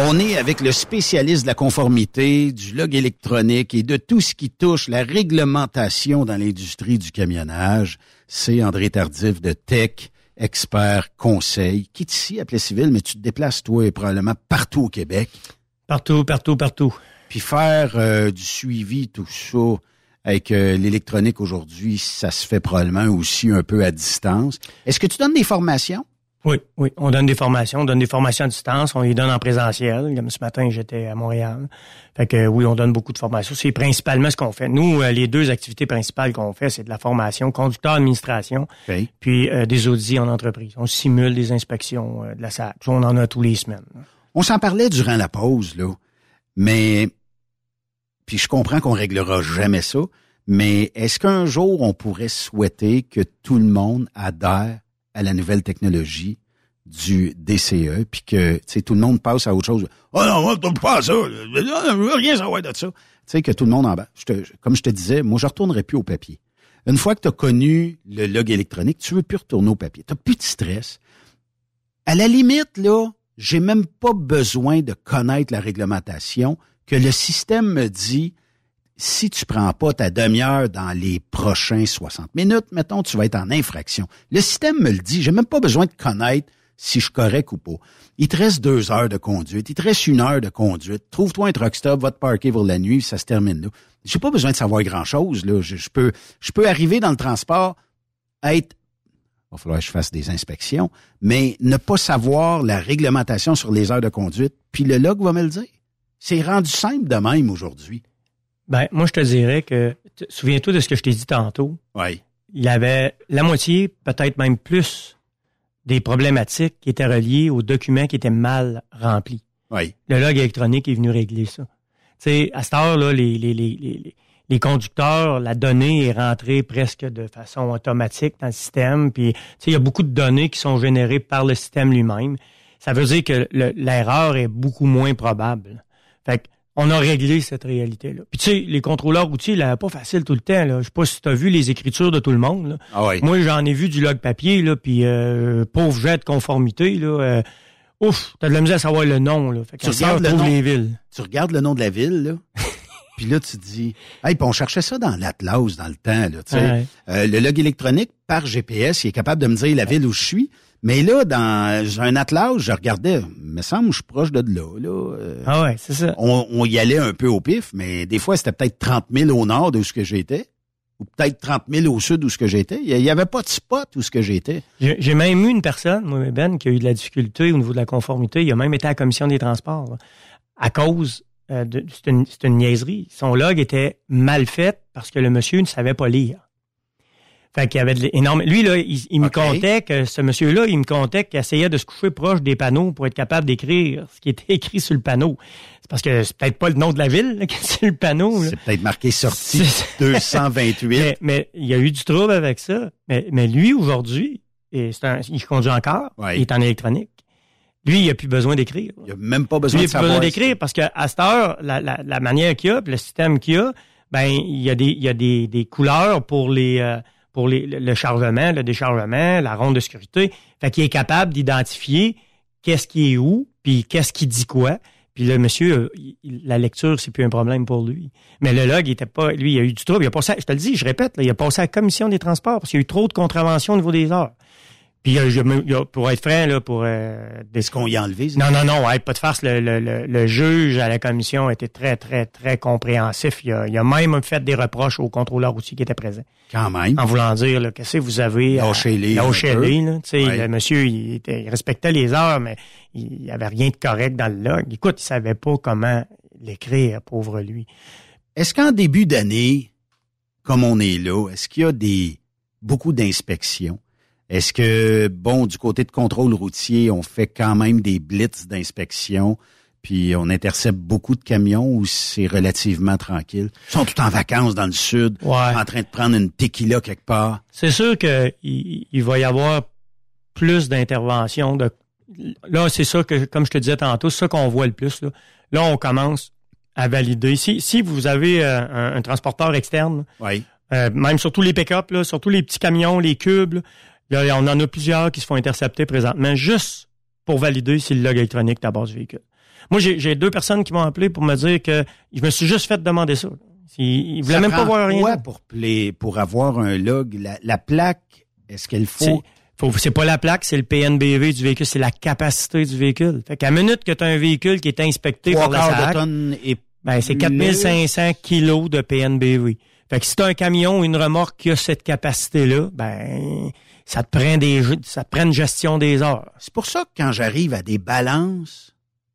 On est avec le spécialiste de la conformité, du log électronique et de tout ce qui touche la réglementation dans l'industrie du camionnage. C'est André Tardif de Tech, expert conseil, qui est ici à Plessisville, mais tu te déplaces, toi, probablement partout au Québec. Partout, partout, partout. Puis faire euh, du suivi, tout ça, avec euh, l'électronique aujourd'hui, ça se fait probablement aussi un peu à distance. Est-ce que tu donnes des formations? Oui, oui. On donne des formations. On donne des formations à distance. On les donne en présentiel. Comme ce matin, j'étais à Montréal. Fait que oui, on donne beaucoup de formations. C'est principalement ce qu'on fait. Nous, euh, les deux activités principales qu'on fait, c'est de la formation, conducteur administration, puis euh, des audits en entreprise. On simule des inspections de la SAC. On en a tous les semaines. On s'en parlait durant la pause, là. Mais, puis je comprends qu'on réglera jamais ça, mais est-ce qu'un jour on pourrait souhaiter que tout le monde adhère à la nouvelle technologie du DCE, puis que tout le monde passe à autre chose. Oh non, on ne pas à ça. Je veux rien savoir de ça. Tu sais, que tout le monde en bas. comme je te disais, moi, je retournerai plus au papier. Une fois que tu as connu le log électronique, tu veux plus retourner au papier. Tu plus de stress. À la limite, là, j'ai même pas besoin de connaître la réglementation, que le système me dit si tu prends pas ta demi-heure dans les prochains 60 minutes, mettons, tu vas être en infraction. Le système me le dit. J'ai même pas besoin de connaître si je suis correct ou pas. Il te reste deux heures de conduite. Il te reste une heure de conduite. Trouve-toi un truck stop, va te parker pour la nuit, ça se termine là. J'ai pas besoin de savoir grand-chose, là. Je, peux, je peux arriver dans le transport, être il va falloir que je fasse des inspections, mais ne pas savoir la réglementation sur les heures de conduite, puis le log va me le dire. C'est rendu simple de même aujourd'hui. Ben, moi, je te dirais que, souviens-toi de ce que je t'ai dit tantôt. Oui. Il y avait la moitié, peut-être même plus, des problématiques qui étaient reliées aux documents qui étaient mal remplis. Oui. Le log électronique est venu régler ça. Tu sais, à cette heure-là, les, les, les, les, conducteurs, la donnée est rentrée presque de façon automatique dans le système. Puis, tu sais, il y a beaucoup de données qui sont générées par le système lui-même. Ça veut dire que l'erreur est beaucoup moins probable. Fait que on a réglé cette réalité-là. Puis tu sais, les contrôleurs routiers, là, pas facile tout le temps. Là. Je sais pas si tu as vu les écritures de tout le monde. Là. Ah Moi, j'en ai vu du log papier, là, puis euh, pauvre jet de conformité, là. Euh, ouf, t'as de la misère à savoir le nom, là. Fait tu regardes le nom, les villes. Tu regardes le nom de la ville, là. puis là, tu te dis, hey, puis on cherchait ça dans l'Atlas dans le temps, là, tu sais. Euh, le log électronique par GPS, il est capable de me dire la ville où je suis. Mais là, dans un attelage, je regardais, me semble, je suis proche de là. là euh, ah ouais, c'est ça. On, y allait un peu au pif, mais des fois, c'était peut-être 30 000 au nord de où ce que j'étais, ou peut-être 30 000 au sud où ce que j'étais. Il n'y avait pas de spot où ce que j'étais. J'ai même eu une personne, moi, Ben, qui a eu de la difficulté au niveau de la conformité. Il a même été à la commission des transports à cause euh, de... C'est une, une niaiserie. Son log était mal fait parce que le monsieur ne savait pas lire. Fait qu'il y avait de énorme. Lui, là, il, me comptait que ce monsieur-là, il me comptait qu'il essayait de se coucher proche des panneaux pour être capable d'écrire ce qui était écrit sur le panneau. C'est parce que c'est peut-être pas le nom de la ville qui est sur le panneau. C'est peut-être marqué sortie 228. Mais, il y a eu du trouble avec ça. Mais, mais lui, aujourd'hui, il conduit encore. Il est en électronique. Lui, il n'a plus besoin d'écrire. Il n'a même pas besoin Lui, de il n'a plus besoin d'écrire parce qu'à cette heure, la, la, la manière qu'il a, le système qu'il a, ben il y a des, il y a des, des couleurs pour les euh, pour le chargement, le déchargement, la ronde de sécurité. Fait qu'il est capable d'identifier qu'est-ce qui est où, puis qu'est-ce qui dit quoi. Puis le monsieur, euh, la lecture, c'est plus un problème pour lui. Mais le log, il était pas, lui, il a eu du trouble. Il a passé, je te le dis, je répète, il a passé à la commission des transports parce qu'il y a eu trop de contraventions au niveau des heures. Puis pour être franc, là, pour euh, Est-ce qu'on y a enlevé? Non, non, non, ouais, pas de farce. Le, le, le, juge à la commission était très, très, très compréhensif. Il a, il a même fait des reproches au contrôleur aussi qui était présent. Quand même. En voulant dire, qu'est-ce que vous avez... Lâchez-les. Lâchez-les, là. Tu sais, le monsieur, il, était, il respectait les heures, mais il n'y avait rien de correct dans le log. Écoute, il savait pas comment l'écrire, pauvre lui. Est-ce qu'en début d'année, comme on est là, est-ce qu'il y a des beaucoup d'inspections? Est-ce que, bon, du côté de contrôle routier, on fait quand même des blitz d'inspection, puis on intercepte beaucoup de camions ou c'est relativement tranquille? Ils sont tout en vacances dans le sud, en train de prendre une tequila quelque part. C'est sûr qu'il il va y avoir plus d'interventions. De... Là, c'est ça que, comme je te disais tantôt, c'est ça qu'on voit le plus. Là. là, on commence à valider. Si, si vous avez euh, un, transporteur externe, oui. Euh, même surtout les pick-up, surtout les petits camions, les cubes, on en a plusieurs qui se font intercepter présentement juste pour valider si le log électronique est à base du véhicule. Moi, j'ai deux personnes qui m'ont appelé pour me dire que je me suis juste fait demander ça. Ils, voulaient même pas voir rien. Quoi pour, pour avoir un log? La, plaque, est-ce qu'il faut... C'est pas la plaque, c'est le PNBV du véhicule, c'est la capacité du véhicule. Fait qu'à minute que tu as un véhicule qui est inspecté par la SAC, et ben, c'est 4500 kilos de PNBV. Fait que si tu un camion ou une remorque qui a cette capacité-là, ben, ça te prend des, ça prend une gestion des heures. C'est pour ça que quand j'arrive à des balances,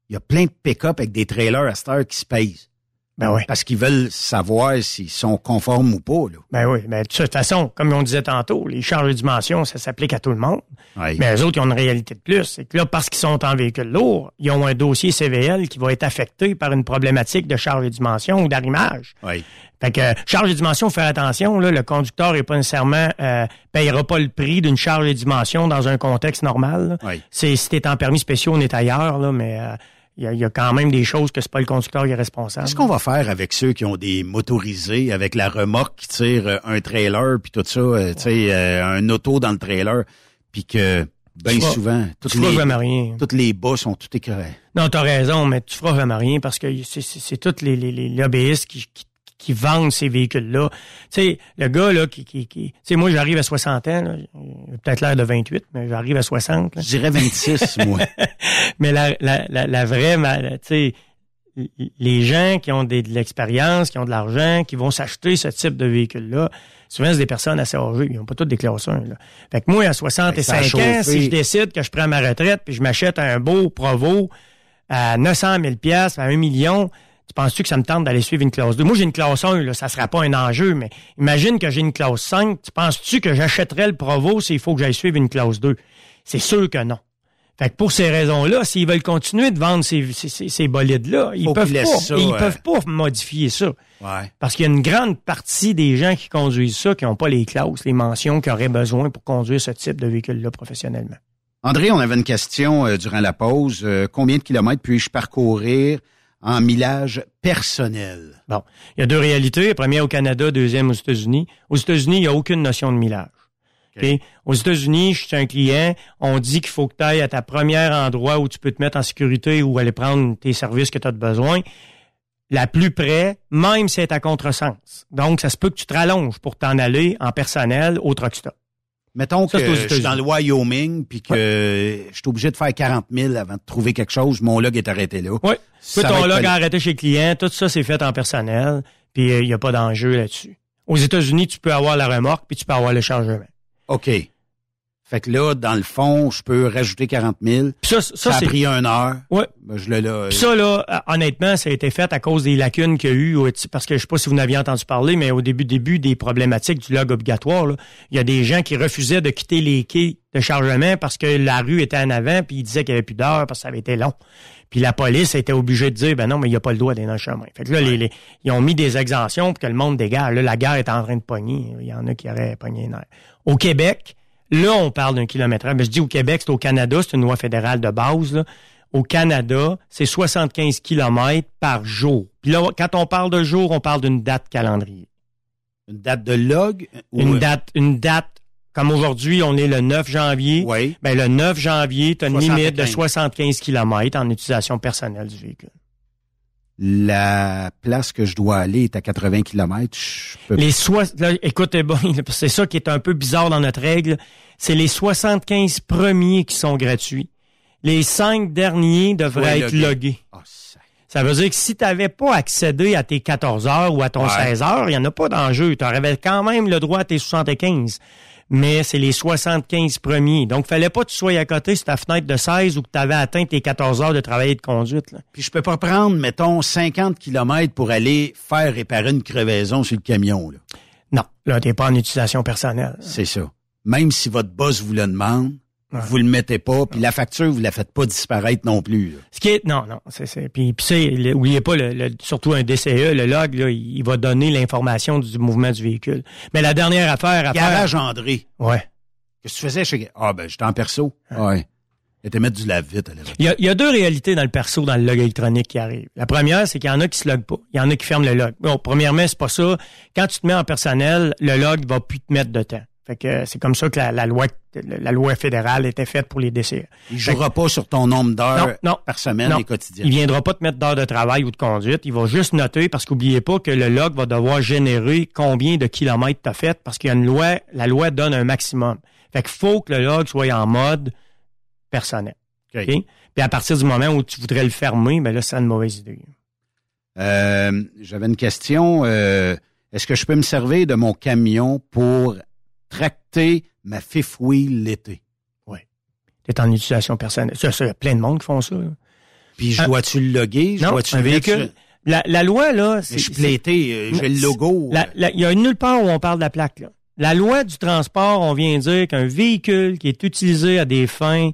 il y a plein de pick-up avec des trailers à cette heure qui se pèsent. Ben oui. Parce qu'ils veulent savoir s'ils sont conformes ou pas. Là. Ben oui, mais de toute façon, comme on disait tantôt, les charges de dimension, ça s'applique à tout le monde. Oui. Mais eux autres, ils ont une réalité de plus. C'est que là, parce qu'ils sont en véhicule lourd, ils ont un dossier CVL qui va être affecté par une problématique de charge de dimension ou d'arrimage. Oui. Fait que charge de dimension, faire attention, là, le conducteur est pas nécessairement euh, payera pas le prix d'une charge de dimension dans un contexte normal. Oui. C'est si t'es en permis spéciaux, on est ailleurs, là, mais euh, il y, a, il y a quand même des choses que c'est pas le conducteur qui est responsable. Qu'est-ce qu'on va faire avec ceux qui ont des motorisés, avec la remorque qui tire euh, un trailer, puis tout ça, euh, tu sais, euh, un auto dans le trailer, puis que bien Tu souvent, tu toutes feras les, jamais rien. toutes les bas sont tout écrasés. Non, t'as raison, mais tu feras jamais rien parce que c'est- tous les, les, les lobbyistes qui, qui, qui vendent ces véhicules-là. Tu sais, le gars, là, qui... qui, qui tu sais, moi, j'arrive à 60 ans, j'ai peut-être l'air de 28, mais j'arrive à 60. là. Je dirais 26, moi. mais la, la, la, la vraie, tu sais, les gens qui ont des, de l'expérience, qui ont de l'argent, qui vont s'acheter ce type de véhicule-là, souvent, c'est des personnes assez âgées. Ils n'ont pas toutes des classes 1. Là. Fait que moi, à 65 Ben, ça a ans, si je décide que je prends ma retraite puis je m'achète un beau Provo à 900 000 pièces à 1 million, tu penses-tu que ça me tente d'aller suivre une classe 2? Moi, j'ai une classe 1, là, ça sera pas un enjeu, mais imagine que j'ai une classe 5. Tu penses-tu que j'achèterais le Provo s'il faut que j'aille suivre une classe 2? C'est sûr que non. Fait que pour ces raisons-là, s'ils veulent continuer de vendre ces, ces, ces- bolides-là, ils peuvent pas, laissent ça, ils peuvent pas modifier ça. Ouais. Parce qu'il y a une grande partie des gens qui conduisent ça qui n'ont pas les classes, les mentions qu'ils auraient besoin pour conduire ce type de véhicule-là professionnellement. André, on avait une question euh, durant la pause. Euh, combien de kilomètres puis-je parcourir? En millage personnel? Bon, il y a deux réalités. La première au Canada, deuxième aux États-Unis. Aux États-Unis, il n'y a aucune notion de millage. OK? Aux États-Unis, je suis un client, on dit qu'il faut que tu ailles à ta premier endroit où tu peux te mettre en sécurité ou aller prendre tes services que tu as besoin. La plus près, même si c'est à contresens. Donc, ça se peut que tu te rallonges pour t'en aller en personnel au truck stop. Mettons Ça, que je suis dans le Wyoming puis que je suis obligé de faire 40 000 avant de trouver quelque chose. Mon log est arrêté là. Oui. Va ton log pas- arrêté chez le client, tout ça, c'est fait en personnel, puis euh, il n'y a pas d'enjeu là-dessus. Aux États-Unis, tu peux avoir la remorque, puis tu peux avoir le chargement. OK. Fait que là, dans le fond, je peux rajouter 40 000. ça, ça, ça a pris une heure. Ouais. Ben, je l'ai là. Puis ça, là, euh, honnêtement, ça a été fait à cause des lacunes qu'il y a eu, parce que je sais pas si vous n'aviez entendu parler, mais au début, début des problématiques du log obligatoire, il y a des gens qui refusaient de quitter les quais de chargement parce que la rue était en avant, puis ils disaient qu'il n'y avait plus d'heure parce que ça avait été long. Puis la police était obligée de dire, ben non, mais il n'y a pas le droit d'aller dans le chemin. Fait que là, les, les- ils ont mis des exemptions pour que le monde dégage. Là, la guerre est en train de pogner. Il y en a qui auraient pogné une heure. Au Québec, là, on parle d'un kilomètre. Ben, je dis au Québec, c'est au Canada, c'est une loi fédérale de base. Là. Au Canada, c'est 75 kilomètres par jour. Puis là, quand on parle de jour, on parle d'une date calendrier. Une date de log? ou- Une date, une date, comme aujourd'hui, on est le 9 janvier. Oui. Ben, le 9 janvier, tu as une 75. limite de 75 kilomètres en utilisation personnelle du véhicule. La place que je dois aller est à 80 km. Je peux Les là, bon, c'est ça qui est un peu bizarre dans notre règle. C'est les 75 premiers qui sont gratuits. Les cinq derniers devraient être logués. ça veut dire que si tu n'avais pas accédé à tes 14 heures ou à ton Ouais. 16 heures, il n'y en a pas d'enjeu. Tu aurais quand même le droit à tes 75. Mais c'est les 75 premiers. Donc, fallait pas que tu sois à côté sur ta fenêtre de 16 ou que tu avais atteint tes 14 heures de travail et de conduite. Là. Puis je peux pas prendre, mettons, 50 km pour aller faire réparer une crevaison sur le camion. Là. Non, là, tu pas en utilisation personnelle. C'est ça. Même si votre boss vous le demande, vous le mettez pas, puis la facture, vous la faites pas disparaître non plus. là. Ce qui est non non c'est c'est puis puis c'est le- oubliez pas le, le- surtout un DCE le log là il, il va donner l'information du mouvement du véhicule. Mais la dernière affaire à Garage André. Ouais. Qu'est-ce que tu faisais chez... Ah ben, j'étais en perso. Ouais. Il était mettre du lave-vite à l'époque. il y, a, il y a deux réalités dans le perso dans le log électronique qui arrive. La première c'est qu'il y en a qui se loguent pas. Il y en a qui ferment le log. Bon, premièrement, c'est pas ça. Quand tu te mets en personnel, le log va plus te mettre de temps. Fait que c'est comme ça que la, la loi la loi fédérale était faite pour les DCE. Il jouera pas sur ton nombre d'heures par semaine Non. et quotidiennes. Il viendra pas te mettre d'heures de travail ou de conduite. Il va juste noter parce qu'oubliez pas que le log va devoir générer combien de kilomètres tu as fait parce qu'il y a une loi, la loi donne un maximum. Fait qu'il faut que le log soit en mode personnel. OK? Puis à partir du moment où tu voudrais le fermer, ben là, c'est une mauvaise idée. Euh, J'avais une question. Euh, Est-ce que je peux me servir de mon camion pour tracter ma wheel l'été? Oui. Tu en utilisation personnelle. Ça, ça, il y a plein de monde qui font ça. là. Puis je dois-tu le loguer? Je Non, dois-tu un véhicule. La, la loi, là, Mais je suis plaité, euh, j'ai le logo. La- Il y a nulle part où on parle de la plaque, là. La loi du transport, on vient dire qu'un véhicule qui est utilisé à des fins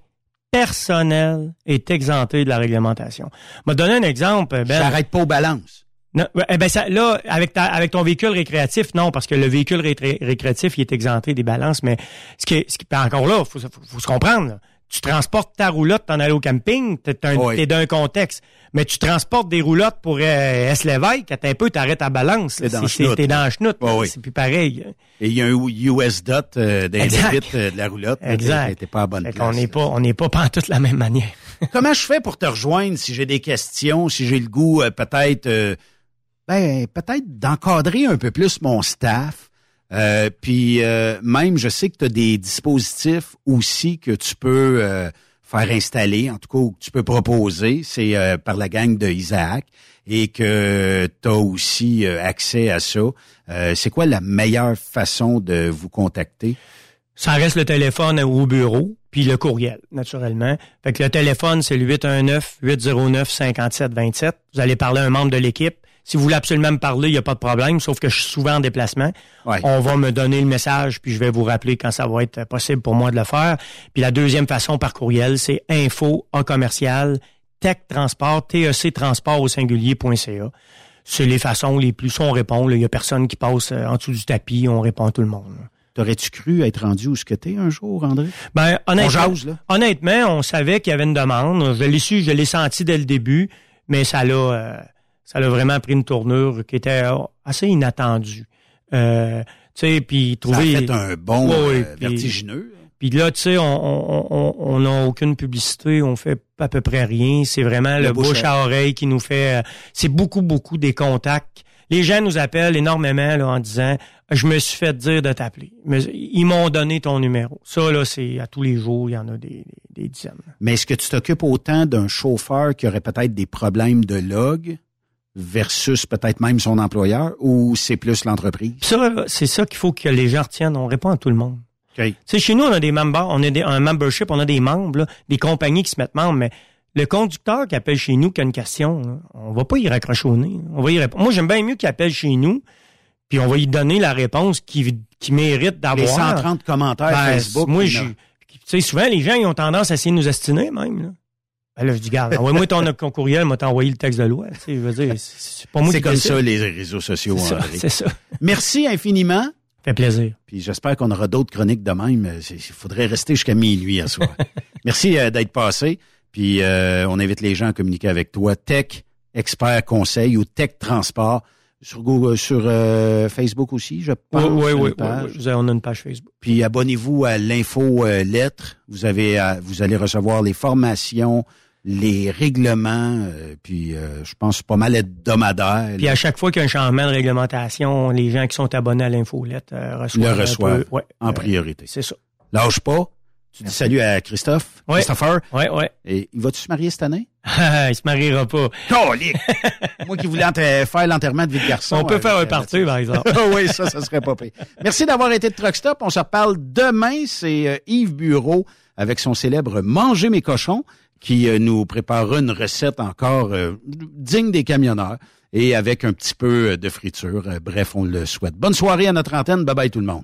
personnelles est exempté de la réglementation. Je vais donner un exemple, Ben. J'arrête pas aux balances. Non, eh ben ça, là, avec, ta, avec ton véhicule récréatif, non, parce que le véhicule ré- récréatif, il est exempté des balances, mais ce qui, est- ce qui ben encore là, faut, faut, faut se comprendre. là. Tu transportes ta roulotte, t'en aller au camping, t'es Oui. t'es d'un contexte. Mais tu transportes des roulottes pour euh, S. Lévesque, un peu, t'arrêtes ta balance. T'es dans le T'es dans la chenoute. Oui, oui. C'est plus pareil. Et il y a un US dot euh, euh, de la roulotte. Exact. T'es pas à bonne Fait place. qu'on n'est pas, on n'est pas pantoute de la même manière. Comment je fais pour te rejoindre si j'ai des questions, si j'ai le goût euh, peut-être euh, ben peut-être d'encadrer un peu plus mon staff. Euh, puis euh, même je sais que tu as des dispositifs aussi que tu peux euh, faire installer, en tout cas que tu peux proposer, c'est euh, par la gang de Isaac et que tu as aussi euh, accès à ça. Euh, c'est quoi la meilleure façon de vous contacter? Ça reste le téléphone au bureau, puis le courriel, naturellement. Fait que le téléphone, c'est le 819-809-5727. Vous allez parler à un membre de l'équipe. Si vous voulez absolument me parler, il n'y a pas de problème, sauf que je suis souvent en déplacement. Ouais. On va me donner le message, puis je vais vous rappeler quand ça va être possible pour moi de le faire. Puis la deuxième façon par courriel, c'est info en commercial, tech transport, TEC transport au singulier.ca. C'est les façons les plus on répond. Il n'y a personne qui passe euh, en dessous du tapis, on répond à tout le monde. là. T'aurais-tu cru être rendu où ce que t'es un jour, André? Ben, honnêtement, On jase, là. honnêtement, on savait qu'il y avait une demande. Je l'ai su, je l'ai senti dès le début, mais ça l'a, euh, ça l'a vraiment pris une tournure qui était assez inattendue. Euh, tu sais, puis trouver. Ça a fait un Ouais, euh, vertigineux. Puis là, tu sais, on on on n'a aucune publicité, on fait à peu près rien. C'est vraiment Le le, bouche bouche à- oreille qui nous fait. euh, c'est beaucoup beaucoup des contacts. Les gens nous appellent énormément là, en disant je me suis fait dire de t'appeler. Ils m'ont donné ton numéro. Ça là, c'est à tous les jours, il y en a des, des, des dizaines. Mais est-ce que tu t'occupes autant d'un chauffeur qui aurait peut-être des problèmes de log? Versus peut-être même son employeur ou c'est plus l'entreprise? Ça, c'est ça qu'il faut que les gens retiennent. On répond à tout le monde. OK. Tu sais, chez nous, on a des members, on a des, un membership, on a des membres, là, des compagnies qui se mettent membres, mais le conducteur qui appelle chez nous qui a une question, là, on va pas y raccrocher au nez. On va y répondre. Moi, j'aime bien mieux qu'il appelle chez nous, puis on va lui donner la réponse qu'il qui mérite d'avoir. Les 130 commentaires Ben, Facebook. Moi, je, souvent, les gens, ils ont tendance à essayer de nous estiner, même, là. Ben là, je dis, garde, envoie-moi ton, ton courriel, moi t'envoyer le texte de loi. Tu sais, je veux dire, c'est c'est pas moi C'est qui comme décide. ça, les réseaux sociaux, C'est ça, André. c'est ça. Merci infiniment. fait plaisir. Puis j'espère qu'on aura d'autres chroniques de même. Il faudrait rester jusqu'à minuit à soir. Merci euh, d'être passé. Puis euh, on invite les gens à communiquer avec toi. Tech Expert Conseil ou Tech Transport sur Google, sur euh, Facebook aussi, je pense. Oui, oui, oui, oui, oui. On a une page Facebook. Puis abonnez-vous à l'info lettre. Vous avez, vous allez recevoir les formations, les règlements. euh, puis euh, je pense pas mal hebdomadaire. Puis à chaque fois qu'il y a un changement de réglementation, les gens qui sont abonnés à l'infolette euh, reçoivent. le reçoivent ouais, en euh, priorité. C'est ça. Lâche pas. Tu dis salut à Christophe. Ouais. Christopher. Ouais, ouais. Et il va-tu se marier cette année? Il se mariera pas. Colique! Moi qui voulais faire l'enterrement de vie de garçon. On peut faire un party, par exemple. oui, ça, ça serait pas pire. Merci d'avoir été de Truck Stop. On se reparle demain. C'est Yves Bureau avec son célèbre Manger mes cochons qui euh, nous prépare une recette encore euh, digne des camionneurs et avec un petit peu euh, de friture. Bref, on le souhaite. Bonne soirée à notre antenne. Bye bye tout le monde.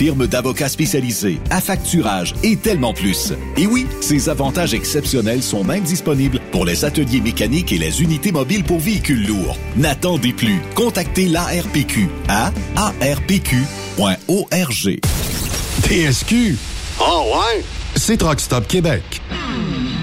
firme d'avocats spécialisés, affacturage et tellement plus. Et oui, ces avantages exceptionnels sont même disponibles pour les ateliers mécaniques et les unités mobiles pour véhicules lourds. N'attendez plus. Contactez l'ARPQ à arpq.org. TSQ. Oh ouais? C'est Truck Stop Québec.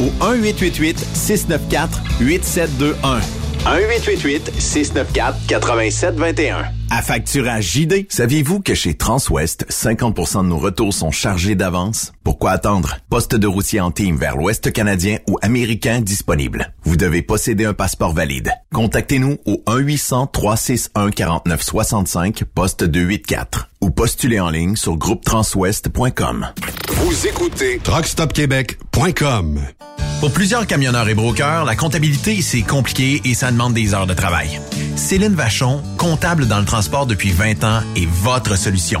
au 1-888-694-8721. 1-888-694-8721. À facturage JD. Saviez-vous que chez Transwest, 50% de nos retours sont chargés d'avance? Pourquoi attendre? Poste de routier en team vers l'Ouest canadien ou américain disponible. Vous devez posséder un passeport valide. Contactez-nous au 1-800-361-4965, poste 284 ou postulez en ligne sur groupetranswest.com. Vous écoutez TruckStopQuébec.com. Pour plusieurs camionneurs et brokers, la comptabilité, c'est compliqué et ça demande des heures de travail. Céline Vachon, comptable dans le transport depuis 20 ans, est votre solution.